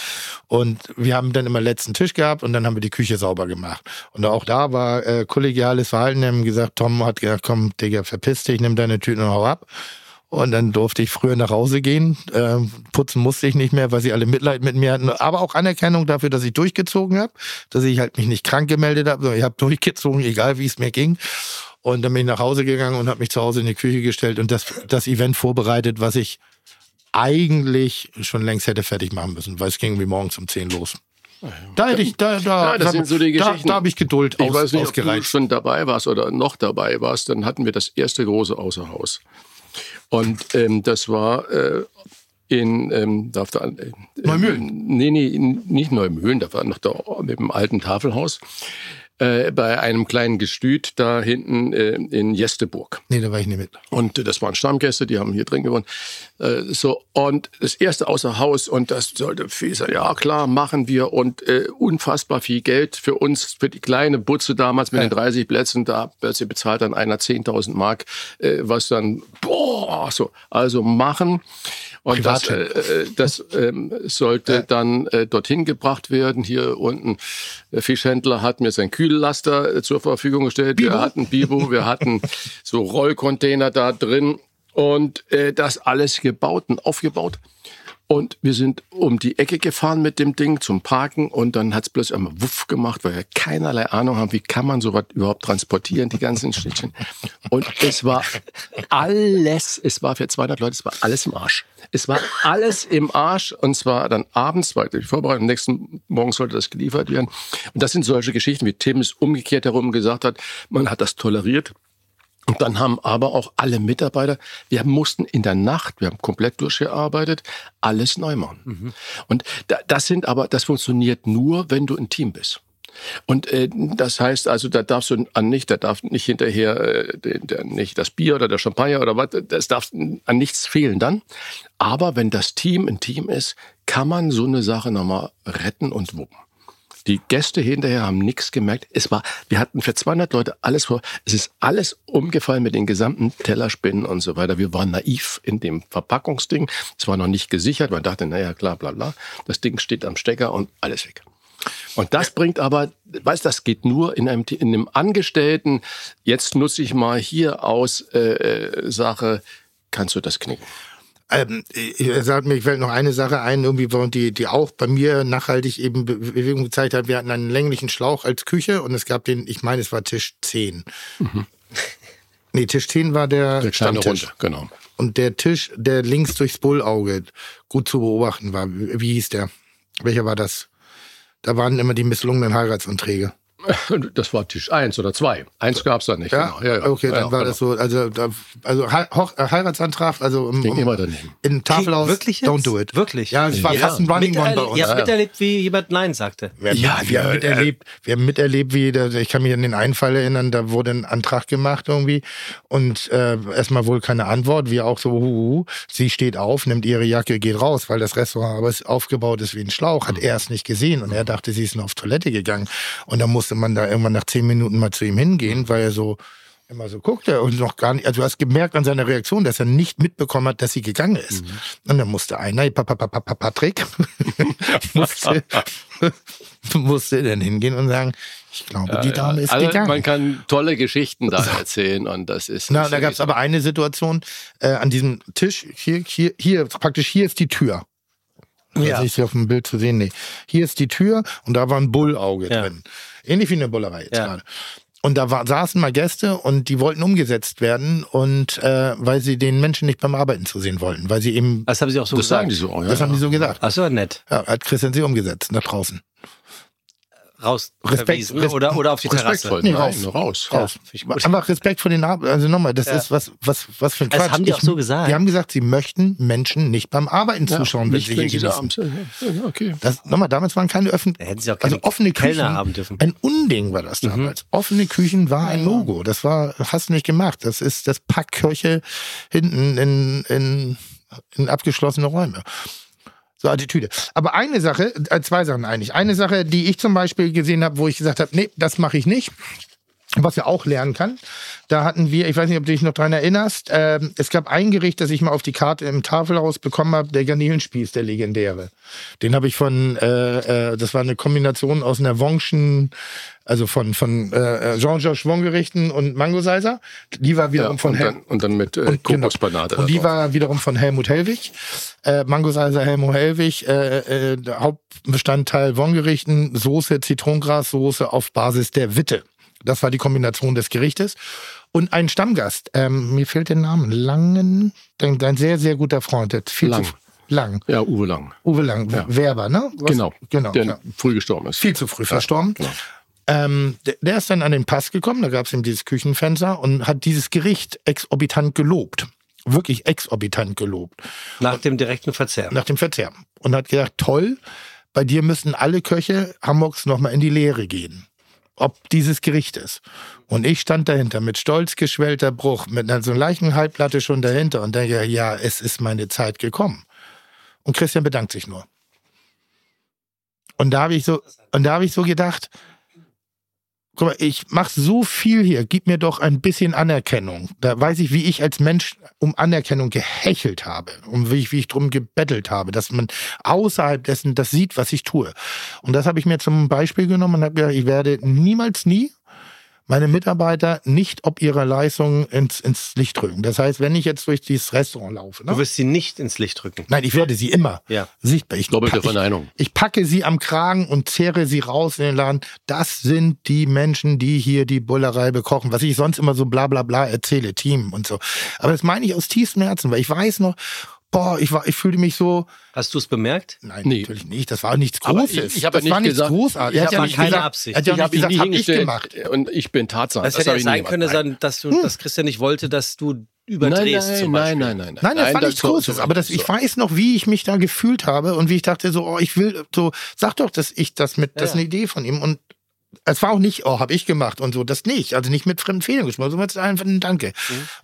Und wir haben dann immer letzten Tisch gehabt und dann haben wir die Küche sauber gemacht. Und auch da war äh, kollegiales Verhalten. Wir haben gesagt, Tom hat gesagt, komm, Digga, verpiss dich, nimm deine Tüten und hau ab. Und dann durfte ich früher nach Hause gehen. Ähm, putzen musste ich nicht mehr, weil sie alle Mitleid mit mir hatten. Aber auch Anerkennung dafür, dass ich durchgezogen habe, dass ich halt mich nicht krank gemeldet habe, sondern ich habe durchgezogen, egal wie es mir ging. Und dann bin ich nach Hause gegangen und habe mich zu Hause in die Küche gestellt und das, das Event vorbereitet, was ich eigentlich schon längst hätte fertig machen müssen, weil es ging wie morgens um 10 los. Da hätte ich, da, da, Ja, das da, sind so die da, Geschichten. da habe ich Geduld Ich aus, weiß nicht, ob du ausgereicht. schon dabei warst oder noch dabei warst. Dann hatten wir das erste große Außerhaus. Und ähm, das war äh, in, ähm, da, da, äh, Neumühlen? Nee, nee, nicht Neumühlen, da war noch da mit dem alten Tafelhaus äh, bei einem kleinen Gestüt da hinten äh, in Jesteburg. Nee, da war ich nicht mit. Und äh, das waren Stammgäste, die haben hier drin gewohnt. Äh, so, und das erste außer Haus und das sollte viel sein. Ja, klar, machen wir und äh, unfassbar viel Geld für uns, für die kleine Butze damals mit Ja. den 30 Plätzen, da plötzlich bezahlt dann einer 10.000 Mark, was dann, boah, so, also machen. Und das, äh, äh, das ähm, sollte dann äh, dorthin gebracht werden. Hier unten, der Fischhändler hat mir sein Kühllaster äh, zur Verfügung gestellt. Wir hatten Bibo, wir hatten so Rollcontainer da drin und äh, das alles gebaut und aufgebaut. Und wir sind um die Ecke gefahren mit dem Ding zum Parken und dann hat's plötzlich einmal Wuff gemacht, weil wir keinerlei Ahnung haben, wie kann man sowas überhaupt transportieren, die ganzen Schnittchen. Und es war alles, es war für 200 Leute, es war alles im Arsch. Es war alles im Arsch und zwar dann abends, weil die Vorbereitung, am nächsten Morgen sollte das geliefert werden. Und das sind solche Geschichten, wie Tim es umgekehrt herum gesagt hat, man hat das toleriert. Und dann haben aber auch alle Mitarbeiter, wir mussten in der Nacht, wir haben komplett durchgearbeitet, alles neu machen. Und da, das sind aber, das funktioniert nur, wenn du ein Team bist. Und äh, das heißt also, da darfst du an nicht, da darf nicht hinterher äh, der, nicht das Bier oder der Champagner oder was, das darf an nichts fehlen dann. Aber wenn das Team ein Team ist, kann man so eine Sache nochmal retten und wuppen. Die Gäste hinterher haben nichts gemerkt. Es war, wir hatten für 200 Leute alles vor. Es ist alles umgefallen mit den gesamten Tellerspinnen und so weiter. Wir waren naiv in dem Verpackungsding. Es war noch nicht gesichert. Man dachte, naja, klar, bla, bla. Das Ding steht am Stecker und alles weg. Und das bringt aber, weißt, das geht nur in einem, in einem Angestellten. Jetzt nutze ich mal hier aus äh, äh, Sache. Kannst du das knicken? Ähm, ihr sagt mir, ich fällt noch eine Sache ein, irgendwie, die, die auch bei mir nachhaltig eben Be- Bewegung gezeigt hat. Wir hatten einen länglichen Schlauch als Küche und es gab den, ich meine, es war Tisch 10. Nee, Tisch 10 war der, Der kleine Stammtisch. Runde, genau. Und der Tisch, der links durchs Bullauge gut zu beobachten war, wie wie hieß der? Welcher war das? Da waren immer die misslungenen Heiratsanträge. Das war Tisch eins oder zwei. Eins gab's da nicht. Ja, genau. ja, ja. okay, dann ja, war genau. das so, also, da, also He- äh, Heiratsantrag, also im, im, immer daneben. in Tafelhaus, wirklich jetzt? don't do it. Wirklich? Ja, es war Ja. fast ein Running One bei uns. ihr habt miterlebt, wie jemand Nein sagte. Wir Ja, wir haben wir- miterlebt, wir haben miterlebt, wie, ich kann mich an den einen Fall erinnern, da wurde ein Antrag gemacht irgendwie und äh, erstmal wohl keine Antwort, wir auch so, hu, hu, sie steht auf, nimmt ihre Jacke, geht raus, weil das Restaurant aber es aufgebaut ist wie ein Schlauch, hat er es nicht gesehen und er dachte, sie ist nur auf Toilette gegangen und dann musste man da irgendwann nach zehn Minuten mal zu ihm hingehen, weil er so immer so guckte und noch gar nicht, also du hast gemerkt an seiner Reaktion, dass er nicht mitbekommen hat, dass sie gegangen ist. Und dann musste einer, Pa- Pa- Pa- Pa- Pa- Patrick, musste, musste dann hingehen und sagen, ich glaube, die Dame ist also, gegangen. Man kann tolle Geschichten da erzählen und das ist. Na, da gab es aber eine Situation äh, an diesem Tisch, hier, hier, hier, praktisch hier ist die Tür. Ja. Also ich sie auf dem Bild zu sehen, nee. Hier ist die Tür und da war ein Bullauge Ja. drin. Ähnlich wie eine Bullerei jetzt Ja. gerade. Und da war, saßen mal Gäste und die wollten umgesetzt werden und äh, weil sie den Menschen nicht beim Arbeiten zusehen wollten, weil sie eben, Das haben sie auch so Das gesagt. sagen die so. Ja, das haben die so gesagt. Ach so, nett. Ja, hat Christian sie umgesetzt nach draußen. Raus. Respekt, verwiesen. Respekt. oder, oder auf die Terrasse. Respektvoll. Nee, Nein, raus. nur raus. raus. ich gut. Aber Respekt vor den Ar Also nochmal, das Ja. ist was, was, was für ein Das Quatsch. haben die auch so gesagt. Die haben gesagt, sie möchten Menschen nicht beim Arbeiten zuschauen, wenn sie wenn hier sie da genießen. Ja, ja, okay. Das, nochmal, damals waren keine öffentlichen, Da hätten sie auch keine also offene Küchen. Haben dürfen. Mhm. Ein Unding war das damals. Offene Küchen war ein Logo. Das war, hast du nicht gemacht. Das ist das Packkirche hinten in, in, in abgeschlossene Räume. So Attitüde. Aber eine Sache, äh, zwei Sachen eigentlich. Eine Sache, die ich zum Beispiel gesehen habe, wo ich gesagt habe, nee, das mache ich nicht. Was er auch lernen kann. Da hatten wir, ich weiß nicht, ob du dich noch dran erinnerst, ähm, es gab ein Gericht, das ich mal auf die Karte im Tafelhaus bekommen habe, der Garnelenspieß, der legendäre. Den habe ich von, äh, äh, das war eine Kombination aus einer Wongschen, also von, von äh, Jean-Georges Wong-Gerichten und Mangoseiser. Die war Ja, wiederum von und, Hel dann, und dann mit äh, und, genau. Und die war wiederum von Helmut Hellwig. Äh, Mangoseiser Helmut Hellwig, äh, äh, Hauptbestandteil Wong-Gerichten, Soße, Zitronengrassoße auf Basis der Witte. Das war die Kombination des Gerichtes. Und ein Stammgast, ähm, mir fehlt der Name, Langen, dein, dein sehr, sehr guter Freund, der viel Lang. zu Lang. ja, Uwe Lang. Uwe Lang, Werber, ne? Was? Genau. Genau. Der ja. früh gestorben ist. Viel zu früh verstorben. genau. Ähm, der, der ist dann an den Pass gekommen, da gab es ihm dieses Küchenfenster und hat dieses Gericht exorbitant gelobt. wirklich exorbitant gelobt. Nach dem direkten Verzehr. Nach dem Verzehr. Und hat gesagt, toll, bei dir müssen alle Köche Hamburgs nochmal in die Lehre gehen. Ob dieses Gericht ist. Und ich stand dahinter mit stolz geschwellter Bruch, mit einer so leichten Halbplatte schon dahinter und denke, ja, es ist meine Zeit gekommen. Und Christian bedankt sich nur. Und da habe ich so, und da habe ich so gedacht, guck mal, ich mache so viel hier, gib mir doch ein bisschen Anerkennung. Da weiß ich, wie ich als Mensch um Anerkennung gehechelt habe, um wie ich, wie ich drum gebettelt habe, dass man außerhalb dessen das sieht, was ich tue. Und das habe ich mir zum Beispiel genommen und habe gesagt, ich werde niemals nie meine Mitarbeiter nicht ob ihrer Leistung ins, ins Licht rücken. Das heißt, wenn ich jetzt durch dieses Restaurant laufe. Ne? Du wirst sie nicht ins Licht rücken. Nein, ich werde sie immer Ja. sichtbar. Ich, Doppelte ich, Verneinung. ich packe sie am Kragen und zehre sie raus in den Laden. Das sind die Menschen, die hier die Bullerei bekochen. Was ich sonst immer so bla bla bla erzähle, Team und so. Aber das meine ich aus tiefstem Herzen, weil ich weiß noch, boah, ich war, ich fühlte mich so, Hast du es bemerkt? nein, Nee. natürlich nicht. Das war nichts Aber Großes. ich- ich habe das nicht war nichts gesagt- Großartiges. ich Er hat ja nicht keine gesagt, Absicht. Er hat ja Ich nicht habe ihn gesagt, hab ich gemacht. und ich bin Tatsache. Das, hätte habe ja ich nie sein gemacht. können, Nein. sein, dass, du, dass Christian nicht wollte, dass du überdrehst nein, zum nein, Beispiel. nein, nein, nein. Nein, das war nichts Großes. so- aber das, ich so. weiß noch, wie ich mich da gefühlt habe und wie ich dachte so, oh, ich will so, sag doch, dass ich das mit, das ist eine Idee von ihm und es war auch nicht, oh, habe ich gemacht und so, das nicht. Also nicht mit fremden Fehlern gesprochen, sondern ist einfach ein Danke.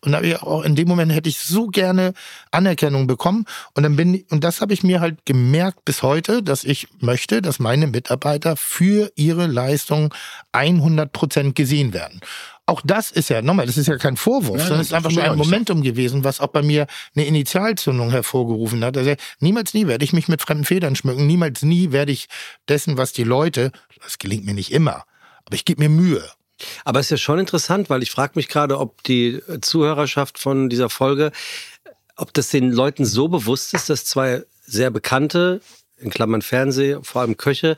Und da ich auch in dem Moment hätte ich so gerne Anerkennung bekommen. Und dann bin ich, und das habe ich mir halt gemerkt bis heute, dass ich möchte, dass meine Mitarbeiter für ihre Leistung 100 Prozent gesehen werden. Auch das ist ja, nochmal, das ist ja kein Vorwurf, Nein, sondern es ist das einfach nur ein. Momentum gewesen, was auch bei mir eine Initialzündung hervorgerufen hat. Also niemals nie werde ich mich mit fremden Federn schmücken, niemals nie werde ich dessen, was die Leute, das gelingt mir nicht immer, aber ich gebe mir Mühe. Aber es ist ja schon interessant, weil ich frage mich gerade, ob die Zuhörerschaft von dieser Folge, ob das den Leuten so bewusst ist, dass zwei sehr bekannte, in Klammern Fernseh, vor allem Köche,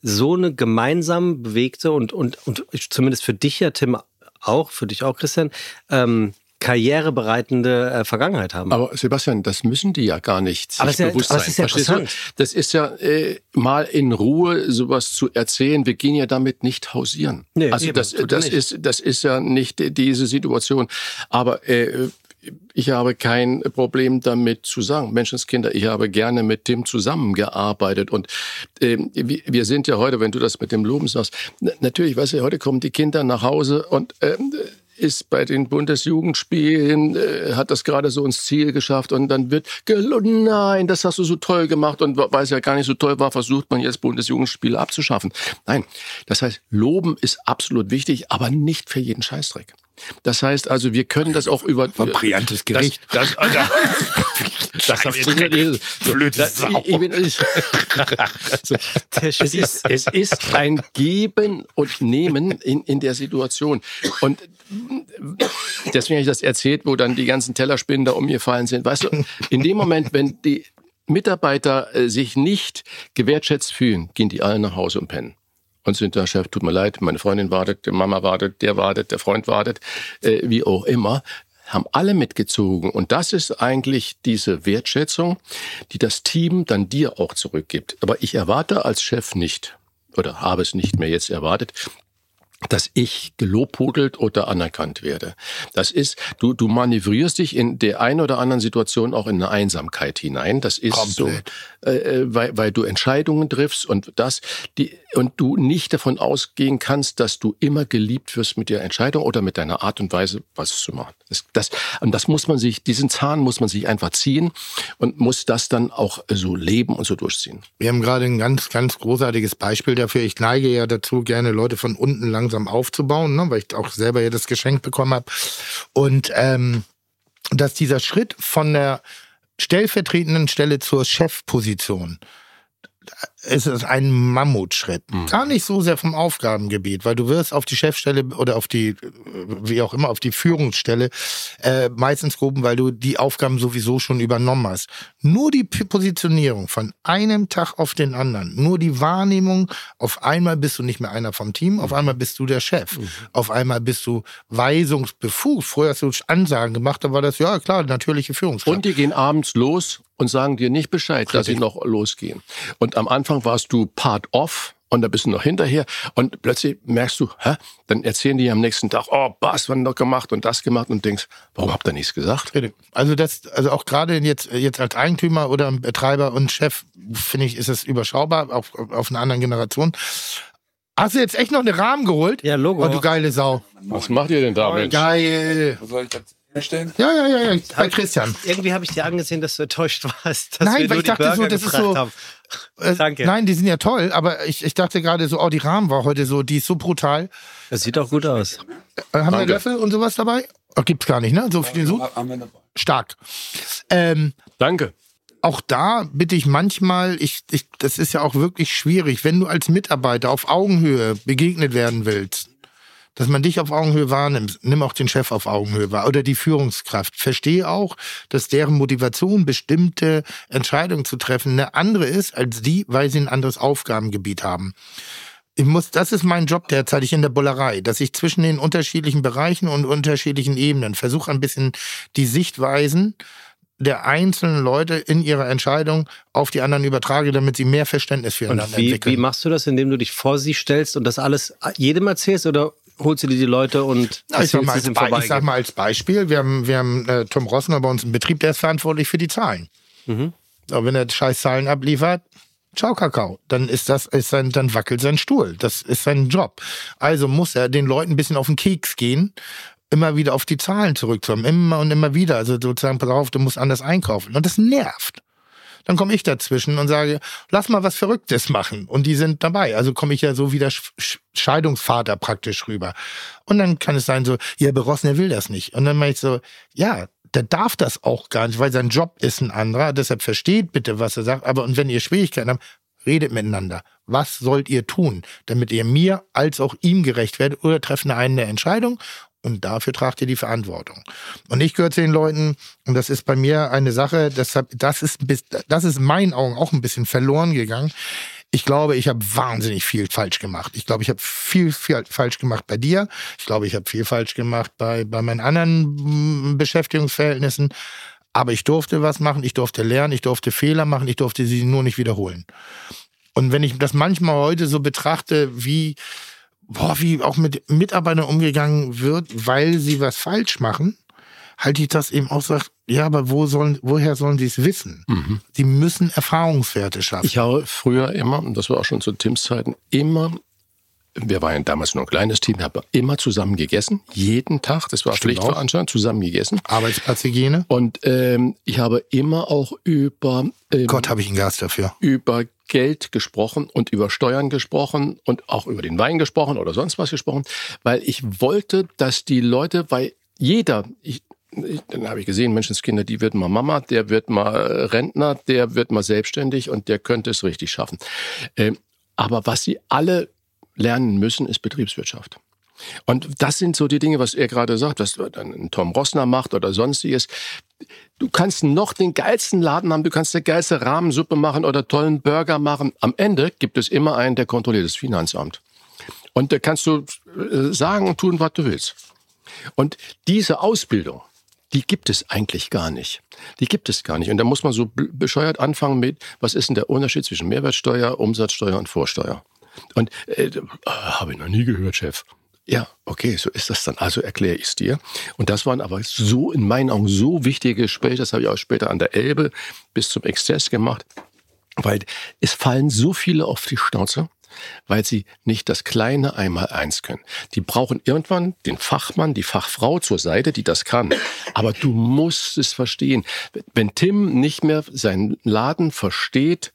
so eine gemeinsam bewegte und, und, und zumindest für dich ja, Tim, auch, für dich auch, Christian, ähm, karrierebereitende äh, Vergangenheit haben. Aber Sebastian, das müssen die ja gar nicht sich Aber ist ja- bewusst aber sein. ist ja interessant. Das ist ja äh, mal in Ruhe sowas zu erzählen. Wir gehen ja damit nicht hausieren. Nee, also eben, das, das nicht. ist das ist ja nicht die- diese Situation. Aber äh, ich habe kein Problem damit zu sagen, Menschenskinder, ich habe gerne mit Tim zusammengearbeitet und ähm, wir sind ja heute, wenn du das mit dem Loben sagst, na- natürlich, weißt du, heute kommen die Kinder nach Hause und ähm, ist bei den Bundesjugendspielen, äh, hat das gerade so ins Ziel geschafft und dann wird nein, das hast du so toll gemacht und weil es ja gar nicht so toll war, versucht man jetzt Bundesjugendspiele abzuschaffen. Nein, das heißt, loben ist absolut wichtig, aber nicht für jeden Scheißdreck. Das heißt also, wir können das auch über War brillantes Gericht. Das, das, das, das. Blöde Sau. ich, ich bin, ich, so, es, ist, es ist ein Geben und Nehmen in, in der Situation. Und deswegen habe ich das erzählt, wo dann die ganzen Tellerspinnen da umgefallen sind. Weißt du, in dem Moment, wenn die Mitarbeiter äh, sich nicht gewertschätzt fühlen, gehen die alle nach Hause und pennen. Und sind da, Chef, tut mir leid, meine Freundin wartet, die Mama wartet, der wartet, der Freund wartet, äh, wie auch immer, haben alle mitgezogen. Und das ist eigentlich diese Wertschätzung, die das Team dann dir auch zurückgibt. Aber ich erwarte als Chef nicht, oder habe es nicht mehr jetzt erwartet, dass ich gelobhudelt oder anerkannt werde. Das ist, du, du manövrierst dich in der einen oder anderen Situation auch in eine Einsamkeit hinein. Das ist Komplett. so, äh, äh, weil, weil du Entscheidungen triffst und das, die, und du nicht davon ausgehen kannst, dass du immer geliebt wirst mit der Entscheidung oder mit deiner Art und Weise, was zu machen. Das, das, und das muss man sich, diesen Zahn muss man sich einfach ziehen und muss das dann auch so leben und so durchziehen. Wir haben gerade ein ganz, ganz großartiges Beispiel dafür. Ich neige ja dazu, gerne Leute von unten langsam aufzubauen, ne, weil ich auch selber ja das Geschenk bekommen habe. Und ähm, dass dieser Schritt von der stellvertretenden Stelle zur Chefposition es ist ein Mammutschritt. Gar nicht so sehr vom Aufgabengebiet, weil du wirst auf die Chefstelle oder auf die, wie auch immer, auf die Führungsstelle äh, meistens gehoben, weil du die Aufgaben sowieso schon übernommen hast. Nur die Positionierung von einem Tag auf den anderen, nur die Wahrnehmung, auf einmal bist du nicht mehr einer vom Team, auf einmal bist du der Chef, auf einmal bist du weisungsbefugt. Vorher hast du Ansagen gemacht, da war das, ja klar, natürliche Führungskraft. Und die gehen abends los und sagen dir nicht Bescheid, dass sie noch losgehen. Und am Anfang warst du part off und da bist du noch hinterher und plötzlich merkst du, hä? Dann erzählen die am nächsten Tag, oh, was haben noch gemacht und das gemacht und denkst, warum habt ihr nichts gesagt? Also das, also auch gerade jetzt, jetzt als Eigentümer oder Betreiber und Chef, finde ich, ist es überschaubar, auf, auf einer anderen Generation. Hast du jetzt echt noch einen Rahmen geholt? Ja, Logo. Oh, du geile Sau. Was macht ihr denn da, Mensch? Geil. Wo soll ich das herstellen? Ja, ja, ja, ja. Bei Christian. Irgendwie habe ich dir angesehen, dass du enttäuscht warst. Dass Nein, wir weil nur ich dachte die so, Burger das ist so-. Äh, Danke. Nein, die sind ja toll, aber ich, ich dachte gerade so, oh, die Rahmen war heute so, die ist so brutal. Das sieht auch gut aus. Äh, haben wir. Löffel und sowas dabei? Oh, gibt's gar nicht, ne? So viel so stark. Ähm, Danke. auch da bitte ich manchmal, ich, ich, das ist ja auch wirklich schwierig, wenn du als Mitarbeiter auf Augenhöhe begegnet werden willst, dass man dich auf Augenhöhe wahrnimmt, nimm auch den Chef auf Augenhöhe wahr oder die Führungskraft. Verstehe auch, dass deren Motivation, bestimmte Entscheidungen zu treffen, eine andere ist als die, weil sie ein anderes Aufgabengebiet haben. Ich muss, das ist mein Job derzeitig in der Bullerei, dass ich zwischen den unterschiedlichen Bereichen und unterschiedlichen Ebenen versuche, ein bisschen die Sichtweisen der einzelnen Leute in ihrer Entscheidung auf die anderen übertrage, damit sie mehr Verständnis Und füreinander wie, entwickeln. wie machst du das, indem du dich vor sie stellst und das alles jedem erzählst oder holst du dir die Leute und Ja, ich, sag mal, ich sag mal als Beispiel, wir haben, wir haben äh, Tom Rossner bei uns im Betrieb, der ist verantwortlich für die Zahlen. Mhm. Aber wenn er scheiß Zahlen abliefert, ciao Kakao, dann ist das, ist sein, dann wackelt sein Stuhl. Das ist sein Job. Also muss er den Leuten ein bisschen auf den Keks gehen, immer wieder auf die Zahlen zurückzukommen, immer und immer wieder. Also sozusagen, pass auf, du musst anders einkaufen. Und das nervt. Dann komme ich dazwischen und sage, lass mal was Verrücktes machen. Und die sind dabei. Also komme ich ja so wie der Sch Sch Scheidungsvater praktisch rüber. Und dann kann es sein so, ja, Berossen, er will das nicht. Und dann meine ich so, ja, der darf das auch gar nicht, weil sein Job ist ein anderer. Deshalb versteht bitte, was er sagt. Aber und wenn ihr Schwierigkeiten habt, redet miteinander. Was sollt ihr tun, damit ihr mir als auch ihm gerecht werdet oder treffen eine Entscheidung und dafür tragt ihr die Verantwortung. Und ich gehöre zu den Leuten, und das ist bei mir eine Sache, deshalb, das ist, das ist in meinen Augen auch ein bisschen verloren gegangen. Ich glaube, ich habe wahnsinnig viel falsch gemacht. Ich glaube, ich habe viel, viel falsch gemacht bei dir. Ich glaube, ich habe viel falsch gemacht bei, bei meinen anderen mm, Beschäftigungsverhältnissen. Aber ich durfte was machen, ich durfte lernen, ich durfte Fehler machen, ich durfte sie nur nicht wiederholen. Und wenn ich das manchmal heute so betrachte, wie, boah, wie auch mit Mitarbeitern umgegangen wird, weil sie was falsch machen, halte ich das eben auch so, ja, aber wo sollen, woher sollen sie es wissen? Sie müssen Erfahrungswerte schaffen. Ich habe früher immer, und das war auch schon zu Tims Zeiten, immer, wir waren ja damals nur ein kleines Team, haben immer zusammen gegessen, jeden Tag, das war Stimmt Pflichtveranstaltung, zusammen gegessen. Arbeitsplatzhygiene. Und ähm, ich habe immer auch über, ähm, Gott, habe ich einen Gas dafür. über Geld gesprochen und über Steuern gesprochen und auch über den Wein gesprochen oder sonst was gesprochen, weil ich wollte, dass die Leute, weil jeder, ich, ich, dann habe ich gesehen, Menschenskinder, die wird mal Mama, der wird mal Rentner, der wird mal selbstständig und der könnte es richtig schaffen. Ähm, aber was sie alle lernen müssen, ist Betriebswirtschaft. Und das sind so die Dinge, was er gerade sagt, was dann Tom Rossner macht oder sonstiges. Du kannst noch den geilsten Laden haben, du kannst eine geilste Rahmensuppe machen oder tollen Burger machen. Am Ende gibt es immer einen, der kontrolliert das Finanzamt. Und da kannst du äh, sagen und tun, was du willst. Und diese Ausbildung, die gibt es eigentlich gar nicht. Die gibt es gar nicht. Und da muss man so bescheuert anfangen mit, was ist denn der Unterschied zwischen Mehrwertsteuer, Umsatzsteuer und Vorsteuer? Und äh, äh, habe ich noch nie gehört, Chef. Ja, okay, so ist das dann. Also erkläre ich es dir. Und das waren aber so in meinen Augen so wichtige Gespräche, das habe ich auch später an der Elbe bis zum Exzess gemacht, weil es fallen so viele auf die Schnauze, weil sie nicht das kleine Einmaleins können. Die brauchen irgendwann den Fachmann, die Fachfrau zur Seite, die das kann. Aber du musst es verstehen. Wenn Tim nicht mehr seinen Laden versteht,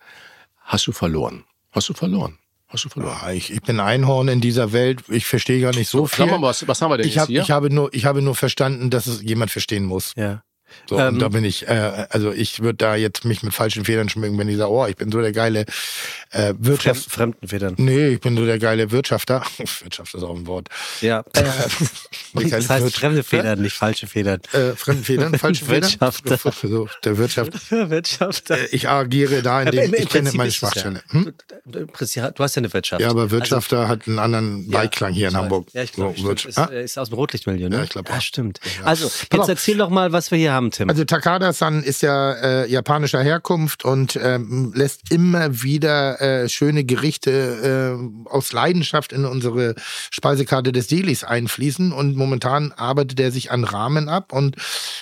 hast du verloren. Hast du verloren. Hast du verloren. Ja, ich, ich bin Einhorn in dieser Welt. Ich verstehe gar nicht so viel. Sag mal, was, was haben wir denn ich, jetzt hab, hier? ich, habe nur, ich habe nur verstanden, dass es jemand verstehen muss. Ja. So, Ähm, und da bin ich, äh, also ich würde da jetzt mich mit falschen Federn schmücken, wenn ich sage, oh, ich bin so der geile äh, Fremd, Wirtschafts... Fremdenfedern. Nee, ich bin so der geile Wirtschafter. Wirtschaft ist auch ein Wort. Ja. Äh, das heißt Wirtschaft- fremde Federn, nicht falsche Federn. Äh, Fremdenfedern, falsche Federn? Wirtschafter. So, der Wirtschaft. Für Wirtschaftler. Äh, Ich agiere da, in dem ich kenne meine Schwachstelle. Hm? Du, hast ja eine Wirtschaft. Ja, aber Wirtschafter hat einen anderen Ja, Beiklang hier in. Hamburg. Ja, ich glaube, So. Wirtschaft- ist, Ah? äh, ist aus dem Rotlichtmilieu, ne? Ja, ich glaub Ja, stimmt. Also, jetzt erzähl doch mal, was wir hier haben. Zusammen, Tim? Also Takada-san ist ja äh, japanischer Herkunft und ähm, lässt immer wieder äh, schöne Gerichte äh, aus Leidenschaft in unsere Speisekarte des Delis einfließen und momentan arbeitet er sich an Ramen ab und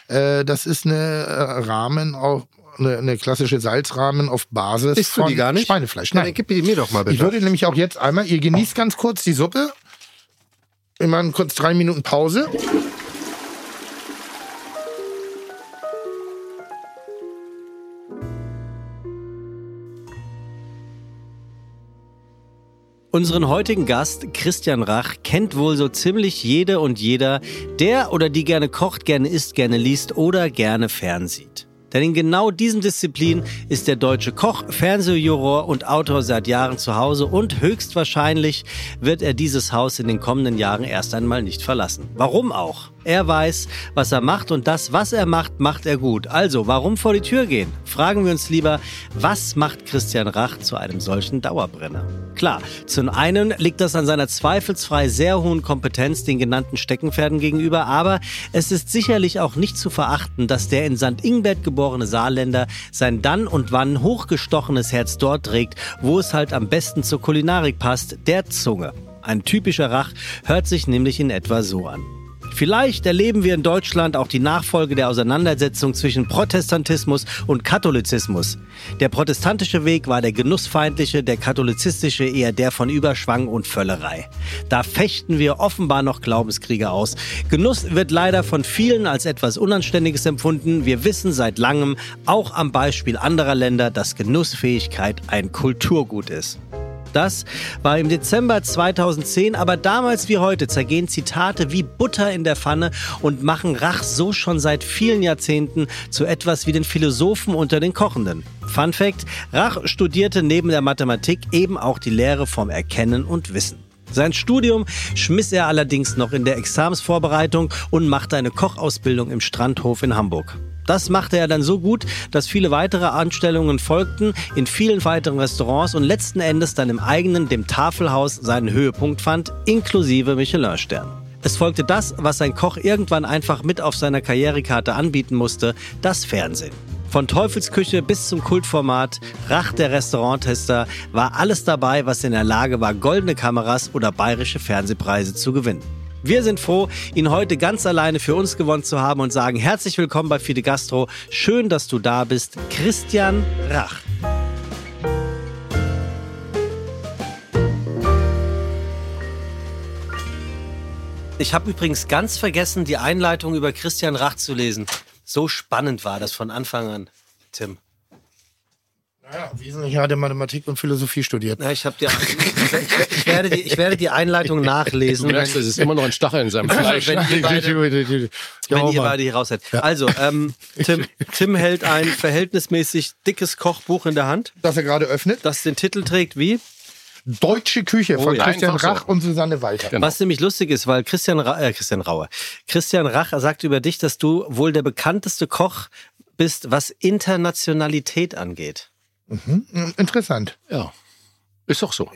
äh, das ist eine äh, Ramen auf eine, eine klassische Salzrahmen auf Basis Isst von die gar nicht? Schweinefleisch. Nein. dann gib die mir doch mal bitte. Ich würde nämlich auch jetzt einmal, ihr genießt ganz kurz die Suppe. Wir machen kurz drei Minuten Pause. Unseren heutigen Gast, Christian Rach, kennt wohl so ziemlich jede und jeder, der oder die gerne kocht, gerne isst, gerne liest oder gerne fernsieht. Denn in genau diesen Disziplinen ist der deutsche Koch, Fernsehjuror und Autor seit Jahren zu Hause und höchstwahrscheinlich wird er dieses Haus in den kommenden Jahren erst einmal nicht verlassen. Warum auch? Er weiß, was er macht und das, was er macht, macht er gut. Also, warum vor die Tür gehen? Fragen wir uns lieber, was macht Christian Rach zu einem solchen Dauerbrenner? Klar, zum einen liegt das an seiner zweifelsfrei sehr hohen Kompetenz den genannten Steckenpferden gegenüber, aber es ist sicherlich auch nicht zu verachten, dass der in St. Ingbert geborene Saarländer sein dann und wann hochgestochenes Herz dort trägt, wo es halt am besten zur Kulinarik passt, der Zunge. Ein typischer Rach hört sich nämlich in etwa so an. Vielleicht erleben wir in Deutschland auch die Nachfolge der Auseinandersetzung zwischen Protestantismus und Katholizismus. Der protestantische Weg war der genussfeindliche, der katholizistische eher der von Überschwang und Völlerei. Da fechten wir offenbar noch Glaubenskriege aus. Genuss wird leider von vielen als etwas Unanständiges empfunden. Wir wissen seit langem, auch am Beispiel anderer Länder, dass Genussfähigkeit ein Kulturgut ist. Das war im Dezember 2010, aber damals wie heute zergehen Zitate wie Butter in der Pfanne und machen Rach so schon seit vielen Jahrzehnten zu etwas wie den Philosophen unter den Kochenden. Fun Fact: Rach studierte neben der Mathematik eben auch die Lehre vom Erkennen und Wissen. Sein Studium schmiss er allerdings noch in der Examsvorbereitung und machte eine Kochausbildung im Strandhof in Hamburg. Das machte er dann so gut, dass viele weitere Anstellungen folgten in vielen weiteren Restaurants und letzten Endes dann im eigenen, dem Tafelhaus, seinen Höhepunkt fand, inklusive Michelin-Stern. Es folgte das, was ein Koch irgendwann einfach mit auf seiner Karrierekarte anbieten musste, das Fernsehen. Von Teufelsküche bis zum Kultformat Rach der Restauranttester war alles dabei, was in der Lage war, goldene Kameras oder bayerische Fernsehpreise zu gewinnen. Wir sind froh, ihn heute ganz alleine für uns gewonnen zu haben und sagen herzlich willkommen bei Fide Gastro. Schön, dass du da bist, Christian Rach. Ich habe übrigens ganz vergessen, die Einleitung über Christian Rach zu lesen. So spannend war das von Anfang an, Tim. Naja, wesentlich hat er Mathematik und Philosophie studiert. Na, ich, hab die, ich, werde die, ich werde die Einleitung nachlesen. Du merkst, es ist immer noch ein Stachel in seinem Fleisch. wenn ihr beide, wenn Ja, ihr Mann. beide hier raus seid. Also, ähm, Tim, Tim hält ein verhältnismäßig dickes Kochbuch in der Hand, Das er gerade öffnet. das den Titel trägt wie? Deutsche Küche von Oh ja. Christian Einfach so. Rach und Susanne Walter. Genau. Was nämlich lustig ist, weil Christian, Ra äh, Christian Rauer, Christian Rach sagt über dich, dass du wohl der bekannteste Koch bist, was Internationalität angeht. Hm, Interessant. Ja, ist doch so.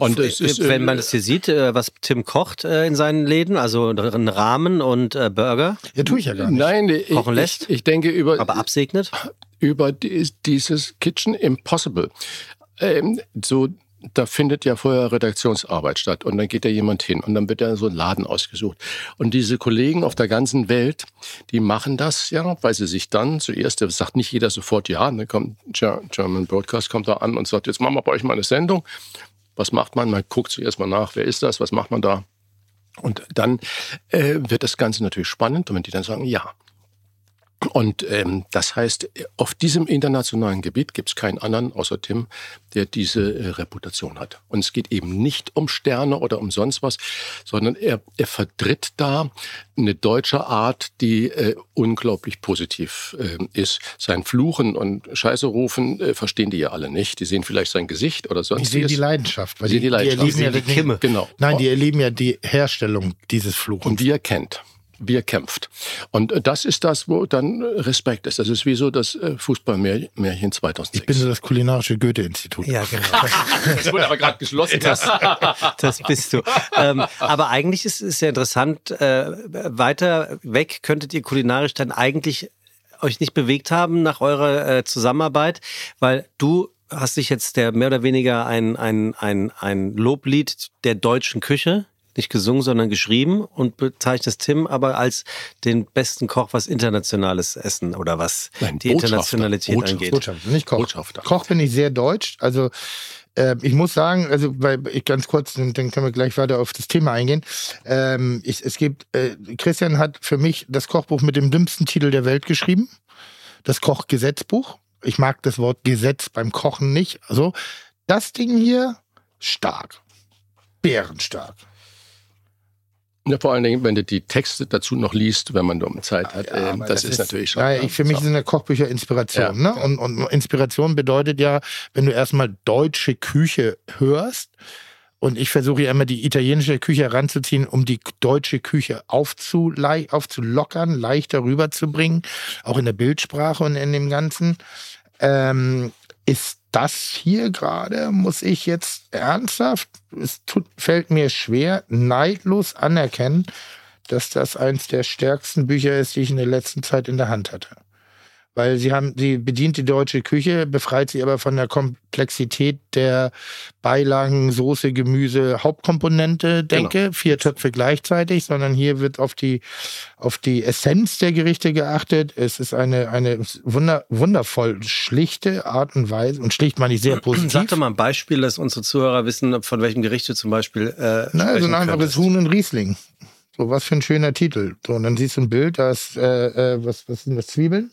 Und es ist, wenn man äh, das hier sieht, äh, was Tim kocht äh, in seinen Läden, also einen Rahmen und Burger, Ja, tue ich ja gar nicht. Nein, ich, Kochen lässt? ich, ich denke über, aber absegnet. über die, dieses Kitchen Impossible. Ähm, so, da findet ja vorher Redaktionsarbeit statt und dann geht da jemand hin und dann wird da so ein Laden ausgesucht. Und diese Kollegen auf der ganzen Welt, die machen das ja, weil sie sich dann zuerst, das sagt nicht jeder sofort ja, dann kommt Ger- German Broadcast kommt da an und sagt, jetzt machen wir bei euch mal eine Sendung. Was macht man? Man guckt zuerst mal nach, wer ist das, was macht man da? Und dann äh, wird das Ganze natürlich spannend und wenn die dann sagen, ja, und ähm, das heißt, auf diesem internationalen Gebiet gibt es keinen anderen außer Tim, der diese äh, Reputation hat. Und es geht eben nicht um Sterne oder um sonst was, sondern er, er vertritt da eine deutsche Art, die äh, unglaublich positiv äh, ist. Sein Fluchen und Scheiße rufen äh, verstehen die ja alle nicht. Die sehen vielleicht sein Gesicht oder sonst sehe die Leidenschaft. Weil Die sehen die Leidenschaft. erleben ja Die die Kimme. Genau. Nein, die erleben ja die Herstellung dieses Fluchens. Und wie er kennt. Wie er kämpft. Und äh, das ist das, wo dann Respekt ist. Das ist wie so das äh, Fußballmärchen 2006. ich bin so das kulinarische Goethe-Institut. Ja, genau. das wurde aber gerade geschlossen. Das, das bist du. Ähm, aber eigentlich ist es ja interessant, äh, weiter weg könntet ihr kulinarisch dann eigentlich euch nicht bewegt haben nach eurer äh, Zusammenarbeit, weil du hast dich jetzt der mehr oder weniger ein, ein, ein, ein Loblied der deutschen Küche nicht gesungen, sondern geschrieben und bezeichnest Tim aber als den besten Koch, was internationales Essen oder was Nein, die. Internationalität Botschafter. angeht. Botschafter, nicht Koch. Botschafter. Koch bin ich sehr deutsch. Also äh, ich muss sagen, also weil ich ganz kurz, dann dann können wir gleich weiter auf das Thema eingehen. Ähm, ich, es gibt, äh, Christian hat für mich das Kochbuch mit dem dümmsten Titel der Welt geschrieben. Das Kochgesetzbuch. Ich mag das Wort Gesetz beim Kochen nicht. Also das Ding hier stark, bärenstark. Ja, vor allen Dingen, wenn du die Texte dazu noch liest, wenn man nur Zeit hat. Ja, ähm, aber das, ist, natürlich schon. Ja, ich, für mich sind ja Kochbücher Inspiration. Ja. Ne? Und, und Inspiration bedeutet ja, wenn du erstmal deutsche Küche hörst, und ich versuche ja immer die italienische Küche heranzuziehen, um die deutsche Küche aufzulockern, leichter rüberzubringen, auch in der Bildsprache und in dem Ganzen. Ähm, ist das hier gerade, muss ich jetzt ernsthaft, es tut, fällt mir schwer, neidlos anerkennen, dass das eins der stärksten Bücher ist, die ich in der letzten Zeit in der Hand hatte. Weil sie haben, sie bedient die deutsche Küche, befreit sie aber von der Komplexität der Beilagen, Soße, Gemüse, Hauptkomponente, denke, vier Töpfe gleichzeitig, sondern hier wird auf die, auf die Essenz der Gerichte geachtet. Es ist eine, eine wunder, wundervoll schlichte Art und Weise, und schlicht meine ich sehr positiv. Sag doch mal ein Beispiel, dass unsere Zuhörer wissen, von welchem Gericht du zum Beispiel äh, Na, so sprechen ein einfaches. Huhn und Riesling. So, was für ein schöner Titel. So, und dann siehst du ein Bild, da ist, äh, äh, was, was sind das, Zwiebeln?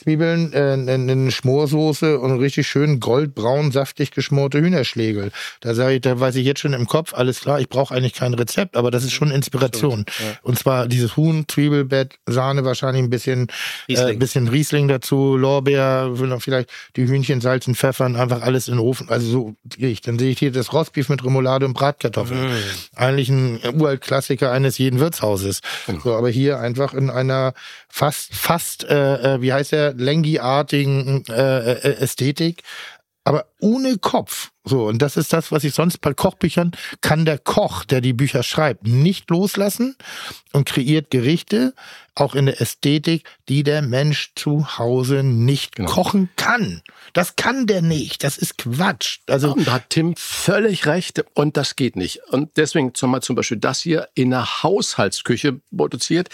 Ja. Zwiebeln, äh, eine, Schmorsoße und richtig schön goldbraun, saftig geschmorte Hühnerschlägel. Da sage ich, da weiß ich jetzt schon im Kopf, alles klar, ich brauche eigentlich kein Rezept, aber das ist schon Inspiration. Und zwar dieses Huhn, Zwiebelbett, Sahne wahrscheinlich ein bisschen Riesling, Riesling. äh, bisschen Riesling dazu, Lorbeer, vielleicht die Hühnchen salzen, pfeffern, einfach alles in den Ofen. Also so gehe ich. Dann sehe ich hier das Rostbeef mit Remoulade und Bratkartoffeln. Eigentlich ein uralt Klassiker eines jeden Wirtshauses. So, aber hier einfach in einer fast, fast, äh, äh, wie heißt der, Lengi-artigen äh, äh, Ästhetik. Aber ohne Kopf. So, und das ist das, was ich sonst bei Kochbüchern kann der Koch, der die Bücher schreibt, nicht loslassen und kreiert Gerichte, auch in der Ästhetik, die der Mensch zu Hause nicht Genau. kochen kann. Das kann der nicht. Das ist Quatsch. Also, Und da hat Tim völlig recht und das geht nicht. Und deswegen zum Beispiel das hier in der Haushaltsküche produziert.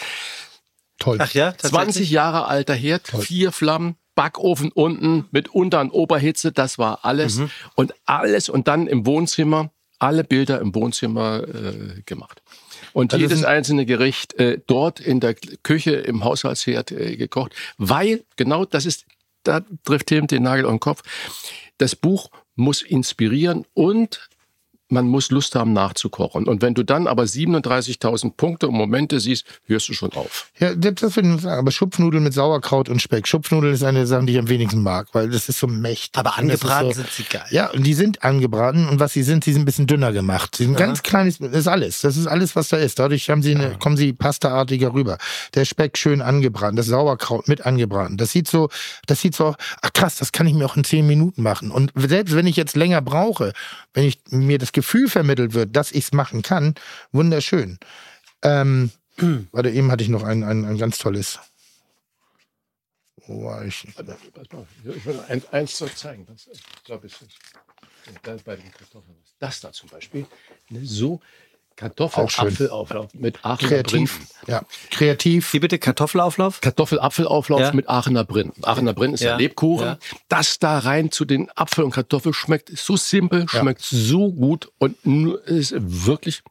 Toll. Ach ja, 20 Jahre alter Herd, vier Flammen, Backofen unten mit Unter- und Oberhitze, das war alles. Mhm. Und alles und dann im Wohnzimmer, alle Bilder im Wohnzimmer äh, gemacht. Und Also jedes einzelne Gericht äh, dort in der Küche im Haushaltsherd äh, gekocht, weil genau das ist, da trifft Tim den Nagel auf den Kopf. Das Buch muss inspirieren und man muss Lust haben nachzukochen. Und wenn du dann aber 37.000 Punkte und Momente siehst, hörst du schon auf. Ja, das würde ich sagen. Aber Schupfnudeln mit Sauerkraut und Speck. Schupfnudeln ist eine der Sachen, die ich am wenigsten mag, weil das ist so mächtig. Aber angebraten so, sind sie geil. Ja, und die sind angebraten und was sie sind, sie sind ein bisschen dünner gemacht. Sie sind ganz kleines, das ist alles. Das ist alles, was da ist. Dadurch haben sie eine, kommen sie pastaartiger rüber. Der Speck schön angebraten, das Sauerkraut mit angebraten. Das sieht so, das sieht so, ach krass, das kann ich mir auch in zehn Minuten machen. Und selbst wenn ich jetzt länger brauche, wenn ich mir das Gefühl vermittelt wird, dass ich es machen kann, wunderschön. Ähm, warte, eben hatte ich noch ein, ein, ein ganz tolles. Wo war ich? Ich will ein, eins so zeigen. Das, ich glaube, es ist das bei den Kartoffeln. Das da zum Beispiel. Ne, So. Kartoffelapfelauflauf mit Aachener Kreativ. Brinden. Ja, kreativ. Wie bitte Kartoffelauflauf? Kartoffelapfelauflauf Ja. mit Aachener Brinden. Aachener Brinden ist Ja. der Lebkuchen. Ja. Das da rein zu den Apfel und Kartoffel schmeckt so simpel, schmeckt so gut und nur- ist wirklich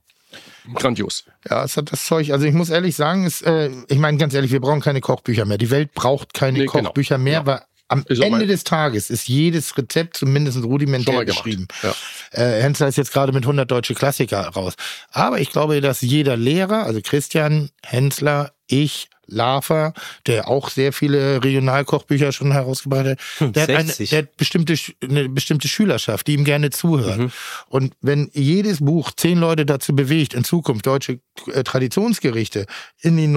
grandios. Ja, es hat das Zeug. Also ich muss ehrlich sagen, es, äh, ich meine ganz ehrlich, wir brauchen keine Kochbücher mehr. Die Welt braucht keine Nee, genau. Kochbücher mehr, Ja. weil am Ist Ende des Tages ist jedes Rezept zumindest rudimentär geschrieben. Ja. Äh, Hensler ist jetzt gerade mit 100 deutsche Klassiker raus. Aber ich glaube, dass jeder Lehrer, also Christian, Hensler, ich, Lafer, der auch sehr viele Regionalkochbücher schon herausgebracht hat, der, hat eine, 60. der hat bestimmte, eine bestimmte Schülerschaft, die ihm gerne zuhört. Mhm. Und wenn jedes Buch zehn Leute dazu bewegt, in Zukunft deutsche äh, Traditionsgerichte in die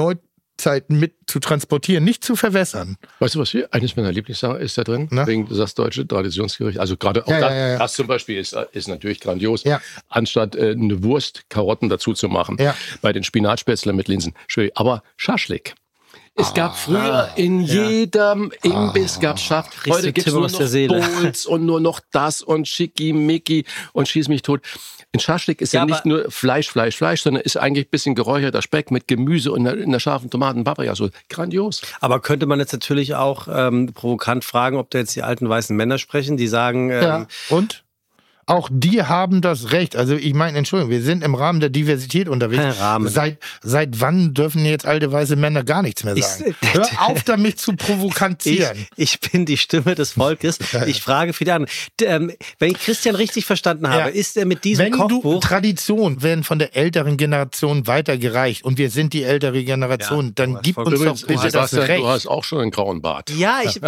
Neuzeit mit zu transportieren, nicht zu verwässern. Weißt du was hier? Eines meiner Lieblingssachen ist da drin. Na? Wegen sagst deutsche Traditionsgericht. Also gerade auch Ja, das, ja, ja, das zum Beispiel ist, ist natürlich grandios. Anstatt äh, eine Wurst, Karotten dazu zu machen. Bei den Spinatspätzle mit Linsen. Aber Schaschlik. Es gab früher in jedem Imbiss gab's Schaft. Riechst Heute gibt's Tim nur noch. Bowls und nur noch das und Schickimicki und schieß mich tot. In Schaschlik ist ja, Ja, nicht nur Fleisch, Fleisch, Fleisch, sondern ist eigentlich ein bisschen geräucherter Speck mit Gemüse und einer, einer scharfen Tomaten, Paprika. So grandios. Aber könnte man jetzt natürlich auch ähm, provokant fragen, ob da jetzt die alten weißen Männer sprechen, die sagen, ähm, Ja. Und? Auch die haben das Recht. Also ich meine, Entschuldigung, wir sind im Rahmen der Diversität unterwegs. Kein Rahmen. Seit, seit wann dürfen jetzt alte weiße Männer gar nichts mehr Ich- sagen? Hör auf damit zu ich, provokanzieren. ich bin die Stimme des Volkes. Ich frage viele an. Ähm, wenn ich Christian richtig verstanden habe, Ja. ist er mit diesem Wenn du Kochbuch Traditionen werden von der älteren Generation weitergereicht und wir sind die ältere Generation, Ja, du dann gib uns doch bitte das Recht. du hast auch schon einen grauen Bart. Ja, ich, ich,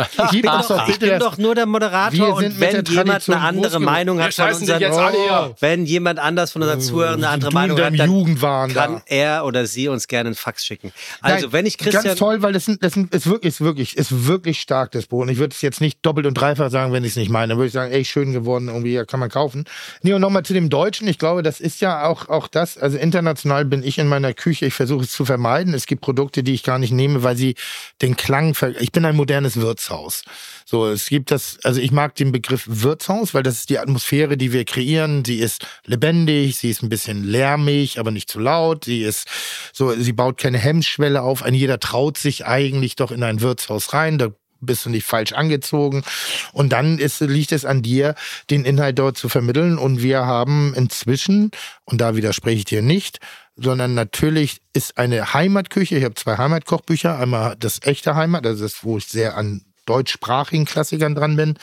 bin, doch, ich bin doch nur der Moderator Wir und wenn jemand Tradition eine andere Meinung hat von scheißen dich unseren, jetzt alle hier. wenn jemand anders von unseren Zuhörern eine andere du Meinung in hat, dann Jugendwahn kann da. er oder sie uns gerne einen Fax schicken. Also Nein, wenn ich Christian Ganz toll, weil das, sind- das sind- ist wirklich, ist wirklich, ist wirklich stark, das Buch. Und ich würde es jetzt nicht doppelt und dreifach sagen, wenn ich es nicht meine. Dann würde ich sagen, ey, schön geworden, irgendwie kann man kaufen. Nee, und nochmal zu dem Deutschen. Ich glaube, das ist ja auch, auch das. Also international bin ich in meiner Küche. Ich versuche es zu vermeiden. Es gibt Produkte, die ich gar nicht nehme, weil sie den Klang, ver ich bin ein modernes Wirtshaus. So, es gibt das, also ich mag den Begriff Wirtshaus, weil das ist die Atmosphäre, die wir kreieren. Sie ist lebendig, sie ist ein bisschen lärmig, aber nicht zu laut. Sie ist so, sie baut keine Hemmschwelle auf. Ein jeder traut sich eigentlich doch in ein Wirtshaus rein. Da bist du nicht falsch angezogen. Und dann ist, liegt es an dir, den Inhalt dort zu vermitteln. Und wir haben inzwischen, und da widerspreche ich dir nicht, sondern natürlich ist eine Heimatküche, ich habe zwei Heimatkochbücher, einmal das echte Heimat, also das, wo ich sehr an deutschsprachigen Klassikern dran bin.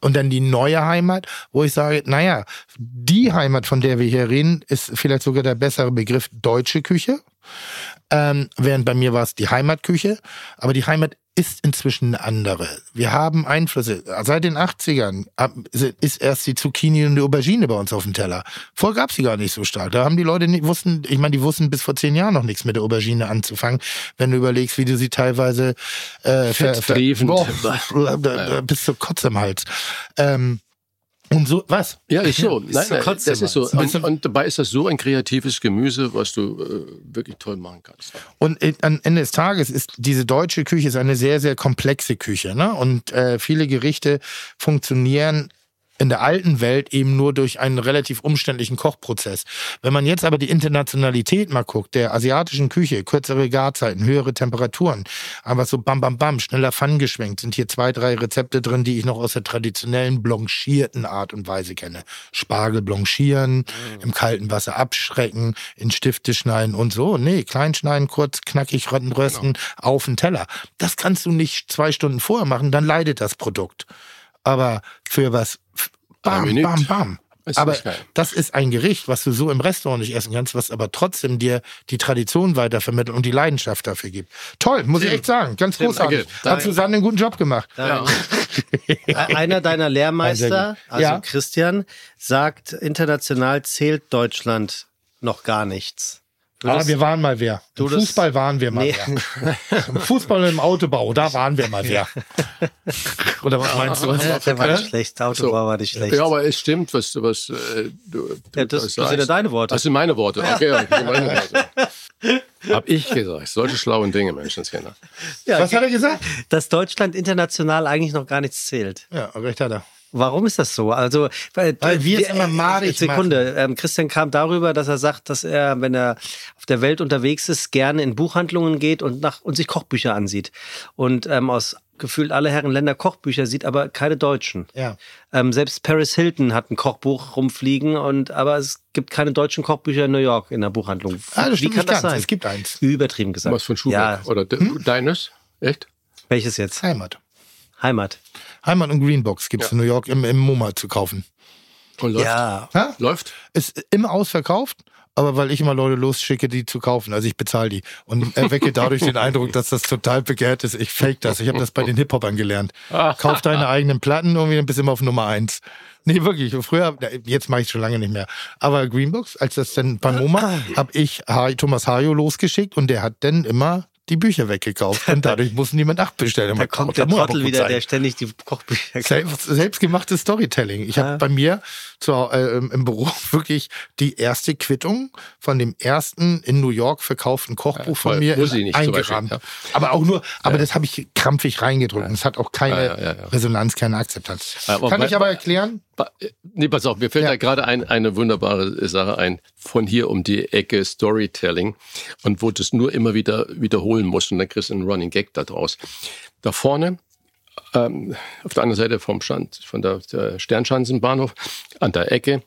Und dann die neue Heimat, wo ich sage, naja, die Heimat, von der wir hier reden, ist vielleicht sogar der bessere Begriff deutsche Küche. Ähm, während bei mir war es die Heimatküche. Aber die Heimat ist inzwischen eine andere. Wir haben Einflüsse. Seit den 80ern ab- ist erst die Zucchini und die Aubergine bei uns auf dem Teller. Vorher gab sie gar nicht so stark. Da haben die Leute nicht wussten, ich meine, die wussten bis vor zehn Jahren noch nichts mit der Aubergine anzufangen, wenn du überlegst, wie du sie teilweise äh, ver- ver-. Boah, da- bis zur Kotze im Hals. Ähm, und so, was? Ja, ist so. Nein, so nein, das ist so. Und, und dabei ist das so ein kreatives Gemüse, was du äh, wirklich toll machen kannst. Und äh, am Ende des Tages ist diese deutsche Küche ist eine sehr, sehr komplexe Küche. Ne? Und äh, viele Gerichte funktionieren in der alten Welt eben nur durch einen relativ umständlichen Kochprozess. Wenn man jetzt aber die Internationalität mal guckt, der asiatischen Küche, kürzere Garzeiten, höhere Temperaturen, einfach so bam, bam, bam, schneller Pfannen geschwenkt, sind hier zwei, drei Rezepte drin, die ich noch aus der traditionellen blanchierten Art und Weise kenne. Spargel blanchieren, im kalten Wasser abschrecken, in Stifte schneiden und so. Nee, klein schneiden, kurz, knackig rösten, auf den Teller. Das kannst du nicht zwei Stunden vorher machen, dann leidet das Produkt. Aber für was, bam, bam, bam. Ist Aber das ist ein Gericht, was du so im Restaurant nicht essen kannst, was aber trotzdem dir die Tradition weitervermittelt und die Leidenschaft dafür gibt. Toll, muss ich echt sagen. Ganz großartig. danke. Hat Susanne einen guten Job gemacht. Dein- Einer deiner Lehrmeister, also Ja. Christian, sagt, international zählt Deutschland noch gar nichts. Aber Würdest- wir waren mal wer. Du Im das- Fußball waren wir mal Nee. wer. Im Fußball und im Autobau, da waren wir mal wer. Oder was meinst du? Der war nicht schlecht, Autobau war nicht schlecht. Ja, aber es stimmt, was, was äh, du, du Ja, das- das sind ja deine Worte. Das sind meine Worte. Okay, das sind meine Worte. Hab ich gesagt. Solche schlauen Dinge, Menschenskinder. Ja, Was hat er gesagt? dass Deutschland international eigentlich noch gar nichts zählt. Ja, recht hat er. Warum ist das so? Also, weil, Weil wir es immer madig Sekunde, ähm, Christian kam darüber, dass er sagt, dass er, wenn er auf der Welt unterwegs ist, gerne in Buchhandlungen geht und, nach, und sich Kochbücher ansieht. Und ähm, aus gefühlt alle Herren Länder Kochbücher sieht, aber keine deutschen. Ja. Ähm, selbst Paris Hilton hat ein Kochbuch rumfliegen, und aber es gibt keine deutschen Kochbücher in New York in der Buchhandlung. Ah, das Wie kann das ganz. sein? Es gibt eins. Übertrieben gesagt. Was von Schubeck? Ja, Oder de, Hm? deines? Echt? welches jetzt? Heimat. Heimat. Heimat und Greenbox gibt es in New York im, im MoMA zu kaufen. Und läuft? Ja, Ha? Läuft? Ist immer ausverkauft, aber weil ich immer Leute losschicke, die zu kaufen. Also ich bezahle die und erwecke dadurch den Eindruck, dass das total begehrt ist. Ich fake das. Ich habe das bei den Hip-Hopern gelernt. Kauf deine eigenen Platten irgendwie, dann bist du immer auf Nummer eins. Nee, wirklich. Früher, jetzt mache ich schon lange nicht mehr. Aber Greenbox, als das dann bei MoMA, habe ich Thomas Hajo losgeschickt und der hat dann immer die Bücher weggekauft und dadurch muss niemand nachbestellen. Da kommt der Trottel wieder, der ständig die Kochbücher Selbst, selbstgemachtes Storytelling. Ich habe Ah. bei mir zu, äh, im Büro wirklich die erste Quittung von dem ersten in New York verkauften Kochbuch Ja, von mir Muss ich nicht, zum eingerahmt. Beispiel, Aber auch nur, aber das habe ich krampfig reingedrückt. und Es hat auch keine Ja, ja, ja, ja. Resonanz, keine Akzeptanz. Kann ich aber erklären? Äh, Nee, pass auf, mir fällt Ja. da gerade ein, eine wunderbare Sache ein, von hier um die Ecke Storytelling und wo du es nur immer wieder wiederholen musst und dann kriegst du einen Running Gag daraus. Da vorne, ähm, auf der anderen Seite vom Stand, von der, der Sternschanzenbahnhof, an der Ecke,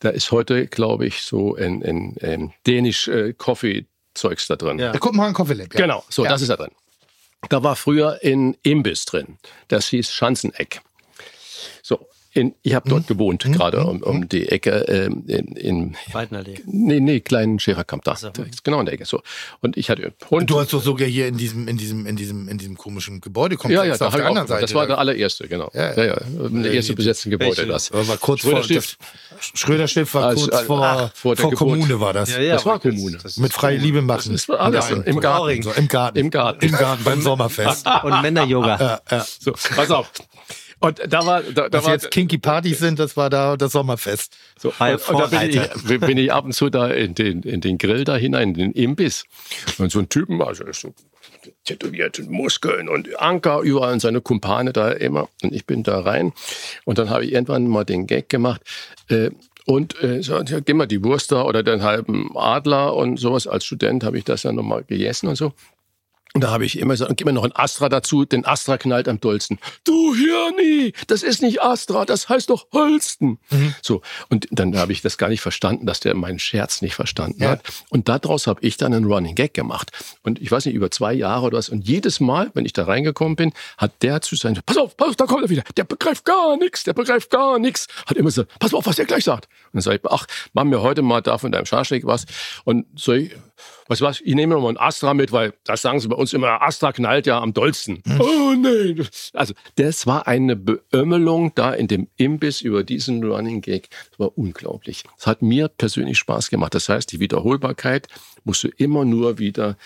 da ist heute, glaube ich, so ein, ein, ein dänisch äh, Coffee-Zeugs da drin. Ja. Der Kopenhagen Coffee Lab. Ja. Genau, so, Ja. das ist da drin. Da war früher ein Imbiss drin. Das hieß Schanzeneck. So, in, ich habe dort gewohnt, gerade um, um die Ecke ähm, in, in Weidnerlee. nee, nee, kleinen Schererkamp da. so. Ist Genau in der Ecke. So. Und ich hatte Hund. Du hast doch sogar hier in diesem, in diesem, in diesem, in diesem komischen Gebäudekomplex ja, ja, da auf der anderen Seite. das war der allererste, genau. Ja, Ja, ja. ja. Der erste besetzte Gebäude, Welche? das. Das war kurz Schröder vor, Stift. das, Schröder Stift war kurz als- vor, ach, vor der vor. Kommune war das. Das war Kommune. Mit freie Liebe machen. Das war alles Nein, im Garten. So, Im Garten. Im Garten. Im Garten beim Sommerfest. Und Männer-Yoga. ja, ja. So, pass auf. Und da war, da, da Was war, jetzt Kinky Partys sind, das war da das Sommerfest. So, War und, und da bin ich, bin ich ab und zu da in den, in den Grill da hinein, in den Imbiss. Und so ein Typen, also so tätowiert, Muskeln und Anker überall und seine Kumpane da immer. Und ich bin da rein. Und dann habe ich irgendwann mal den Gag gemacht. Äh, und äh, so, ja, gib mal die Wurst da oder den halben Adler und sowas. Als Student habe ich das ja nochmal gegessen und so. Und da habe ich immer gesagt, gib mir noch ein Astra dazu, den Astra knallt am dollsten. Du Hirni, das ist nicht Astra, das heißt doch Holsten. So, und dann habe ich das gar nicht verstanden, dass der meinen Scherz nicht verstanden Ja. hat. Und daraus habe ich dann einen Running Gag gemacht. Und ich weiß nicht, über zwei Jahre oder was. Und jedes Mal, wenn ich da reingekommen bin, hat der zu sein, pass auf, pass auf, da kommt er wieder. Der begreift gar nichts, der begreift gar nichts. Hat immer gesagt, pass auf, was der gleich sagt. Und dann sage ich, ach, mach mir heute mal da von deinem Schaschlik was. Und so, ich, du was, ich nehme noch mal ein Astra mit, weil das sagen sie bei uns immer, Astra knallt ja am dollsten. Oh nee. Also das war eine Beömmelung da in dem Imbiss über diesen Running Gag. Das war unglaublich. Das hat mir persönlich Spaß gemacht. Das heißt, die Wiederholbarkeit musst du immer nur wieder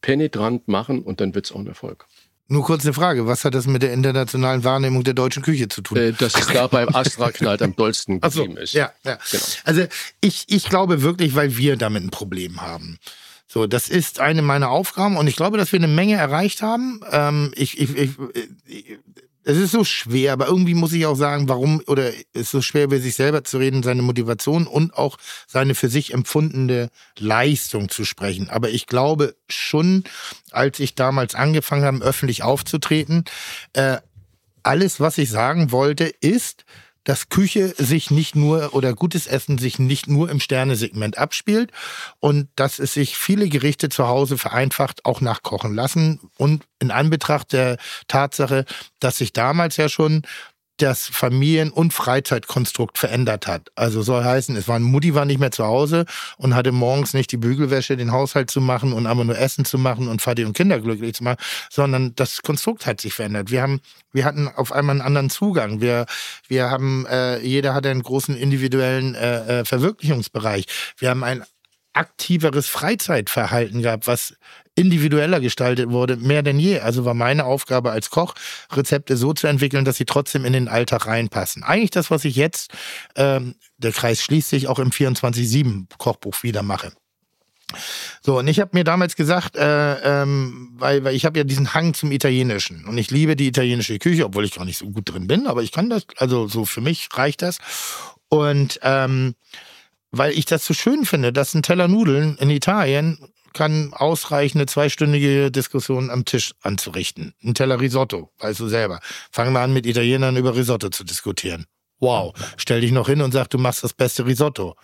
penetrant machen und dann wird's auch ein Erfolg. Nur kurz eine Frage, was hat das mit der internationalen Wahrnehmung der deutschen Küche zu tun? Äh, dass es da beim Astra knallt am dollsten Ach so, geblieben ist. ja, ja. Genau. Also ich, ich glaube wirklich, weil wir damit ein Problem haben. So, das ist eine meiner Aufgaben und ich glaube, dass wir eine Menge erreicht haben. Ähm, ich, ich, ich, ich, es ist so schwer, aber irgendwie muss ich auch sagen, warum, oder es ist so schwer, über sich selber zu reden, seine Motivation und auch seine für sich empfundene Leistung zu sprechen. Aber ich glaube schon, als ich damals angefangen habe, öffentlich aufzutreten, äh, alles, was ich sagen wollte, ist, dass Küche sich nicht nur oder gutes Essen sich nicht nur im Sternesegment abspielt und dass es sich viele Gerichte zu Hause vereinfacht auch nachkochen lassen und in Anbetracht der Tatsache, dass sich damals ja schon das Familien- und Freizeitkonstrukt verändert hat. Also soll heißen, es war Mutti war nicht mehr zu Hause und hatte morgens nicht die Bügelwäsche, den Haushalt zu machen und aber nur Essen zu machen und Vati und Kinder glücklich zu machen, sondern das Konstrukt hat sich verändert. Wir haben, wir hatten auf einmal einen anderen Zugang. Wir, wir haben, äh, jeder hatte einen großen individuellen äh, äh, Verwirklichungsbereich. Wir haben ein aktiveres Freizeitverhalten gehabt, was individueller gestaltet wurde, mehr denn je. Also war meine Aufgabe als Koch, Rezepte so zu entwickeln, dass sie trotzdem in den Alltag reinpassen. Eigentlich das, was ich jetzt, ähm, der Kreis schließt sich, auch im 24-7-Kochbuch wieder mache. So, und ich habe mir damals gesagt, äh, ähm, weil, weil ich habe ja diesen Hang zum Italienischen und ich liebe die italienische Küche, obwohl ich gar nicht so gut drin bin, aber ich kann das, also so für mich reicht das. Und ähm, weil ich das so schön finde, dass ein Teller Nudeln in Italien kann ausreichende zweistündige Diskussion am Tisch anzurichten. Ein Teller Risotto, weißt du selber. Fangen wir an, mit Italienern über Risotto zu diskutieren. Wow. Stell dich noch hin und sag, du machst das beste Risotto.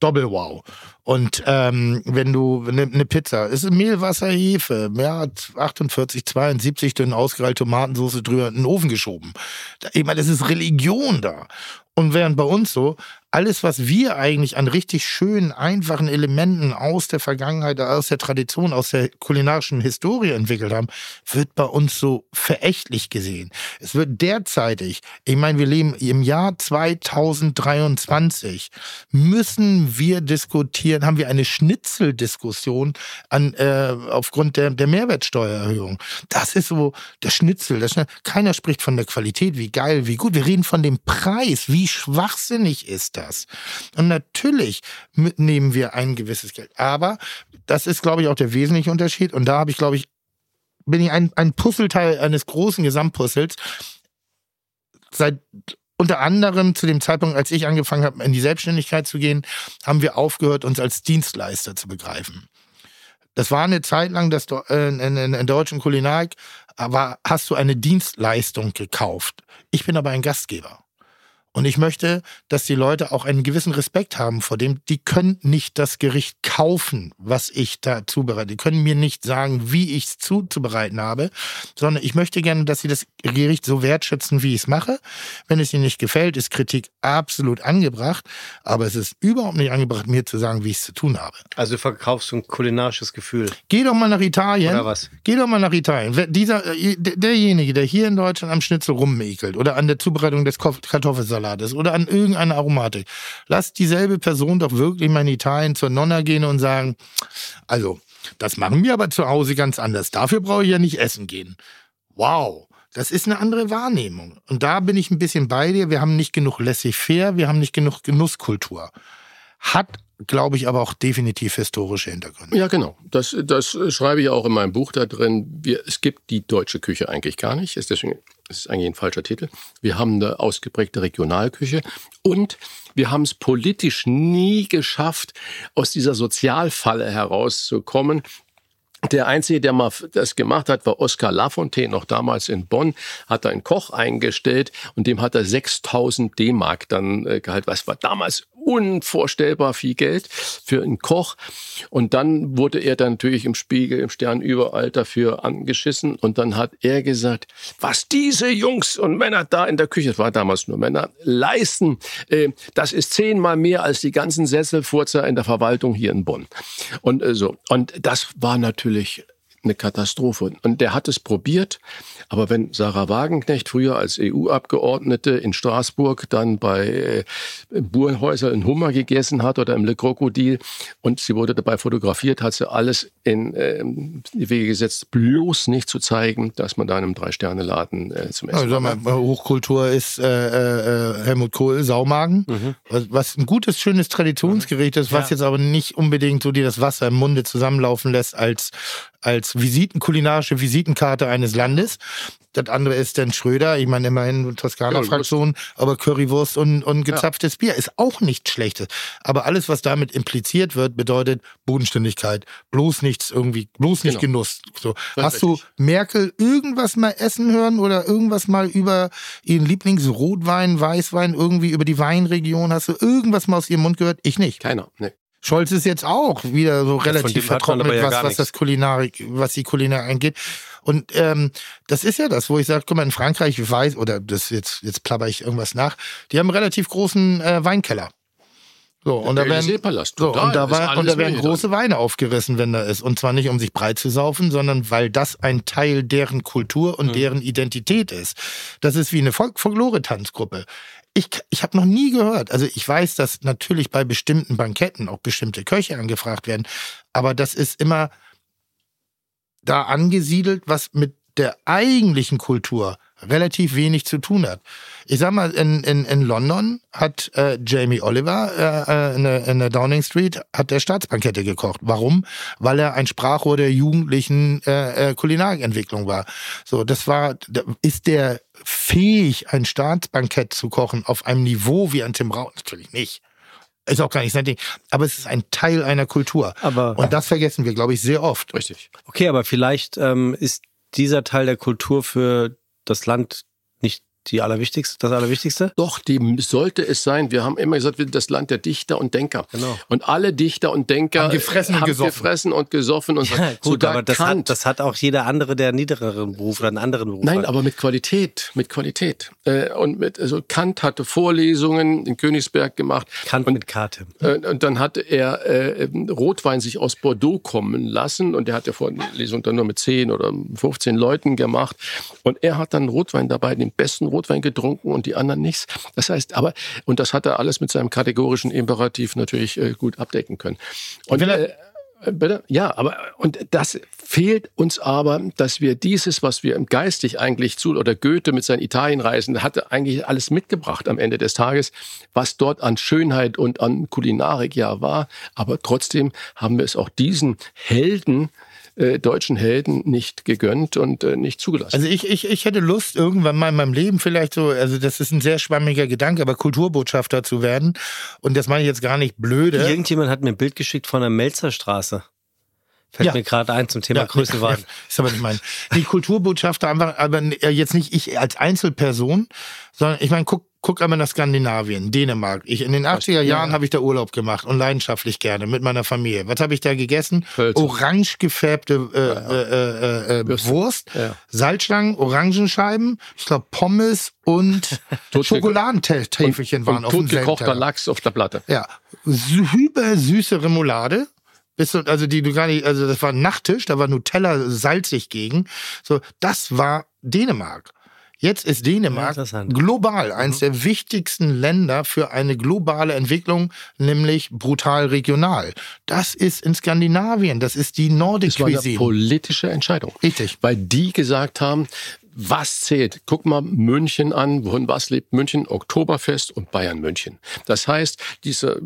Doppel wow. Und ähm, wenn du eine ne Pizza, ist Mehl, Wasser, Hefe, ja, 48, 72 dünn ausgereilt, Tomatensauce drüber in den Ofen geschoben. Ich meine, das ist Religion da. Und während bei uns so alles, was wir eigentlich an richtig schönen, einfachen Elementen aus der Vergangenheit, aus der Tradition, aus der kulinarischen Historie entwickelt haben, wird bei uns so verächtlich gesehen. Es wird derzeitig, ich meine, wir leben im Jahr 2023, müssen wir diskutieren, haben wir eine Schnitzeldiskussion an, äh, aufgrund der, der Mehrwertsteuererhöhung. Das ist so der Schnitzel. Das, keiner spricht von der Qualität, wie geil, wie gut. Wir reden von dem Preis. Wie schwachsinnig ist das? Und natürlich nehmen wir ein gewisses Geld. Aber das ist, glaube ich, auch der wesentliche Unterschied. Und da habe ich, glaube ich, bin ich ein, ein Puzzleteil eines großen Gesamtpuzzles. Seit unter anderem zu dem Zeitpunkt, als ich angefangen habe, in die Selbstständigkeit zu gehen, haben wir aufgehört, uns als Dienstleister zu begreifen. Das war eine Zeit lang das, äh, in, in, in deutschen Kulinarik, aber hast du eine Dienstleistung gekauft. Ich bin aber ein Gastgeber. Und ich möchte, dass die Leute auch einen gewissen Respekt haben vor dem. Die können nicht das Gericht kaufen, was ich da zubereite. Die können mir nicht sagen, wie ich es zuzubereiten habe, sondern ich möchte gerne, dass sie das Gericht so wertschätzen, wie ich es mache. Wenn es ihnen nicht gefällt, ist Kritik absolut angebracht. Aber es ist überhaupt nicht angebracht, mir zu sagen, wie ich es zu tun habe. Also du verkaufst du ein kulinarisches Gefühl. Geh doch mal nach Italien. Oder was? Geh doch mal nach Italien. Dieser, äh, derjenige, der hier in Deutschland am Schnitzel rummekelt oder an der Zubereitung des Kartoffelsalats, Salat ist oder an irgendeine Aromatik. Lass dieselbe Person doch wirklich mal in Italien zur Nonna gehen und sagen, also, das machen wir aber zu Hause ganz anders. Dafür brauche ich ja nicht essen gehen. Wow. Das ist eine andere Wahrnehmung. Und da bin ich ein bisschen bei dir. Wir haben nicht genug laissez-faire, wir haben nicht genug Genusskultur. Hat glaube ich, aber auch definitiv historische Hintergründe. Ja, genau. Das, das schreibe ich auch in meinem Buch da drin. Wir, es gibt die deutsche Küche eigentlich gar nicht. Ist deswegen das ist eigentlich ein falscher Titel. Wir haben eine ausgeprägte Regionalküche und wir haben es politisch nie geschafft, aus dieser Sozialfalle herauszukommen, der Einzige, der mal das gemacht hat, war Oskar Lafontaine, noch damals in Bonn, hat einen Koch eingestellt und dem hat er 6000 D-Mark dann äh, gehalten. Was war damals unvorstellbar viel Geld für einen Koch. Und dann wurde er dann natürlich im Spiegel, im Stern überall dafür angeschissen. Und dann hat er gesagt, was diese Jungs und Männer da in der Küche, es war damals nur Männer, leisten, äh, das ist zehnmal mehr als die ganzen Sesselfurzer in der Verwaltung hier in Bonn. Und äh, so. Und das war natürlich natürlich eine Katastrophe. Und der hat es probiert. Aber wenn Sarah Wagenknecht früher als EU-Abgeordnete in Straßburg dann bei äh, Burenhäuser in Hummer gegessen hat oder im Le Crocodile und sie wurde dabei fotografiert, hat sie alles in äh, die Wege gesetzt, bloß nicht zu zeigen, dass man da in einem Drei-Sterne-Laden äh, zum Essen also, mal, Hochkultur ist äh, äh, Helmut Kohl, Saumagen, mhm. was, was, ein gutes, schönes Traditionsgericht ist, was ja. jetzt aber nicht unbedingt so dir das Wasser im Munde zusammenlaufen lässt als als Visiten, kulinarische Visitenkarte eines Landes. Das andere ist dann Schröder, ich meine immerhin Toskana-Fraktion, aber Currywurst und, und gezapftes ja. Bier ist auch nichts Schlechtes. Aber alles, was damit impliziert wird, bedeutet Bodenständigkeit. Bloß nichts irgendwie, bloß nicht genau. Genuss. So. Hast du Merkel irgendwas mal essen hören oder irgendwas mal über ihren Lieblingsrotwein, Weißwein, irgendwie über die Weinregion? Hast du irgendwas mal aus ihrem Mund gehört? Ich nicht. Keiner, nee. Scholz ist jetzt auch wieder so relativ vertrocknet, ja was, was das Kulinarik, was die Kulinarik angeht. Und ähm, das ist ja das, wo ich sage, guck mal, in Frankreich, ich weiß, oder das jetzt, jetzt plapper ich irgendwas nach, die haben einen relativ großen äh, Weinkeller. So, und da, werden, so, und da, war, und da werden große Weine aufgerissen, wenn da ist. Und zwar nicht, um sich breit zu saufen, sondern weil das ein Teil deren Kultur und mhm. deren Identität ist. Das ist wie eine Folklore-Tanzgruppe ich, ich habe noch nie gehört, also ich weiß, dass natürlich bei bestimmten Banketten auch bestimmte Köche angefragt werden, aber das ist immer da angesiedelt, was mit der eigentlichen Kultur relativ wenig zu tun hat. Ich sag mal, in, in, in London hat äh, Jamie Oliver äh, äh in, der, in der Downing Street hat der Staatsbankette gekocht. Warum? Weil er ein Sprachrohr der jugendlichen äh, äh, Kulinarikentwicklung war. So, das war, ist der fähig, ein Staatsbankett zu kochen auf einem Niveau wie ein Tim Rau? Natürlich nicht. Ist auch gar nicht sein Ding. Aber es ist ein Teil einer Kultur. Aber Und das vergessen wir, glaube ich, sehr oft. Richtig. Okay, aber vielleicht ähm, ist dieser Teil der Kultur für das Land die allerwichtigste, das Allerwichtigste? Doch, die sollte es sein. Wir haben immer gesagt, wir sind das Land der Dichter und Denker. Genau. Und alle Dichter und Denker Haben gefressen und haben gesoffen. gefressen und gesoffen und Ja, gut, sogar aber das hat, das hat auch jeder andere, der einen niedrigeren Beruf oder einen anderen Beruf Nein, hat. aber mit Qualität, mit Qualität. Äh, und mit, also Kant hatte Vorlesungen in Königsberg gemacht. Kant mit Karte. Äh, Und dann hatte er äh, Rotwein sich aus Bordeaux kommen lassen und er hat ja Vorlesung dann nur mit 10 oder 15 Leuten gemacht und er hat dann Rotwein dabei, den besten Rotwein getrunken und die anderen nichts. Das heißt, aber und das hat er alles mit seinem kategorischen Imperativ natürlich äh, gut abdecken können. Und äh, äh, Bitte? Ja, aber und das fehlt uns aber, dass wir dieses, was wir im geistig eigentlich zu oder Goethe mit seinen Italienreisen hatte eigentlich alles mitgebracht am Ende des Tages, was dort an Schönheit und an Kulinarik ja war, aber trotzdem haben wir es auch diesen Helden äh, deutschen Helden nicht gegönnt und äh, nicht zugelassen. Also ich, ich, ich hätte Lust, irgendwann mal in meinem Leben vielleicht so, also das ist ein sehr schwammiger Gedanke, aber Kulturbotschafter zu werden. Und das meine ich jetzt gar nicht blöde. Irgendjemand hat mir ein Bild geschickt von der Melzerstraße. Fällt Ja. mir gerade ein zum Thema Ja, Größenwahn. ja, ist aber nicht mein. Die Kulturbotschafter einfach, aber äh, jetzt nicht ich als Einzelperson, sondern ich meine, guck, guck einmal nach Skandinavien, Dänemark. Ich, in den 80er Jahren habe ich da Urlaub gemacht und leidenschaftlich gerne mit meiner Familie. Was habe ich da gegessen? Hölzer. Orange gefärbte äh, äh, äh, äh, Würste. Wurst, Ja. Salzstangen, Orangenscheiben, ich glaube Pommes und Schokoladentäfelchen waren und auf dem Teller. Lachs auf der Platte. Ja, hyper süße Remoulade. Bist du, also die du gar nicht, also das war ein Nachttisch, da war Nutella salzig gegen. So, das war Dänemark. Jetzt ist Ja, Dänemark interessant. global eines der wichtigsten Länder für eine globale Entwicklung, nämlich brutal regional. Das ist in Skandinavien, das ist die Nordic Das war eine Cuisine. politische Entscheidung. Richtig. Weil die gesagt haben, was zählt? Guck mal München an, wohin was lebt München? Oktoberfest und Bayern München. Das heißt, diese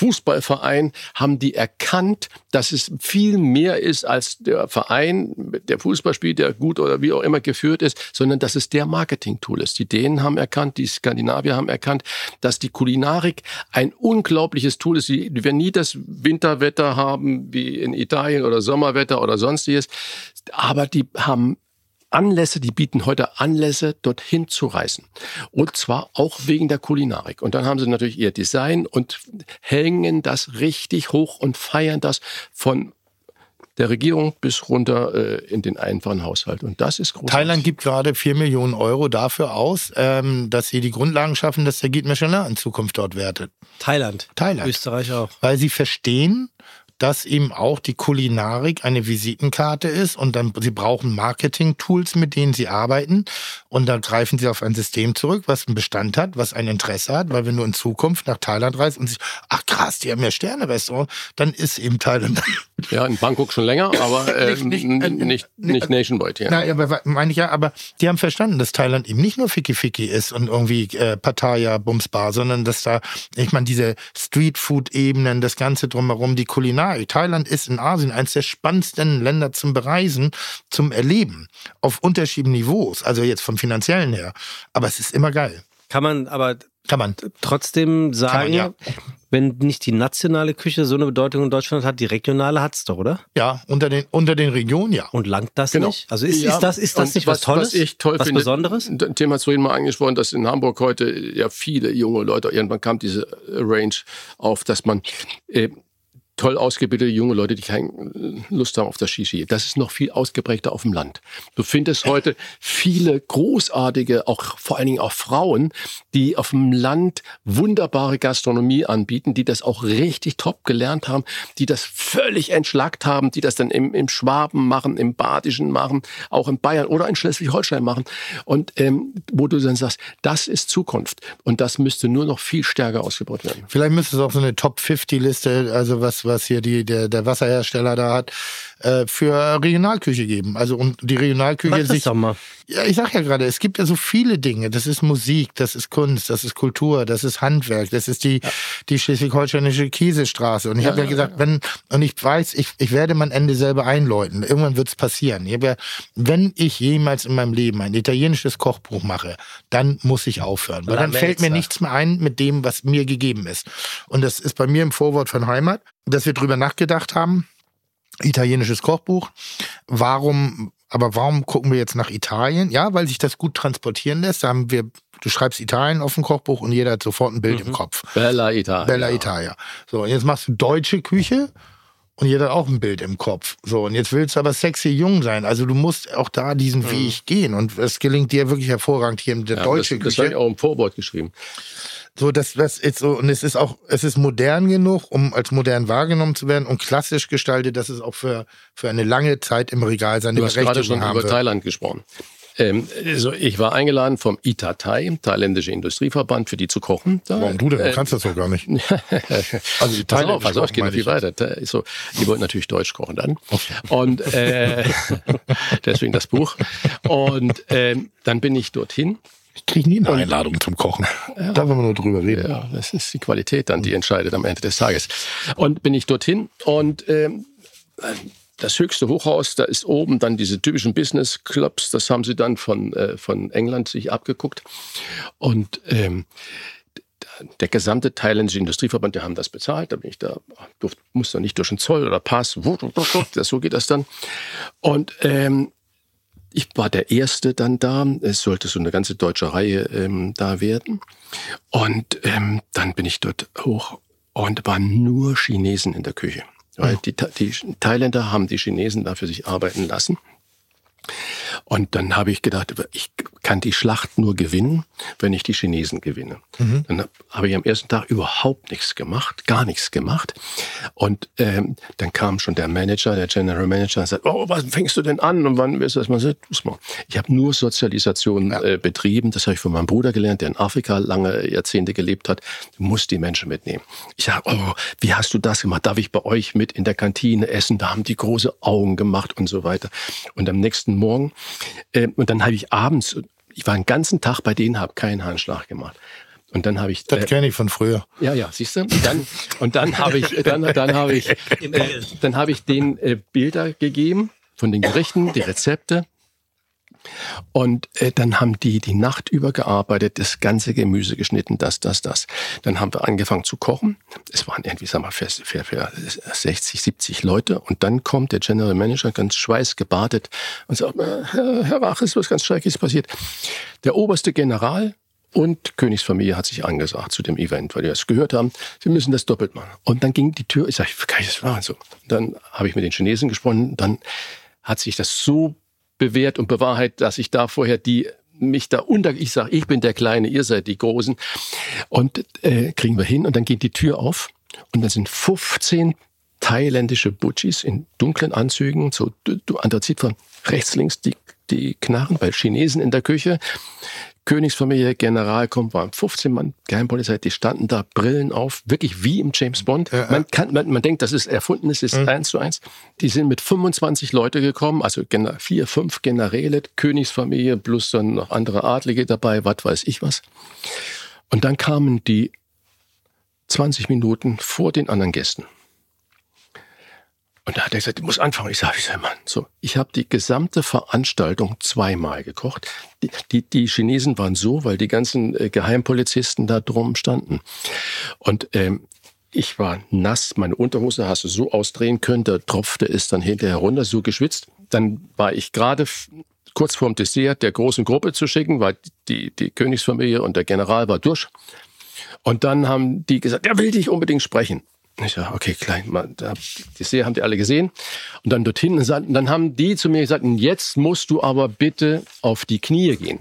Fußballverein haben die erkannt, dass es viel mehr ist als der Verein, der Fußball spielt, der gut oder wie auch immer geführt ist, sondern dass es der Marketing-Tool ist. Die Dänen haben erkannt, die Skandinavier haben erkannt, dass die Kulinarik ein unglaubliches Tool ist. Die werden nie das Winterwetter haben wie in Italien oder Sommerwetter oder sonstiges, aber die haben Anlässe, die bieten heute Anlässe, dorthin zu reisen. Und zwar auch wegen der Kulinarik. Und dann haben sie natürlich ihr Design und hängen das richtig hoch und feiern das von der Regierung bis runter äh, in den einfachen Haushalt. Und das ist großartig. Thailand gibt gerade 4 Millionen Euro dafür aus, ähm, dass sie die Grundlagen schaffen, dass der Guide Michelin in Zukunft dort wertet. Thailand. Thailand. Österreich auch. weil sie verstehen, dass eben auch die Kulinarik eine Visitenkarte ist und dann sie brauchen Marketing-Tools, mit denen sie arbeiten und da greifen sie auf ein System zurück, was einen Bestand hat, was ein Interesse hat, weil wenn du in Zukunft nach Thailand reist und sich, ach krass, die haben ja Sterne-Restaurant, dann ist eben Thailand. Ja, in Bangkok schon länger, aber äh, Nicht- nicht, nicht- nicht, nicht, nationwide. Ja. Na, ja, aber meine ich ja, aber die haben verstanden, dass Thailand eben nicht nur Ficky Ficky ist und irgendwie äh, Pattaya, Bumsbar, sondern dass da, ich meine, diese Streetfood-Ebenen, das Ganze drumherum, die Kulinarik. Thailand ist in Asien eines der spannendsten Länder zum Bereisen, zum Erleben, auf unterschiedlichen Niveaus, also jetzt vom finanziellen her. Aber es ist immer geil. Kann man aber Kann man. trotzdem sagen, ja. wenn nicht die nationale Küche so eine Bedeutung in Deutschland hat, die regionale hat's doch, oder? Ja, unter den, unter den Regionen, ja. Und langt das Genau. nicht? Also ist, Ja, ist das, ist das nicht was, Tolles? Was ich toll was finde, Besonderes? Ein Thema hast du eben mal angesprochen, dass in Hamburg heute ja viele junge Leute, irgendwann kam diese Range auf, dass man äh, toll ausgebildete junge Leute, die keine Lust haben auf das Shishi. Das ist noch viel ausgeprägter auf dem Land. Du findest heute viele großartige, auch vor allen Dingen auch Frauen, die auf dem Land wunderbare Gastronomie anbieten, die das auch richtig top gelernt haben, die das völlig entschlackt haben, die das dann im, im Schwaben machen, im Badischen machen, auch in Bayern oder in Schleswig-Holstein machen. Und ähm, wo du dann sagst, das ist Zukunft. Und das müsste nur noch viel stärker ausgebaut werden. Vielleicht müsste es auch so eine Top-50-Liste, also was, was hier die, der, der Wasserhersteller da hat, äh, für Regionalküche geben. Also und die Regionalküche Mach sich. doch mal. Ja, ich sag ja gerade, es gibt ja so viele Dinge. Das ist Musik, das ist Kunst, das ist Kultur, das ist Handwerk, das ist die, die schleswig-holsteinische Kiesestraße. Und ich habe ja gesagt, wenn, und ich weiß, ich, ich werde mein Ende selber einläuten. Irgendwann wird's passieren. Ich ja, wenn ich jemals in meinem Leben ein italienisches Kochbuch mache, dann muss ich aufhören. Weil dann fällt mir nichts mehr ein mit dem, was mir gegeben ist. Und das ist bei mir im Vorwort von Heimat, dass wir drüber nachgedacht haben, italienisches Kochbuch. Warum Aber warum gucken wir jetzt nach Italien? Ja, weil sich das gut transportieren lässt. Da haben wir, du schreibst Italien auf dem Kochbuch und jeder hat sofort ein Bild im Kopf. Bella Italia. Bella Italia. So, und jetzt machst du deutsche Küche und jeder hat auch ein Bild im Kopf. So, und jetzt willst du aber sexy jung sein. Also du musst auch da diesen Weg gehen. Und es gelingt dir wirklich hervorragend hier in der Ja, deutschen das, das habe ich Küche. auch im Vorwort geschrieben. So, das, das ist so, und es ist auch, es ist modern genug, um als modern wahrgenommen zu werden und klassisch gestaltet, dass es auch für, für eine lange Zeit im Regal seine Du hast gerade Berechtigung schon haben über wird. Thailand gesprochen. Ähm, also ich war eingeladen vom ITATAI, thailändische Industrieverband, für die zu kochen. Da, Warum du denn? Du äh, kannst das doch gar nicht. Also die Pass auf, pass auf, Kochen, geht noch viel ich. weiter. So, die wollten natürlich Deutsch kochen dann. Und äh, deswegen das Buch. Und ähm, dann bin ich dorthin. Ich kriege nie eine Einladung zum Kochen. Da wollen wir nur drüber reden. Ja, das ist die Qualität dann, die entscheidet am Ende des Tages. Und bin ich dorthin und ähm, das höchste Hochhaus, da ist oben dann diese typischen Business Clubs, das haben sie dann von, äh, von England sich abgeguckt. Und ähm, der gesamte thailändische Industrieverband, die haben das bezahlt. Da bin ich da, durft, muss da nicht durch den Zoll oder Pass. So geht das dann. Und ähm, ich war der Erste dann da. Es sollte so eine ganze deutsche Reihe ähm, da werden. Und ähm, dann bin ich dort hoch und waren nur Chinesen in der Küche. Weil die, Tha- die Thailänder haben die Chinesen da für sich arbeiten lassen. Und dann habe ich gedacht, ich kann die Schlacht nur gewinnen, wenn ich die Chinesen gewinne. Dann habe ich am ersten Tag überhaupt nichts gemacht, gar nichts gemacht. Und ähm, dann kam schon der Manager, der General Manager, und sagt, oh, was fängst du denn an und wann wirst du das mal? Ich habe nur Sozialisation äh, betrieben. Das habe ich von meinem Bruder gelernt, der in Afrika lange Jahrzehnte gelebt hat. Du musst die Menschen mitnehmen. Ich sage, oh, wie hast du das gemacht? Darf ich bei euch mit in der Kantine essen? Da haben die große Augen gemacht und so weiter. Und am nächsten Morgen, und dann habe ich abends, ich war den ganzen Tag bei denen, habe keinen Handschlag gemacht. Und dann habe ich Das äh, kenne ich von früher. ja, ja, siehst du? Und dann, und dann habe ich, dann, dann habe ich, äh, dann habe ich den äh, Bilder gegeben von den Gerichten, die Rezepte. Und äh, dann haben die die Nacht über gearbeitet, das ganze Gemüse geschnitten, das, das, das. Dann haben wir angefangen zu kochen. Es waren irgendwie, sag mal, für, für, für 60, 70 Leute. Und dann kommt der General Manager ganz schweißgebadet und sagt, äh, Herr, Rach, ist was ganz Schreckliches passiert. Der oberste General und Königsfamilie hat sich angesagt zu dem Event, weil die das gehört haben, sie müssen das doppelt machen. Und dann ging die Tür, ich sage, kann ich das machen? So. Dann habe ich mit den Chinesen gesprochen, dann hat sich das so bewährt und bewahrheitet, dass ich da vorher die mich da unter, ich sage, ich bin der Kleine, ihr seid die Großen. Und äh, kriegen wir hin und dann geht die Tür auf und dann sind 15 thailändische Butchis in dunklen Anzügen, so du, du Anthrazit von rechts, links die, die Knarren bei Chinesen in der Küche. Königsfamilie, General kommt, waren 15 Mann, Geheimpolizei, die standen da, Brillen auf, wirklich wie im James Bond. Man, kann, man, man denkt, das ist erfunden, es ist eins zu eins. Die sind mit 25 Leute gekommen, also vier, fünf Generäle, Königsfamilie, plus dann noch andere Adlige dabei, was weiß ich was. Und dann kamen die 20 Minuten vor den anderen Gästen. Und da hat er gesagt, ich muss anfangen. Ich sage, ich sag, Mann, so, ich habe die gesamte Veranstaltung zweimal gekocht. Die, die, die Chinesen waren so, weil die ganzen äh, Geheimpolizisten da drum standen. Und ähm, ich war nass, meine Unterhose hast du so ausdrehen können, da tropfte es dann hinterher runter, so geschwitzt. Dann war ich gerade kurz vorm Dessert der großen Gruppe zu schicken, weil die, die Königsfamilie und der General war durch. Und dann haben die gesagt, der will dich unbedingt sprechen. Ich sage, okay, klein, die Serie haben die alle gesehen. Und dann dorthin, und dann haben die zu mir gesagt, jetzt musst du aber bitte auf die Knie gehen.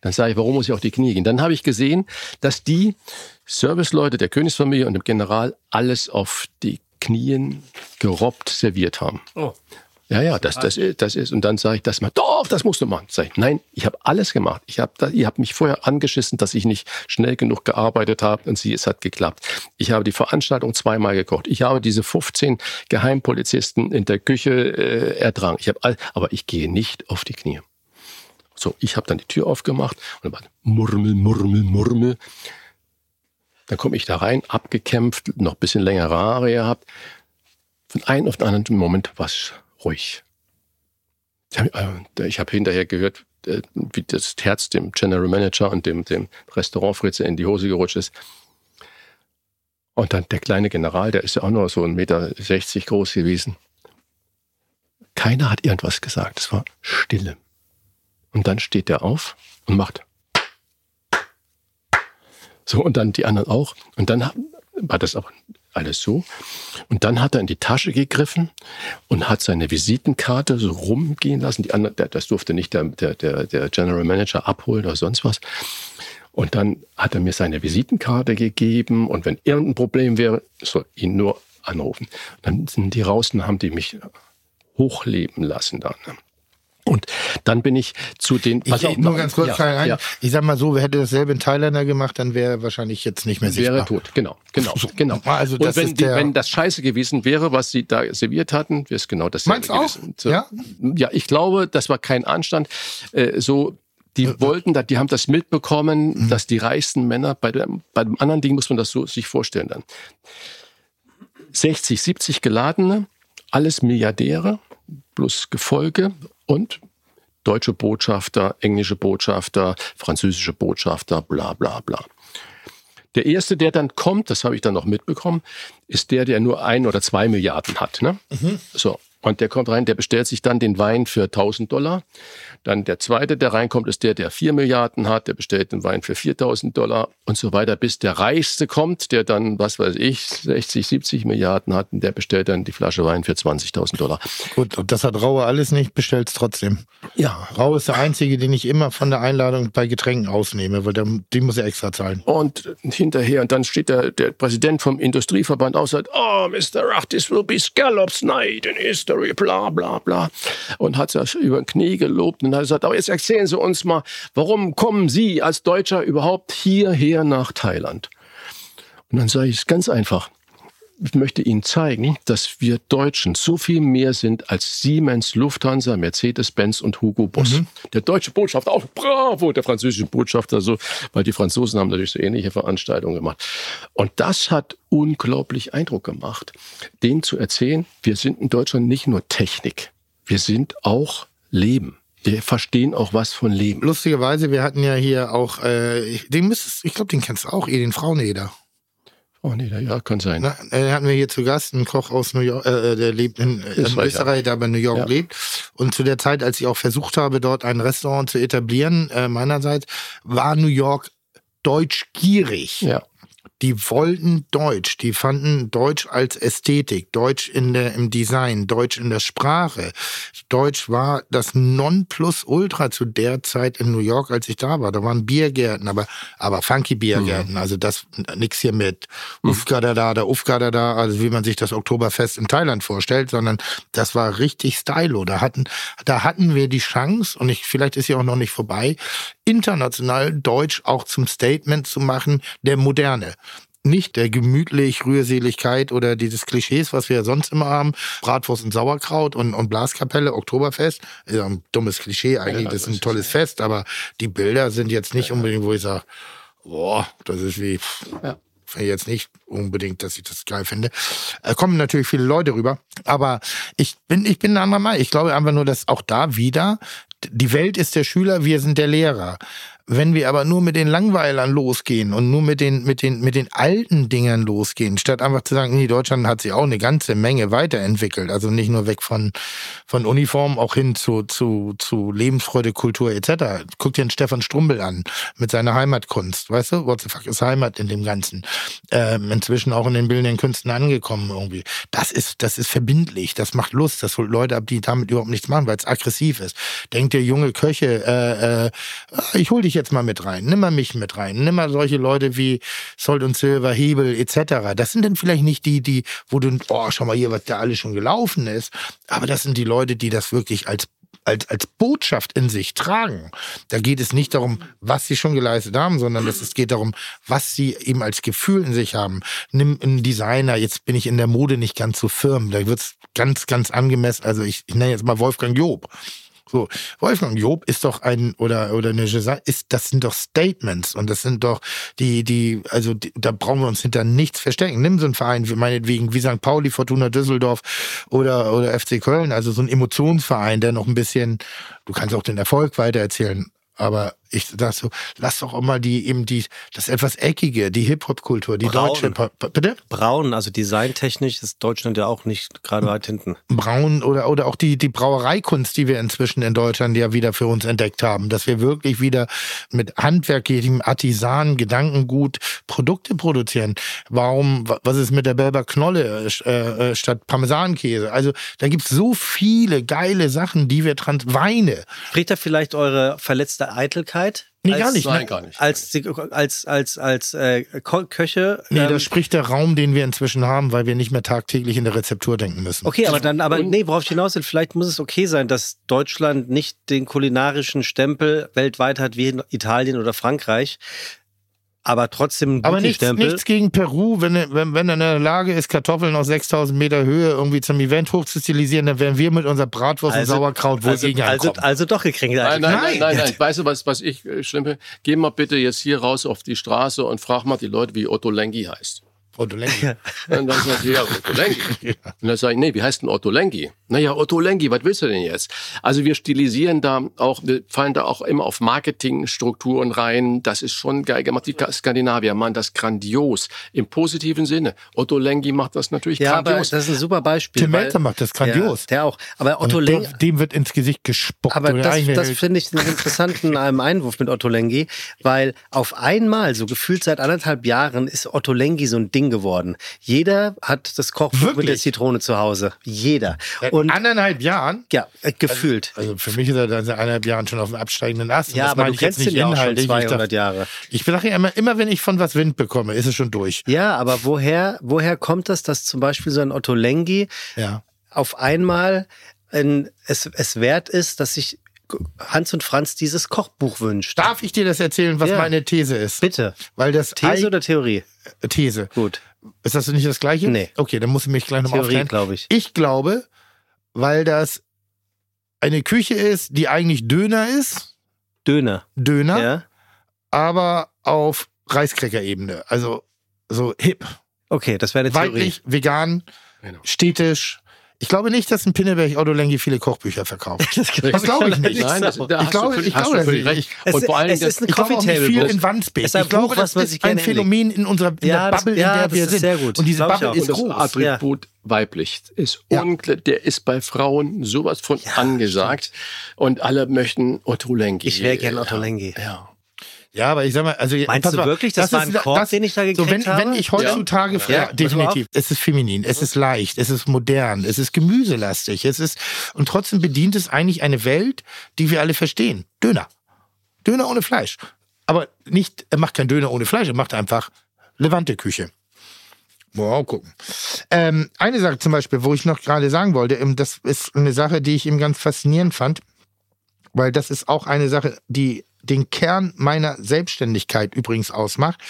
Dann sage ich, warum muss ich auf die Knie gehen? Dann habe ich gesehen, dass die Serviceleute der Königsfamilie und dem General alles auf die Knien gerobbt serviert haben. Oh. Ja, ja, das, das, ist, das ist. Und dann sage ich das mal, doch, das musst du machen. Sag ich, nein, ich habe alles gemacht. Ich hab, da- ihr habt mich vorher angeschissen, dass ich nicht schnell genug gearbeitet habe und sie, es hat geklappt. Ich habe die Veranstaltung zweimal gekocht. Ich habe diese 15 Geheimpolizisten in der Küche äh, ertragen. Ich habe all, aber ich gehe nicht auf die Knie. So, ich habe dann die Tür aufgemacht und dann war Murmel, Murmel, Murmel. Dann komme ich da rein, abgekämpft, noch bisschen längere Haare gehabt. Von einem auf den anderen Moment war es ruhig. Ich habe äh, ich hab hinterher gehört, äh, wie das Herz dem General Manager und dem, dem Restaurantfritze in die Hose gerutscht ist. Und dann der kleine General, der ist ja auch nur so 1,60 Meter groß gewesen. keiner hat irgendwas gesagt. Es war Stille. Und dann steht er auf und macht. So, und dann die anderen auch. Und dann war das aber alles so. Und dann hat er in die Tasche gegriffen und hat seine Visitenkarte so rumgehen lassen. Die anderen, das durfte nicht der, der, der General Manager abholen oder sonst was. Und dann hat er mir seine Visitenkarte gegeben und wenn irgendein Problem wäre, soll ihn nur anrufen. Dann sind die raus und haben die mich hochleben lassen dann. Und dann bin ich zu den. Ich, ich nur ganz kurz ja, ein. Ja. Ich sag mal so, wer hätte dasselbe in Thailänder gemacht, dann wäre er wahrscheinlich jetzt nicht mehr sichtbar. Wäre tot, genau, genau, genau. Also das Und wenn, die, wenn das scheiße gewesen wäre, was sie da serviert hatten, wäre es genau das Meinst gewesen. Auch? Ja? ja, ich glaube, das war kein Anstand. Äh, so die äh, wollten, die haben das mitbekommen, mhm. dass die reichsten Männer, bei dem, bei dem anderen Ding muss man das so sich vorstellen dann. 60, 70 Geladene, alles Milliardäre, plus Gefolge und deutsche Botschafter, englische Botschafter, französische Botschafter, bla bla bla. Der erste, der dann kommt, das habe ich dann noch mitbekommen, ist der, der nur ein oder zwei Milliarden hat. Ne? Mhm. So, und der kommt rein, der bestellt sich dann den Wein für 1000 Dollar. Dann der zweite, der reinkommt, ist der, der 4 Milliarden hat, der bestellt den Wein für 4000 Dollar und so weiter, bis der Reichste kommt, der dann, was weiß ich, 60, 70 Milliarden hat und der bestellt dann die Flasche Wein für 20.000 Dollar. Gut, und das hat Raue alles nicht, bestellt es trotzdem. Ja. Raue ist der Einzige, den ich immer von der Einladung bei Getränken ausnehme, weil der, die muss er extra zahlen. Und hinterher, und dann steht der, der Präsident vom Industrieverband aus und sagt, oh, Mr. Rach, this will be Scallops Night in History. History, bla bla bla. Und hat sich über den Knie gelobt und hat gesagt, aber jetzt erzählen Sie uns mal, warum kommen Sie als Deutscher überhaupt hierher nach Thailand? Und dann sage ich es ganz einfach. Ich möchte Ihnen zeigen, dass wir Deutschen so viel mehr sind als Siemens, Lufthansa, Mercedes-Benz und Hugo Boss. Mhm. Der deutsche Botschafter auch bravo, der französische Botschafter so, weil die Franzosen haben natürlich so ähnliche Veranstaltungen gemacht. Und das hat unglaublich Eindruck gemacht, denen zu erzählen, wir sind in Deutschland nicht nur Technik, wir sind auch Leben. Wir verstehen auch was von Leben. Lustigerweise, wir hatten ja hier auch, äh, den müsstest, ich glaube, den kennst du auch, eh, den Fraueneder. Oh nee, ja, kann sein. Na, äh, hatten wir hier zu Gast einen Koch aus New York, äh, äh der lebt in, in Österreich, der aber in New York ja. lebt. Und zu der Zeit, als ich auch versucht habe, dort ein Restaurant zu etablieren, äh, meinerseits, war New York deutschgierig. Ja die wollten Deutsch, die fanden Deutsch als Ästhetik, Deutsch in der, im Design, Deutsch in der Sprache. Deutsch war das Nonplusultra zu der Zeit in New York, als ich da war. Da waren Biergärten, aber, aber funky Biergärten. Mhm. Also das, nix hier mit mhm. Ufgada da, der Ufgada da, also wie man sich das Oktoberfest in Thailand vorstellt, sondern das war richtig stylo. Da hatten, da hatten wir die Chance, und ich, vielleicht ist sie auch noch nicht vorbei, international Deutsch auch zum Statement zu machen, der Moderne nicht der gemütlich Rührseligkeit oder dieses Klischees, was wir ja sonst immer haben, Bratwurst und Sauerkraut und, und Blaskapelle, Oktoberfest, ist ein dummes Klischee eigentlich, ja, das ist ein tolles Fest, aber die Bilder sind jetzt nicht ja, unbedingt, wo ich sage, boah, das ist wie, ja. jetzt nicht unbedingt, dass ich das geil finde. Da kommen natürlich viele Leute rüber, aber ich bin, ich bin ein anderer Mal. Ich glaube einfach nur, dass auch da wieder die Welt ist der Schüler, wir sind der Lehrer. Wenn wir aber nur mit den Langweilern losgehen und nur mit den, mit den, mit den alten Dingern losgehen, statt einfach zu sagen, nee, Deutschland hat sich auch eine ganze Menge weiterentwickelt. Also nicht nur weg von, von Uniform, auch hin zu, zu, zu Lebensfreude, Kultur etc. Guck dir den Stefan Strumbel an mit seiner Heimatkunst. Weißt du, what the fuck ist Heimat in dem Ganzen? Ähm, inzwischen auch in den bildenden Künsten angekommen irgendwie. Das ist, das ist verbindlich, das macht Lust, das holt Leute ab, die damit überhaupt nichts machen, weil es aggressiv ist. Denkt ihr, junge Köche, äh, äh, ich hol dich jetzt mal mit rein, nimm mal mich mit rein, nimm mal solche Leute wie Sold und Silver, Hebel etc. Das sind dann vielleicht nicht die, die, wo du, oh, schau mal hier, was da alles schon gelaufen ist, aber das sind die Leute, die das wirklich als als, als Botschaft in sich tragen. Da geht es nicht darum, was sie schon geleistet haben, sondern es geht darum, was sie eben als Gefühl in sich haben. Nimm einen Designer, jetzt bin ich in der Mode nicht ganz so firm, da wird's ganz, ganz angemessen. Also ich, ich nenne jetzt mal Wolfgang Job. So, Wolfgang Job ist doch ein, oder, oder eine Giselle, ist, das sind doch Statements und das sind doch die, die, also die, da brauchen wir uns hinter nichts verstecken. Nimm so einen Verein, meinetwegen, wie St. Pauli, Fortuna Düsseldorf oder, oder FC Köln, also so ein Emotionsverein, der noch ein bisschen, du kannst auch den Erfolg weitererzählen, aber Ich sag so, lass doch auch mal die eben die, das etwas eckige, die Hip-Hop-Kultur, die Braun. deutsche. Bitte? Braun, also designtechnisch ist Deutschland ja auch nicht gerade weit hinten. Braun oder, oder auch die, die Brauereikunst, die wir inzwischen in Deutschland ja wieder für uns entdeckt haben, dass wir wirklich wieder mit handwerklichem Artisan, Gedankengut Produkte produzieren. Warum, wa- was ist mit der Berber Knolle äh, äh, statt Parmesankäse? Also da gibt's so viele geile Sachen, die wir trans Weine. Spricht da vielleicht eure verletzte Eitelkeit? Nee, als, gar nicht. Nein, gar nicht. Als, als, als, als äh, Köche? Nee, ähm, da spricht der Raum, den wir inzwischen haben, weil wir nicht mehr tagtäglich in der Rezeptur denken müssen. Okay, aber dann, aber nee, worauf ich hinaus will, vielleicht muss es okay sein, dass Deutschland nicht den kulinarischen Stempel weltweit hat wie in Italien oder Frankreich, aber trotzdem Aber nichts, Stempel. nichts gegen Peru, wenn, er- wenn, wenn er in der Lage ist, Kartoffeln aus 6000 Meter Höhe irgendwie zum Event hochzustilisieren, dann werden wir mit unserer Bratwurst und Sauerkraut wohl also, gegen also, ankommen. also doch Nein, nein, nein, Nein. nein, nein. Weißt du, was, was ich äh, schlimm finde? Geh mal bitte jetzt hier raus auf die Straße und frag mal die Leute, wie Otto Lengi heißt. Otto Lengi. Und dann sagt sie, ja, Otto Lengi. Und dann sage ich, nee, wie heißt denn Otto Lengi? Naja, Otto Lengi, was willst du denn jetzt? Also wir stilisieren da auch, wir fallen da auch immer auf Marketingstrukturen rein. Das ist schon geil gemacht. Die Skandinavier machen das grandios. Im positiven Sinne. Otto Lengi macht das natürlich Ja, aber grandios. das ist ein super Beispiel. Tim Melzer macht das grandios. Ja, der auch. Aber Otto Lengi, dem, wird ins Gesicht gespuckt. Aber das, das finde ich einen interessanten ähm, Einwurf mit Otto Lengi, weil auf einmal, so gefühlt seit anderthalb Jahren, ist Otto Lengi so ein Ding geworden. Jeder hat das Kochbuch mit Wirklich? der Zitrone zu Hause. Jeder. Seit Und anderthalb Jahren. ja, äh, gefühlt. Also für mich ist er dann seit eineinhalb Jahren schon auf dem absteigenden Ast. Ja, aber du ich jetzt kennst ja auch schon inhaltlich. Ich 200 dachte- Jahre. Ich sage ja immer, immer wenn ich von was Wind bekomme, ist es schon durch. Ja, aber woher, woher kommt das, dass zum Beispiel so ein Otto Lengi Ja. auf einmal ein, es, es wert ist, dass sich Hans und Franz dieses Kochbuch wünscht? Darf ich dir das erzählen, was Ja. meine These ist? Bitte. Weil das These Ei- oder Theorie? These. Gut. Ist das nicht das gleiche? Nee. Okay, dann musst du mich gleich nochmal Theorie, aufklären. glaube ich. Ich glaube, weil das eine Küche ist, die eigentlich Döner ist, Döner. Döner, Ja. aber auf Reiskräcker-Ebene. Also so hip, Okay, das wäre eine Theorie. weiblich, vegan, Genau. städtisch. Ich glaube nicht, dass ein Pinneberg Otto Lengi viele Kochbücher verkauft. Das glaube ich nicht. Nein, das, da Ich glaube- ich glaube das. Es- Und vor allen es ist ein Ich glaube auch nicht Coffee viel in Wandsbek. Ich glaube, das was ist ein. Phänomen in unserer in Ja, der das- Bubble, ja, in der das wir sind. sehr gut. Und diese Bubble ist und das groß. Attribut weiblich ist Ja. der ist bei Frauen sowas von angesagt und alle möchten Otto Lengi. Ich wäre gern Otto Lengi. Ja. Ja, aber ich sag mal, also Meinst du mal, wirklich, das war ein Korb, den ich da so, gekriegt wenn, habe? Wenn ich heutzutage, ja, Ja, pass mal definitiv, es ist feminin, es ist leicht, es ist modern, es ist gemüselastig, es ist und trotzdem bedient es eigentlich eine Welt, die wir alle verstehen. Döner, Döner ohne Fleisch, aber nicht, er macht kein Döner ohne Fleisch, er macht einfach Levante Küche. Wow, gucken. Ähm, eine Sache zum Beispiel, wo ich noch gerade sagen wollte, ähm, das ist eine Sache, die ich ihm ganz faszinierend fand, weil das ist auch eine Sache, die den Kern meiner Selbstständigkeit übrigens ausmacht.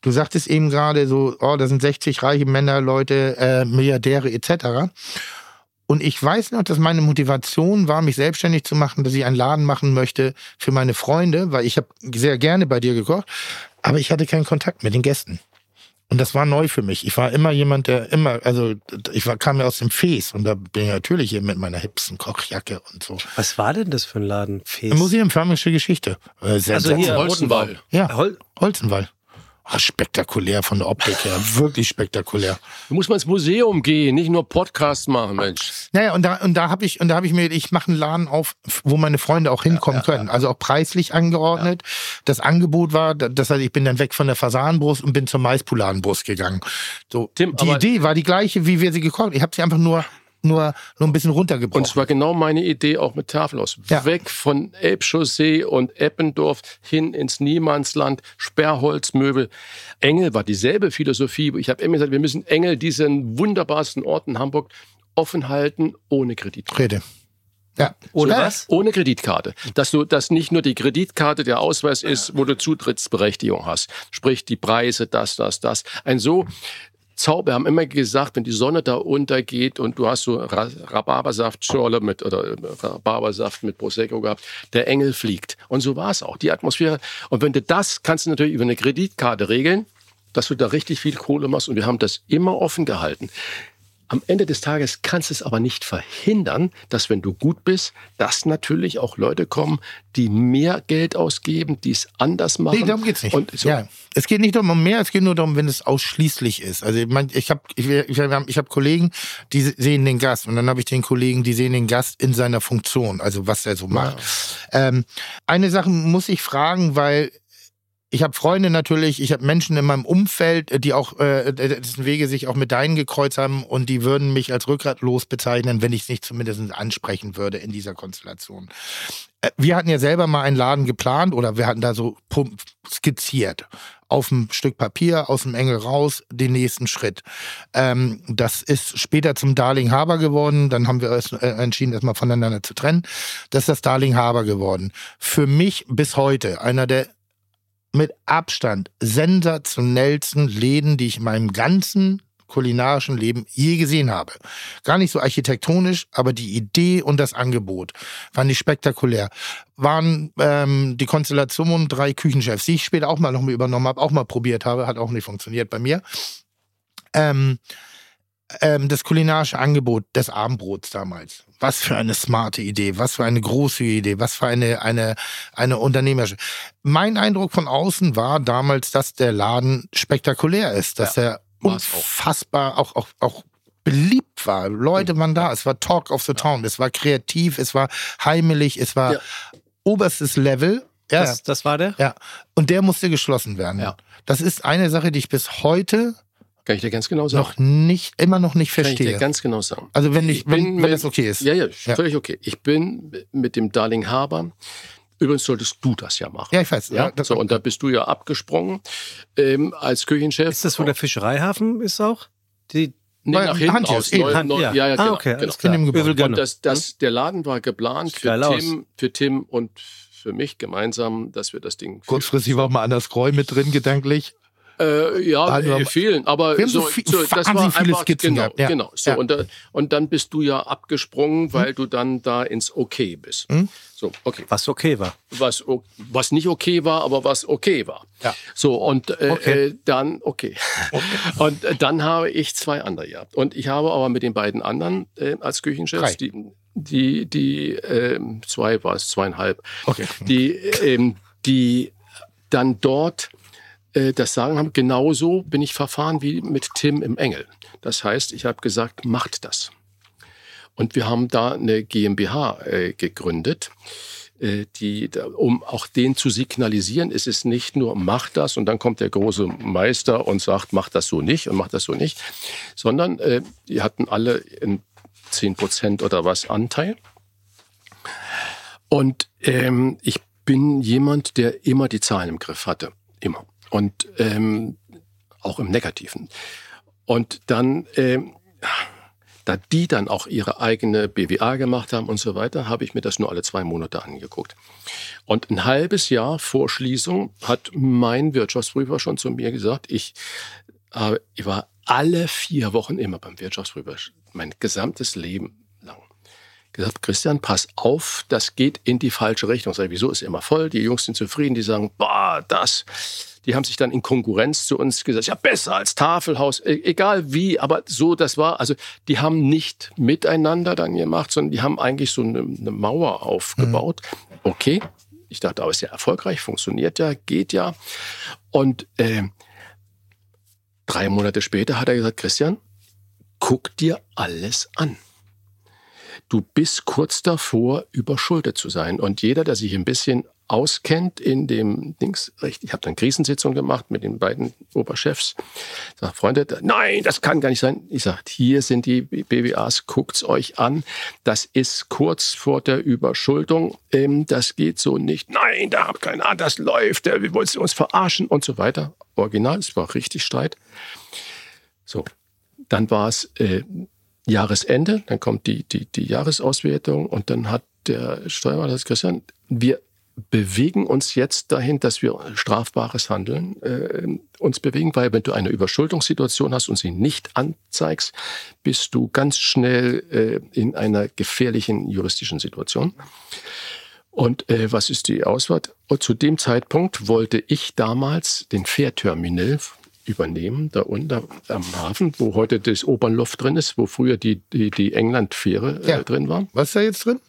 Du sagtest eben gerade so, oh, da sind 60 reiche Männer, Leute, äh, Milliardäre etc. Und ich weiß noch, dass meine Motivation war, mich selbstständig zu machen, dass ich einen Laden machen möchte für meine Freunde, weil ich habe sehr gerne bei dir gekocht, aber ich hatte keinen Kontakt mit den Gästen. Und das war neu für mich. Ich war immer jemand, der immer, also ich war, kam ja aus dem Fes und da bin ich natürlich hier mit meiner hipsten Kochjacke und so. Was war denn das für ein Laden? Fes? Museum für Geschichte. Äh, sehr Also hier, Holzenwall. Ja, Hol Holzenwall. Ah, spektakulär von der Optik her. Wirklich spektakulär. Du musst mal ins Museum gehen, nicht nur Podcast machen, Mensch. Naja, und da, und da habe ich, und da habe ich mir, ich mache einen Laden auf, wo meine Freunde auch hinkommen können. Also auch preislich angeordnet. Das Angebot war, das heißt, ich bin dann weg von der Fasanenbrust und bin zum Maispuladenbrust gegangen. So, Tim, die Idee war die gleiche, wie wir sie gekocht. Ich habe sie einfach nur, nur, nur ein bisschen runtergebrochen. Und es war genau meine Idee auch mit Tafelhaus. Ja. Weg von Elbchaussee und Eppendorf hin ins Niemandsland, Sperrholzmöbel. Engel war dieselbe Philosophie. Ich habe immer gesagt, wir müssen Engel, diesen wunderbarsten Ort in Hamburg, offen halten, ohne Kreditkarte. Rede. Ja. Ohne Ja. was? Ohne Kreditkarte. Dass du, dass nicht nur die Kreditkarte der Ausweis ist, wo du Zutrittsberechtigung hast. Sprich, die Preise, das, das, das. Ein so Zauber, haben immer gesagt, wenn die Sonne da untergeht und du hast so Rhabarbersaftschorle mit oder äh, Rhabarbersaft mit Prosecco gehabt, der Engel fliegt. Und so war es auch, die Atmosphäre. Und wenn du das kannst du natürlich über eine Kreditkarte regeln, dass du da richtig viel Kohle machst und wir haben das immer offen gehalten. Am Ende des Tages kannst du es aber nicht verhindern, dass wenn du gut bist, dass natürlich auch Leute kommen, die mehr Geld ausgeben, die es anders machen. Nee, darum geht's nicht. Und so. ja. Es geht nicht um mehr, es geht nur darum, wenn es ausschließlich ist. Also ich mein, ich habe ich, ich, ich hab Kollegen, die sehen den Gast und dann habe ich den Kollegen, die sehen den Gast in seiner Funktion, also was er so macht. Ähm, eine Sache muss ich fragen, weil ich habe Freunde natürlich, ich habe Menschen in meinem Umfeld, äh, die auch äh, dessen Wege sich auch mit deinen gekreuzt haben und die würden mich als rückgratlos bezeichnen, wenn ich es nicht zumindest ansprechen würde in dieser Konstellation. Äh, wir hatten ja selber mal einen Laden geplant oder wir hatten da so skizziert auf ein Stück Papier aus dem Engel raus den nächsten Schritt. Ähm, das ist später zum Darling Haber geworden. Dann haben wir es, äh, entschieden, erstmal voneinander zu trennen. Das ist das Darling Haber geworden. Für mich bis heute einer der mit Abstand sensationellsten Läden, die ich in meinem ganzen kulinarischen Leben je gesehen habe. Gar nicht so architektonisch, aber die Idee und das Angebot fand ich spektakulär. Waren ähm, die Konstellation drei Küchenchefs, die ich später auch mal noch mal übernommen habe, auch mal probiert habe, hat auch nicht funktioniert bei mir. Ähm, ähm, das kulinarische Angebot des Abendbrots damals. Was für eine smarte Idee, was für eine große Idee, was für eine, eine, eine unternehmerische. Mein Eindruck von außen war damals, dass der Laden spektakulär ist, dass er war's auch. unfassbar auch, auch, auch beliebt war. Leute waren da, es war Talk of the Town, es war kreativ, es war heimelig, es war Ja. oberstes Level. Ja, Das, das war der? ja. Und der musste geschlossen werden. Ja. Das ist eine Sache, die ich bis heute Kann ich dir ganz genau sagen. noch nicht, immer noch nicht Kann ich dir verstehe. ganz genau sagen. Also wenn ich, bin wenn, wenn mit- das okay ist. Ja, ja, Ja. völlig okay. Ich bin mit dem Darling Haber. Übrigens solltest du das ja machen. Ja, ich weiß. Ja, das, so, und da bist du ja abgesprungen ähm, als Küchenchef. Ist das, wo der Fischereihafen ist auch? Die, nee, nach hinten Handjes, aus. Neu, Hand- neu, ja. ja. ja, Ah, genau. okay, genau. Gönne. Und das, das, der Laden war geplant für. Tim, für Tim und für mich gemeinsam, dass wir das Ding. Kurzfristig war auch mal Anders Kreu mit drin, gedanklich. Äh, ja, Also, äh, vielen, aber so so, viel- so, das war viele einfach, Skizzen genau, gehabt, ja. genau. So, Ja. und, da, und dann bist du ja abgesprungen, weil du dann da ins Okay bist. Mhm. So, okay. was okay war. Was, was nicht okay war, aber was okay war. Ja. So, und äh, Okay. äh, dann, okay. und äh, dann habe ich zwei andere gehabt. Und ich habe aber mit den beiden anderen äh, als Küchenchefs, Drei. die, die, die ähm, zwei war es, zweieinhalb, Okay. die, ähm, die dann dort äh, das Sagen haben, genauso bin ich verfahren wie mit Tim im Engel. Das heißt, ich habe gesagt, macht das. Und wir haben da eine GmbH äh, gegründet, äh, die, um auch den zu signalisieren, es ist nicht nur, mach das und dann kommt der große Meister und sagt, mach das so nicht und mach das so nicht, sondern äh, die hatten alle in 10 Prozent oder was Anteil. Und ähm, ich bin jemand, der immer die Zahlen im Griff hatte. Immer. Und ähm, auch im Negativen. Und dann, ähm, da die dann auch ihre eigene BWA gemacht haben und so weiter, habe ich mir das nur alle zwei Monate angeguckt. Und ein halbes Jahr vor Schließung hat mein Wirtschaftsprüfer schon zu mir gesagt, ich, habe, ich war alle vier Wochen immer beim Wirtschaftsprüfer, mein gesamtes Leben gesagt, Christian, pass auf, das geht in die falsche Richtung. Sag ich, wieso ist immer voll? Die Jungs sind zufrieden, die sagen, boah, das. Die haben sich dann in Konkurrenz zu uns gesagt, ja, besser als Tafelhaus, e egal wie, aber so, das war, also die haben nicht miteinander dann gemacht, sondern die haben eigentlich so eine, eine Mauer aufgebaut. Okay, ich dachte, aber ist ja erfolgreich, funktioniert ja, geht ja. Und äh, drei Monate später hat er gesagt, Christian, guck dir alles an du bist kurz davor, überschuldet zu sein. Und jeder, der sich ein bisschen auskennt in dem Dings, ich habe dann Krisensitzung gemacht mit den beiden Oberchefs, sagt, Freunde, nein, das kann gar nicht sein. Ich sage, hier sind die BWAs, guckt's euch an. Das ist kurz vor der Überschuldung. Ähm, das geht so nicht. Nein, da habt keine Ahnung, das läuft, der will uns verarschen und so weiter. Original, es war richtig Streit. So, dann war es äh, Jahresende, dann kommt die, die, die Jahresauswertung und dann hat der Steuerberater das Christian, wir bewegen uns jetzt dahin, dass wir strafbares Handeln äh, uns bewegen, weil wenn du eine Überschuldungssituation hast und sie nicht anzeigst, bist du ganz schnell äh, in einer gefährlichen juristischen Situation. Und äh, was ist die Auswahl? Und zu dem Zeitpunkt wollte ich damals den Fährterminal übernehmen, da unten am Hafen, wo heute das Opernluft drin ist, wo früher die, die, die England-Fähre äh, Ja. drin war. Was ist da jetzt drin?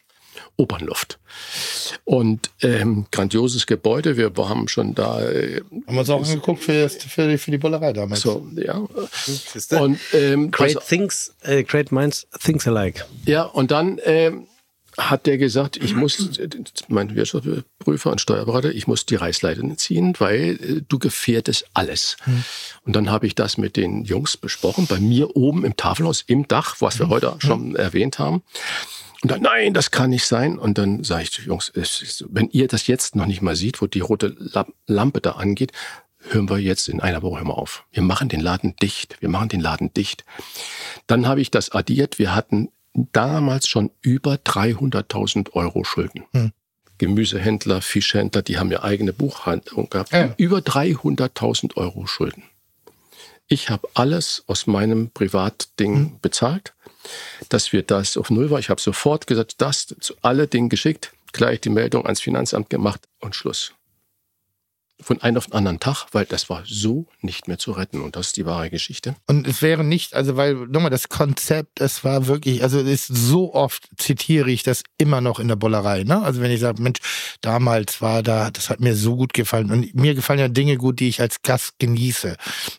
Opernluft. Und ähm, grandioses Gebäude. Wir haben schon da äh, Haben wir uns auch angeguckt für, das- für, die, für die Bollerei damals. so, ja. Und ähm, Great pass- things, äh, great minds, things alike. Ja, und dann ähm, hat der gesagt, ich muss, äh, mein Wirtschaftsprüfer und Steuerberater, ich muss die Reißleitern ziehen, weil äh, du gefährdest alles. Und dann habe ich das mit den Jungs besprochen, bei mir oben im Tafelhaus, im Dach, was wir heute schon erwähnt haben. Und dann, nein, das kann nicht sein. Und dann sage ich, Jungs, wenn ihr das jetzt noch nicht mal seht, wo die rote Lam- Lampe da angeht, hören wir jetzt in einer Woche mal auf. Wir machen den Laden dicht. Wir machen den Laden dicht. Dann habe ich das addiert. Wir hatten damals schon über 300.000 Euro Schulden. Gemüsehändler, Fischhändler, die haben ja eigene Buchhandlung gehabt. Ja. Über 300.000 Euro Schulden. Ich habe alles aus meinem Privatding bezahlt, dass wir das auf Null war. Ich habe sofort gesagt, das zu alle Dingen geschickt, gleich die Meldung ans Finanzamt gemacht und Schluss. Von einem auf den anderen Tag, weil das war so nicht mehr zu retten. Und das ist die wahre Geschichte. Und es wäre nicht, also weil, nochmal, das Konzept, es war wirklich, also es ist so oft zitiere ich das immer noch in der Bollerei, ne? Also wenn ich sage, Mensch, damals war da, das hat mir so gut gefallen. Und mir gefallen ja Dinge gut, die ich als Gast genieße.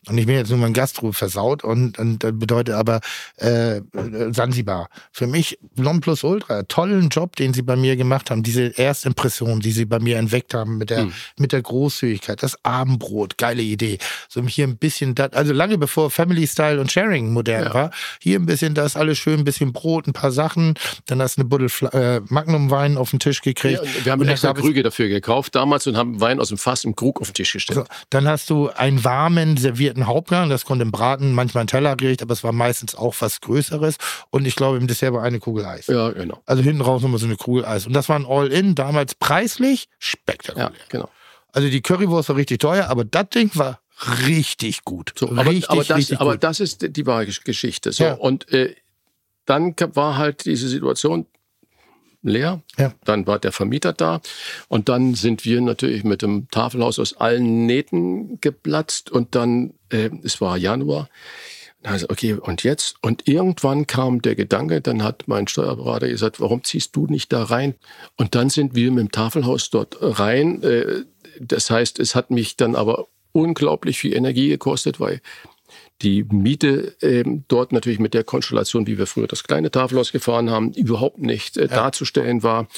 Und ich bin jetzt nur mein Gastruf versaut und, und das bedeutet aber äh, Sansibar. Für mich Nonplusultra, tollen Job, den sie bei mir gemacht haben, diese Erstimpression, die sie bei mir entweckt haben mit der, mit der Großzügigkeit, das Abendbrot, geile Idee. So hier ein bisschen, das, also lange bevor Family Style und Sharing modern Ja. war, hier ein bisschen das, alles schön, ein bisschen Brot, ein paar Sachen, dann hast du eine Buddel äh, Magnum-Wein auf den Tisch gekriegt. Ja, wir haben Und extra Krüge dafür gekauft damals und haben Wein aus dem Fass im Krug auf den Tisch gestellt. So, dann hast du einen warmen, servierten Hauptgang, das konnte im Braten, manchmal ein Tellergericht, aber es war meistens auch was Größeres. Und ich glaube, im Dessert war eine Kugel Eis. Ja, genau. Also hinten raus nochmal so eine Kugel Eis. Und das war ein All-In, damals preislich spektakulär. Ja, genau. Also die Currywurst war richtig teuer, aber das Ding war richtig gut. So, aber, richtig, aber, das, richtig aber gut. das ist die wahre Gesch- Geschichte. So, Ja. Und äh, dann war halt diese Situation leer. Ja. Dann war der Vermieter da. Und dann sind wir natürlich mit dem Tafelhaus aus allen Nähten geplatzt. Und dann, äh, es war Januar. Also, okay, und jetzt? Und irgendwann kam der Gedanke, dann hat mein Steuerberater gesagt, warum ziehst du nicht da rein? Und dann sind wir mit dem Tafelhaus dort rein. Äh, Das heißt, es hat mich dann aber unglaublich viel Energie gekostet, weil die Miete ähm, dort natürlich mit der Konstellation, wie wir früher das kleine Tafelhaus gefahren haben, überhaupt nicht äh, darzustellen war.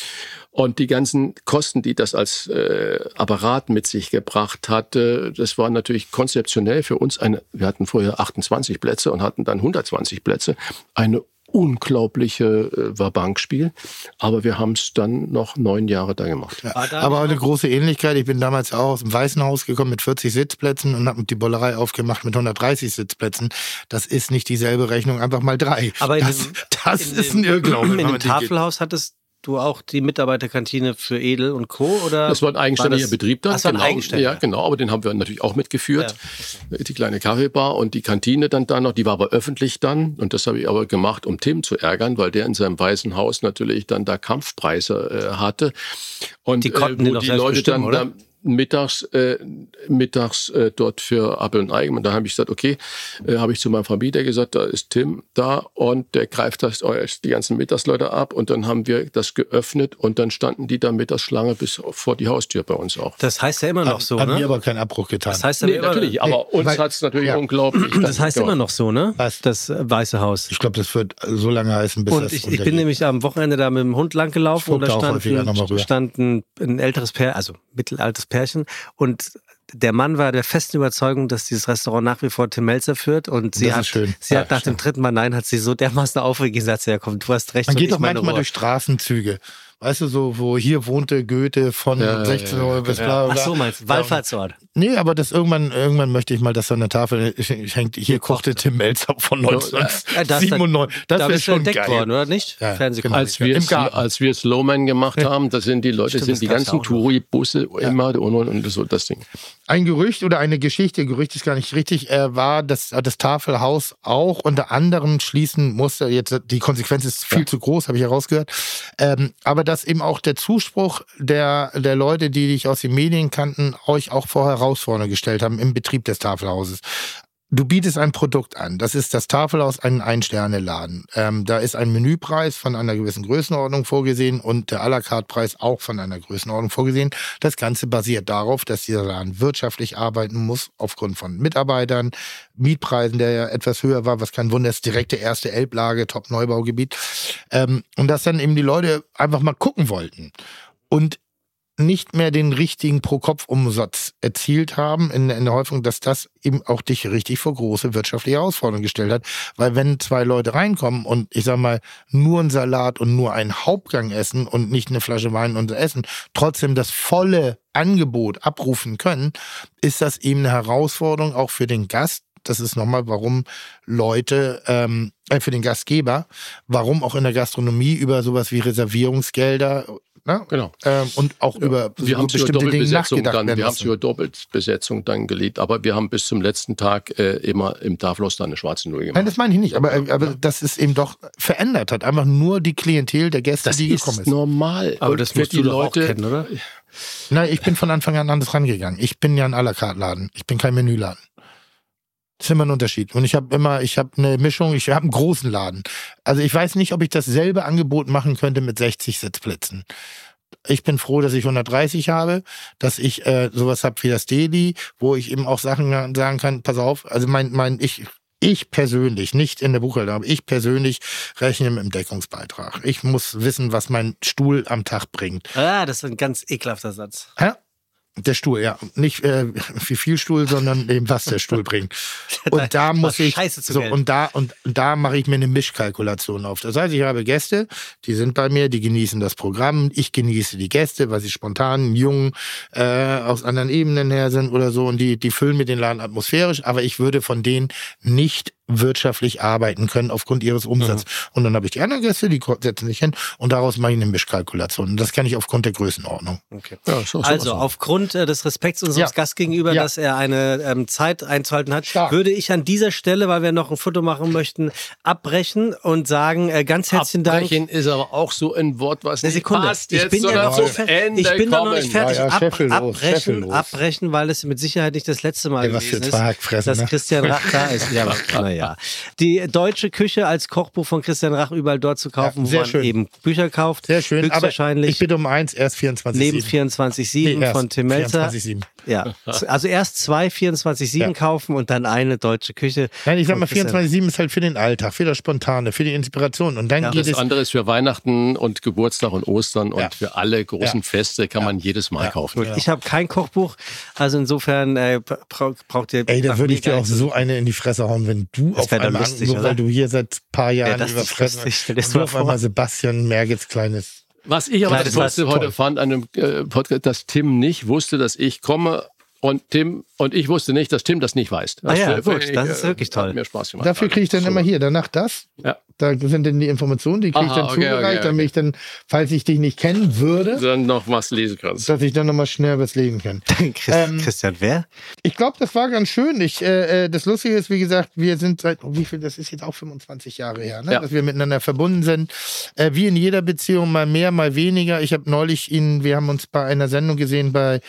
Und die ganzen Kosten, die das als äh, Apparat mit sich gebracht hatte, das war natürlich konzeptionell für uns eine, wir hatten vorher 28 Plätze und hatten dann 120 Plätze, eine unglaubliche äh, Wabankspiel. Aber wir haben es dann noch neun Jahre da gemacht. Da Aber eine große Ähnlichkeit. Ich bin damals auch aus dem Weißen Haus gekommen mit 40 Sitzplätzen und habe die Bollerei aufgemacht mit 130 Sitzplätzen. Das ist nicht dieselbe Rechnung, einfach mal drei. Aber das, dem- das ist dem- ein Irrglaube. In dem. Tafelhaus hattest du auch die Mitarbeiterkantine für Edel und Co. Oder Das war ein eigenständiger das- Betrieb da. Das war ein genau. eigenständiger. Ja, genau, aber den haben wir natürlich auch mitgeführt. Die kleine Kaffeebar und die Kantine dann da noch, die war aber öffentlich dann. Und das habe ich aber gemacht, um Tim zu ärgern, weil der in seinem weißen Haus natürlich dann da Kampfpreise äh, hatte. Und Die konnten äh, wo die Leute dann bestimmen, oder? da mittags, äh, mittags äh, dort für Apfel und Ei. Und da habe ich gesagt, okay, äh, habe ich zu meinem Vermieter gesagt, da ist Tim da und der greift das äh, die ganzen Mittagsleute ab. Und dann haben wir das geöffnet und dann standen die da Mittagsschlange bis vor die Haustür bei uns auch. Das heißt ja immer noch so, Hat mir ne? aber keinen Abbruch getan. Das heißt ja Nee, immer, natürlich, aber uns hat es natürlich ja. unglaublich. Das heißt immer noch so, ne? Was? Das Weiße Haus. ich glaube, das wird so lange heißen, bis Und das ich, ich bin nämlich am Wochenende da mit dem Hund lang gelaufen Ich und da stand, stand ein, ein älteres Pärchen, also mittelaltes Pärchen und der Mann war der festen Überzeugung, dass dieses Restaurant nach wie vor Tim Melzer führt und sie Das hat, sie Ja, hat nach dem dritten Mal Nein, hat sie so dermaßen aufgeregt gesagt, ja komm, du hast recht. Man geht doch manchmal Ruhe. durch Straßenzüge. Weißt du, so, wo hier wohnte Goethe von Ja, ja, 16 Uhr bis bla, ja. bla. Ach so, meinst du, Wallfahrtsort. Nee, aber das irgendwann, irgendwann möchte ich mal, dass so eine Tafel hängt. Hier kochte Tim Melzer von Ja, das, 1997. Das da wäre schon entdeckt geil. worden, oder nicht? Ja, Fernsehkomik. Als wir, Im Garten. als wir Slowman gemacht haben, da sind die Leute, Stimmt, das sind die ganzen. Touri-Busse immer und, und, und so das Ding. Ein Gerücht oder eine Geschichte, Gerücht ist gar nicht richtig, äh, war, dass das Tafelhaus auch unter anderem schließen musste. Jetzt die Konsequenz ist viel zu groß, habe ich herausgehört. Ähm, aber dass eben auch der Zuspruch der, der Leute, die dich aus den Medien kannten, euch auch vor Herausforderungen gestellt haben im Betrieb des Tafelhauses. Du bietest ein Produkt an. Das ist das Tafelhaus, ein Ein-Sterne-Laden. Ähm, da ist ein Menüpreis von einer gewissen Größenordnung vorgesehen und der à la carte Preis auch von einer Größenordnung vorgesehen. Das Ganze basiert darauf, dass dieser Laden wirtschaftlich arbeiten muss, aufgrund von Mitarbeitern, Mietpreisen, der ja etwas höher war, was kein Wunder ist, direkte erste Elblage, Top-Neubaugebiet. Ähm, und dass dann eben die Leute einfach mal gucken wollten. Und nicht mehr den richtigen Pro-Kopf-Umsatz erzielt haben, in, in, der Hoffnung, dass das eben auch dich richtig vor große wirtschaftliche Herausforderungen gestellt hat. Weil wenn zwei Leute reinkommen und ich sag mal nur ein Salat und nur einen Hauptgang essen und nicht eine Flasche Wein und essen, trotzdem das volle Angebot abrufen können, ist das eben eine Herausforderung auch für den Gast, das ist nochmal, warum Leute, ähm, äh, für den Gastgeber, warum auch in der Gastronomie über sowas wie Reservierungsgelder Ne? Genau. Ähm, und auch ja. über wir so bestimmte Dinge nachgedacht dann, Wir haben es über Doppelbesetzung dann gelegt, aber wir haben bis zum letzten Tag äh, immer im Tafelhaus dann eine schwarze Null gemacht. Nein, das meine ich nicht, aber, aber ja. das ist eben doch verändert hat. Einfach nur die Klientel der Gäste, das die gekommen ist. Das ist normal. Aber das wird die Leute kennen, oder? Nein, ich bin von Anfang an anders rangegangen. Ich bin ja ein à la carte Laden. Ich bin kein Menüladen. Das ist immer ein Unterschied. Und ich habe immer, ich habe eine Mischung, ich habe einen großen Laden. Also ich weiß nicht, ob ich dasselbe Angebot machen könnte mit 60 Sitzplätzen. Ich bin froh, dass ich 130 habe, dass ich äh, sowas habe wie das Daily, wo ich eben auch Sachen sagen kann, pass auf, also mein, mein, ich ich persönlich, nicht in der Buchhaltung, aber ich persönlich rechne mit dem Deckungsbeitrag. Ich muss wissen, was mein Stuhl am Tag bringt. Ah, das ist ein ganz ekelhafter Satz. Hä? Der Stuhl, ja. Nicht äh, wie viel Stuhl, sondern eben was der Stuhl bringt. Und da muss ich so und da und da mache ich mir eine Mischkalkulation auf. Das heißt, ich habe Gäste, die sind bei mir, die genießen das Programm, ich genieße die Gäste, weil sie spontan, jung, äh, aus anderen Ebenen her sind oder so und die die füllen mir den Laden atmosphärisch, aber ich würde von denen nicht wirtschaftlich arbeiten können aufgrund ihres Umsatzes. Mhm. Und dann habe ich die anderen Gäste, die setzen sich hin und daraus mache ich eine Mischkalkulation. Und das kann ich aufgrund der Größenordnung. Okay. Ja, so, also so. aufgrund äh, des Respekts unseres ja. Gast gegenüber, ja. dass er eine ähm, Zeit einzuhalten hat, Stark. würde ich an dieser Stelle, weil wir noch ein Foto machen möchten, abbrechen und sagen äh, ganz herzlichen Dank. Abbrechen ist aber auch so ein Wort, was eine Sekunde. passt ich bin ja noch so fertig. Ich bin noch nicht fertig. Ja, Ab, abbrechen, abbrechen, weil es mit Sicherheit nicht das letzte Mal Ey, gewesen ist, dass ne? Christian Rach da ist. Ja, naja. Die deutsche Küche als Kochbuch von Christian Rach überall dort zu kaufen, ja, wo man schön. eben Bücher kauft. Sehr schön. Höchstwahrscheinlich. ich bitte um eins, erst 24,7. Neben 24,7 nee, von Tim Melzer. 24, ja, also erst zwei 24,7 ja. kaufen und dann eine deutsche Küche. Nein, ich sag mal, 24,7 ist halt für den Alltag, für das Spontane, für die Inspiration. Und dann ja, geht das es andere ist für Weihnachten und Geburtstag und Ostern und für alle großen Feste kann man jedes Mal kaufen. Ich habe kein Kochbuch, also insofern äh, braucht ihr. Ey, da würde ich dir auch so eine in die Fresse hauen, wenn du auf einmal, lustig, nur weil du hier seit ein paar Jahren ja, überfressen hast, du auf einmal Sebastian Mergels kleines was ich aber das heute fand an dem äh, Podcast, dass Tim nicht wusste, dass ich komme und Tim und ich wusste nicht, dass Tim das nicht weiß. Das, ah ja, gut, das ist wirklich toll. Hat mir Spaß gemacht. Dafür kriege ich dann so. immer hier, danach das. Ja. Da sind dann die Informationen, die kriege ich dann okay, zugereicht, okay, okay. damit ich dann, falls ich dich nicht kennen würde, dann noch was lesen kannst. Dass ich dann noch mal schnell was lesen kann. ähm, Christian, wer? Ich glaube, das war ganz schön. Ich, äh, äh, das Lustige ist, wie gesagt, wir sind seit, oh, wie viel, das ist jetzt auch 25 Jahre her, ne? Ja. dass wir miteinander verbunden sind. Äh, wie in jeder Beziehung, mal mehr, mal weniger. Ich habe neulich ihn, wir haben uns bei einer Sendung gesehen bei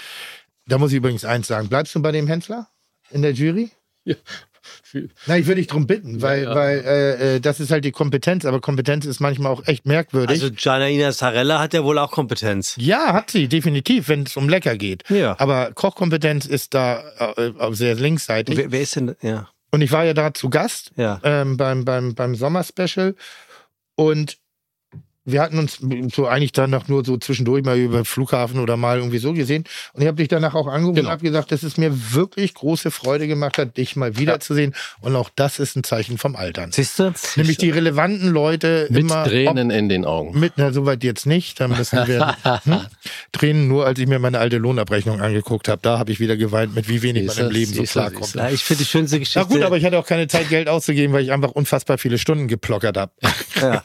da muss ich übrigens eins sagen. Bleibst du bei dem Hensler in der Jury? Ja. Na, ich würde dich darum bitten, weil, ja, ja. weil äh, äh, das ist halt die Kompetenz, aber Kompetenz ist manchmal auch echt merkwürdig. Also Janaina Sarella hat ja wohl auch Kompetenz. Ja, hat sie, definitiv, wenn es um Lecker geht. Ja. Aber Kochkompetenz ist da äh, sehr linksseitig. Wer, wer, ist denn, ja. Und ich war ja da zu Gast ja. ähm, beim, beim, beim Sommerspecial und wir hatten uns so eigentlich danach nur so zwischendurch mal über Flughafen oder mal irgendwie so gesehen. Und ich habe dich danach auch angerufen genau. und habe gesagt, dass es mir wirklich große Freude gemacht hat, dich mal wiederzusehen. Ja. Und auch das ist ein Zeichen vom Altern. Siehst du? Nämlich die relevanten Leute mit immer. Tränen ob, in den Augen. Mit, na, soweit jetzt nicht. Da müssen wir hm? Tränen nur, als ich mir meine alte Lohnabrechnung angeguckt habe. Da habe ich wieder geweint, mit wie wenig man im Leben so klarkommt. Ja, ich finde die schönste Geschichte. Na gut, aber ich hatte auch keine Zeit, Geld auszugeben, weil ich einfach unfassbar viele Stunden geplockert habe. Ja,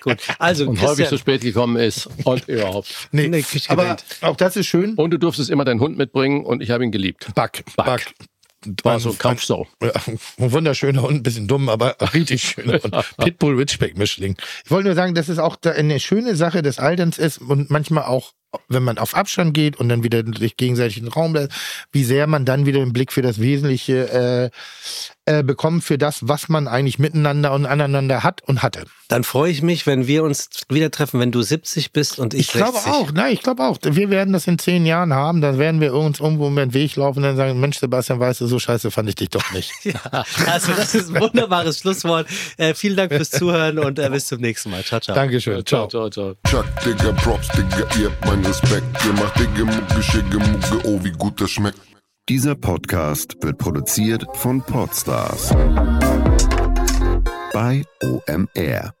gut. Also, und häufig zu spät gekommen ist und überhaupt. Nee, nee aber auch das ist schön. Und du durftest immer deinen Hund mitbringen und ich habe ihn geliebt. Buck. Buck. Buck. War so ein Kampfsau. Ja, ein wunderschöner Hund, ein bisschen dumm, aber richtig schöner Hund. Pitbull Ridgeback Mischling. Ich wollte nur sagen, dass es auch eine schöne Sache des Alterns ist und manchmal auch wenn man auf Abstand geht und dann wieder sich gegenseitig den Raum lässt, wie sehr man dann wieder den Blick für das Wesentliche äh, äh, bekommt, für das, was man eigentlich miteinander und aneinander hat und hatte. Dann freue ich mich, wenn wir uns wieder treffen, wenn du 70 bist und ich, Ich glaube 60. auch, nein, ich glaube auch. Wir werden das in zehn Jahren haben, dann werden wir uns irgendwo über den Weg laufen und dann sagen, Mensch, Sebastian, weißt du, so scheiße fand ich dich doch nicht. Ja, also das ist ein wunderbares Schlusswort. Äh, vielen Dank fürs Zuhören und äh, bis zum nächsten Mal. Ciao, ciao. Dankeschön. Ciao. ciao, ciao. Chuck, Respekt. Ihr macht Digga, Mucke, Schicke, Mucke, oh, wie gut das schmeckt. Dieser Podcast wird produziert von Podstars bei OMR.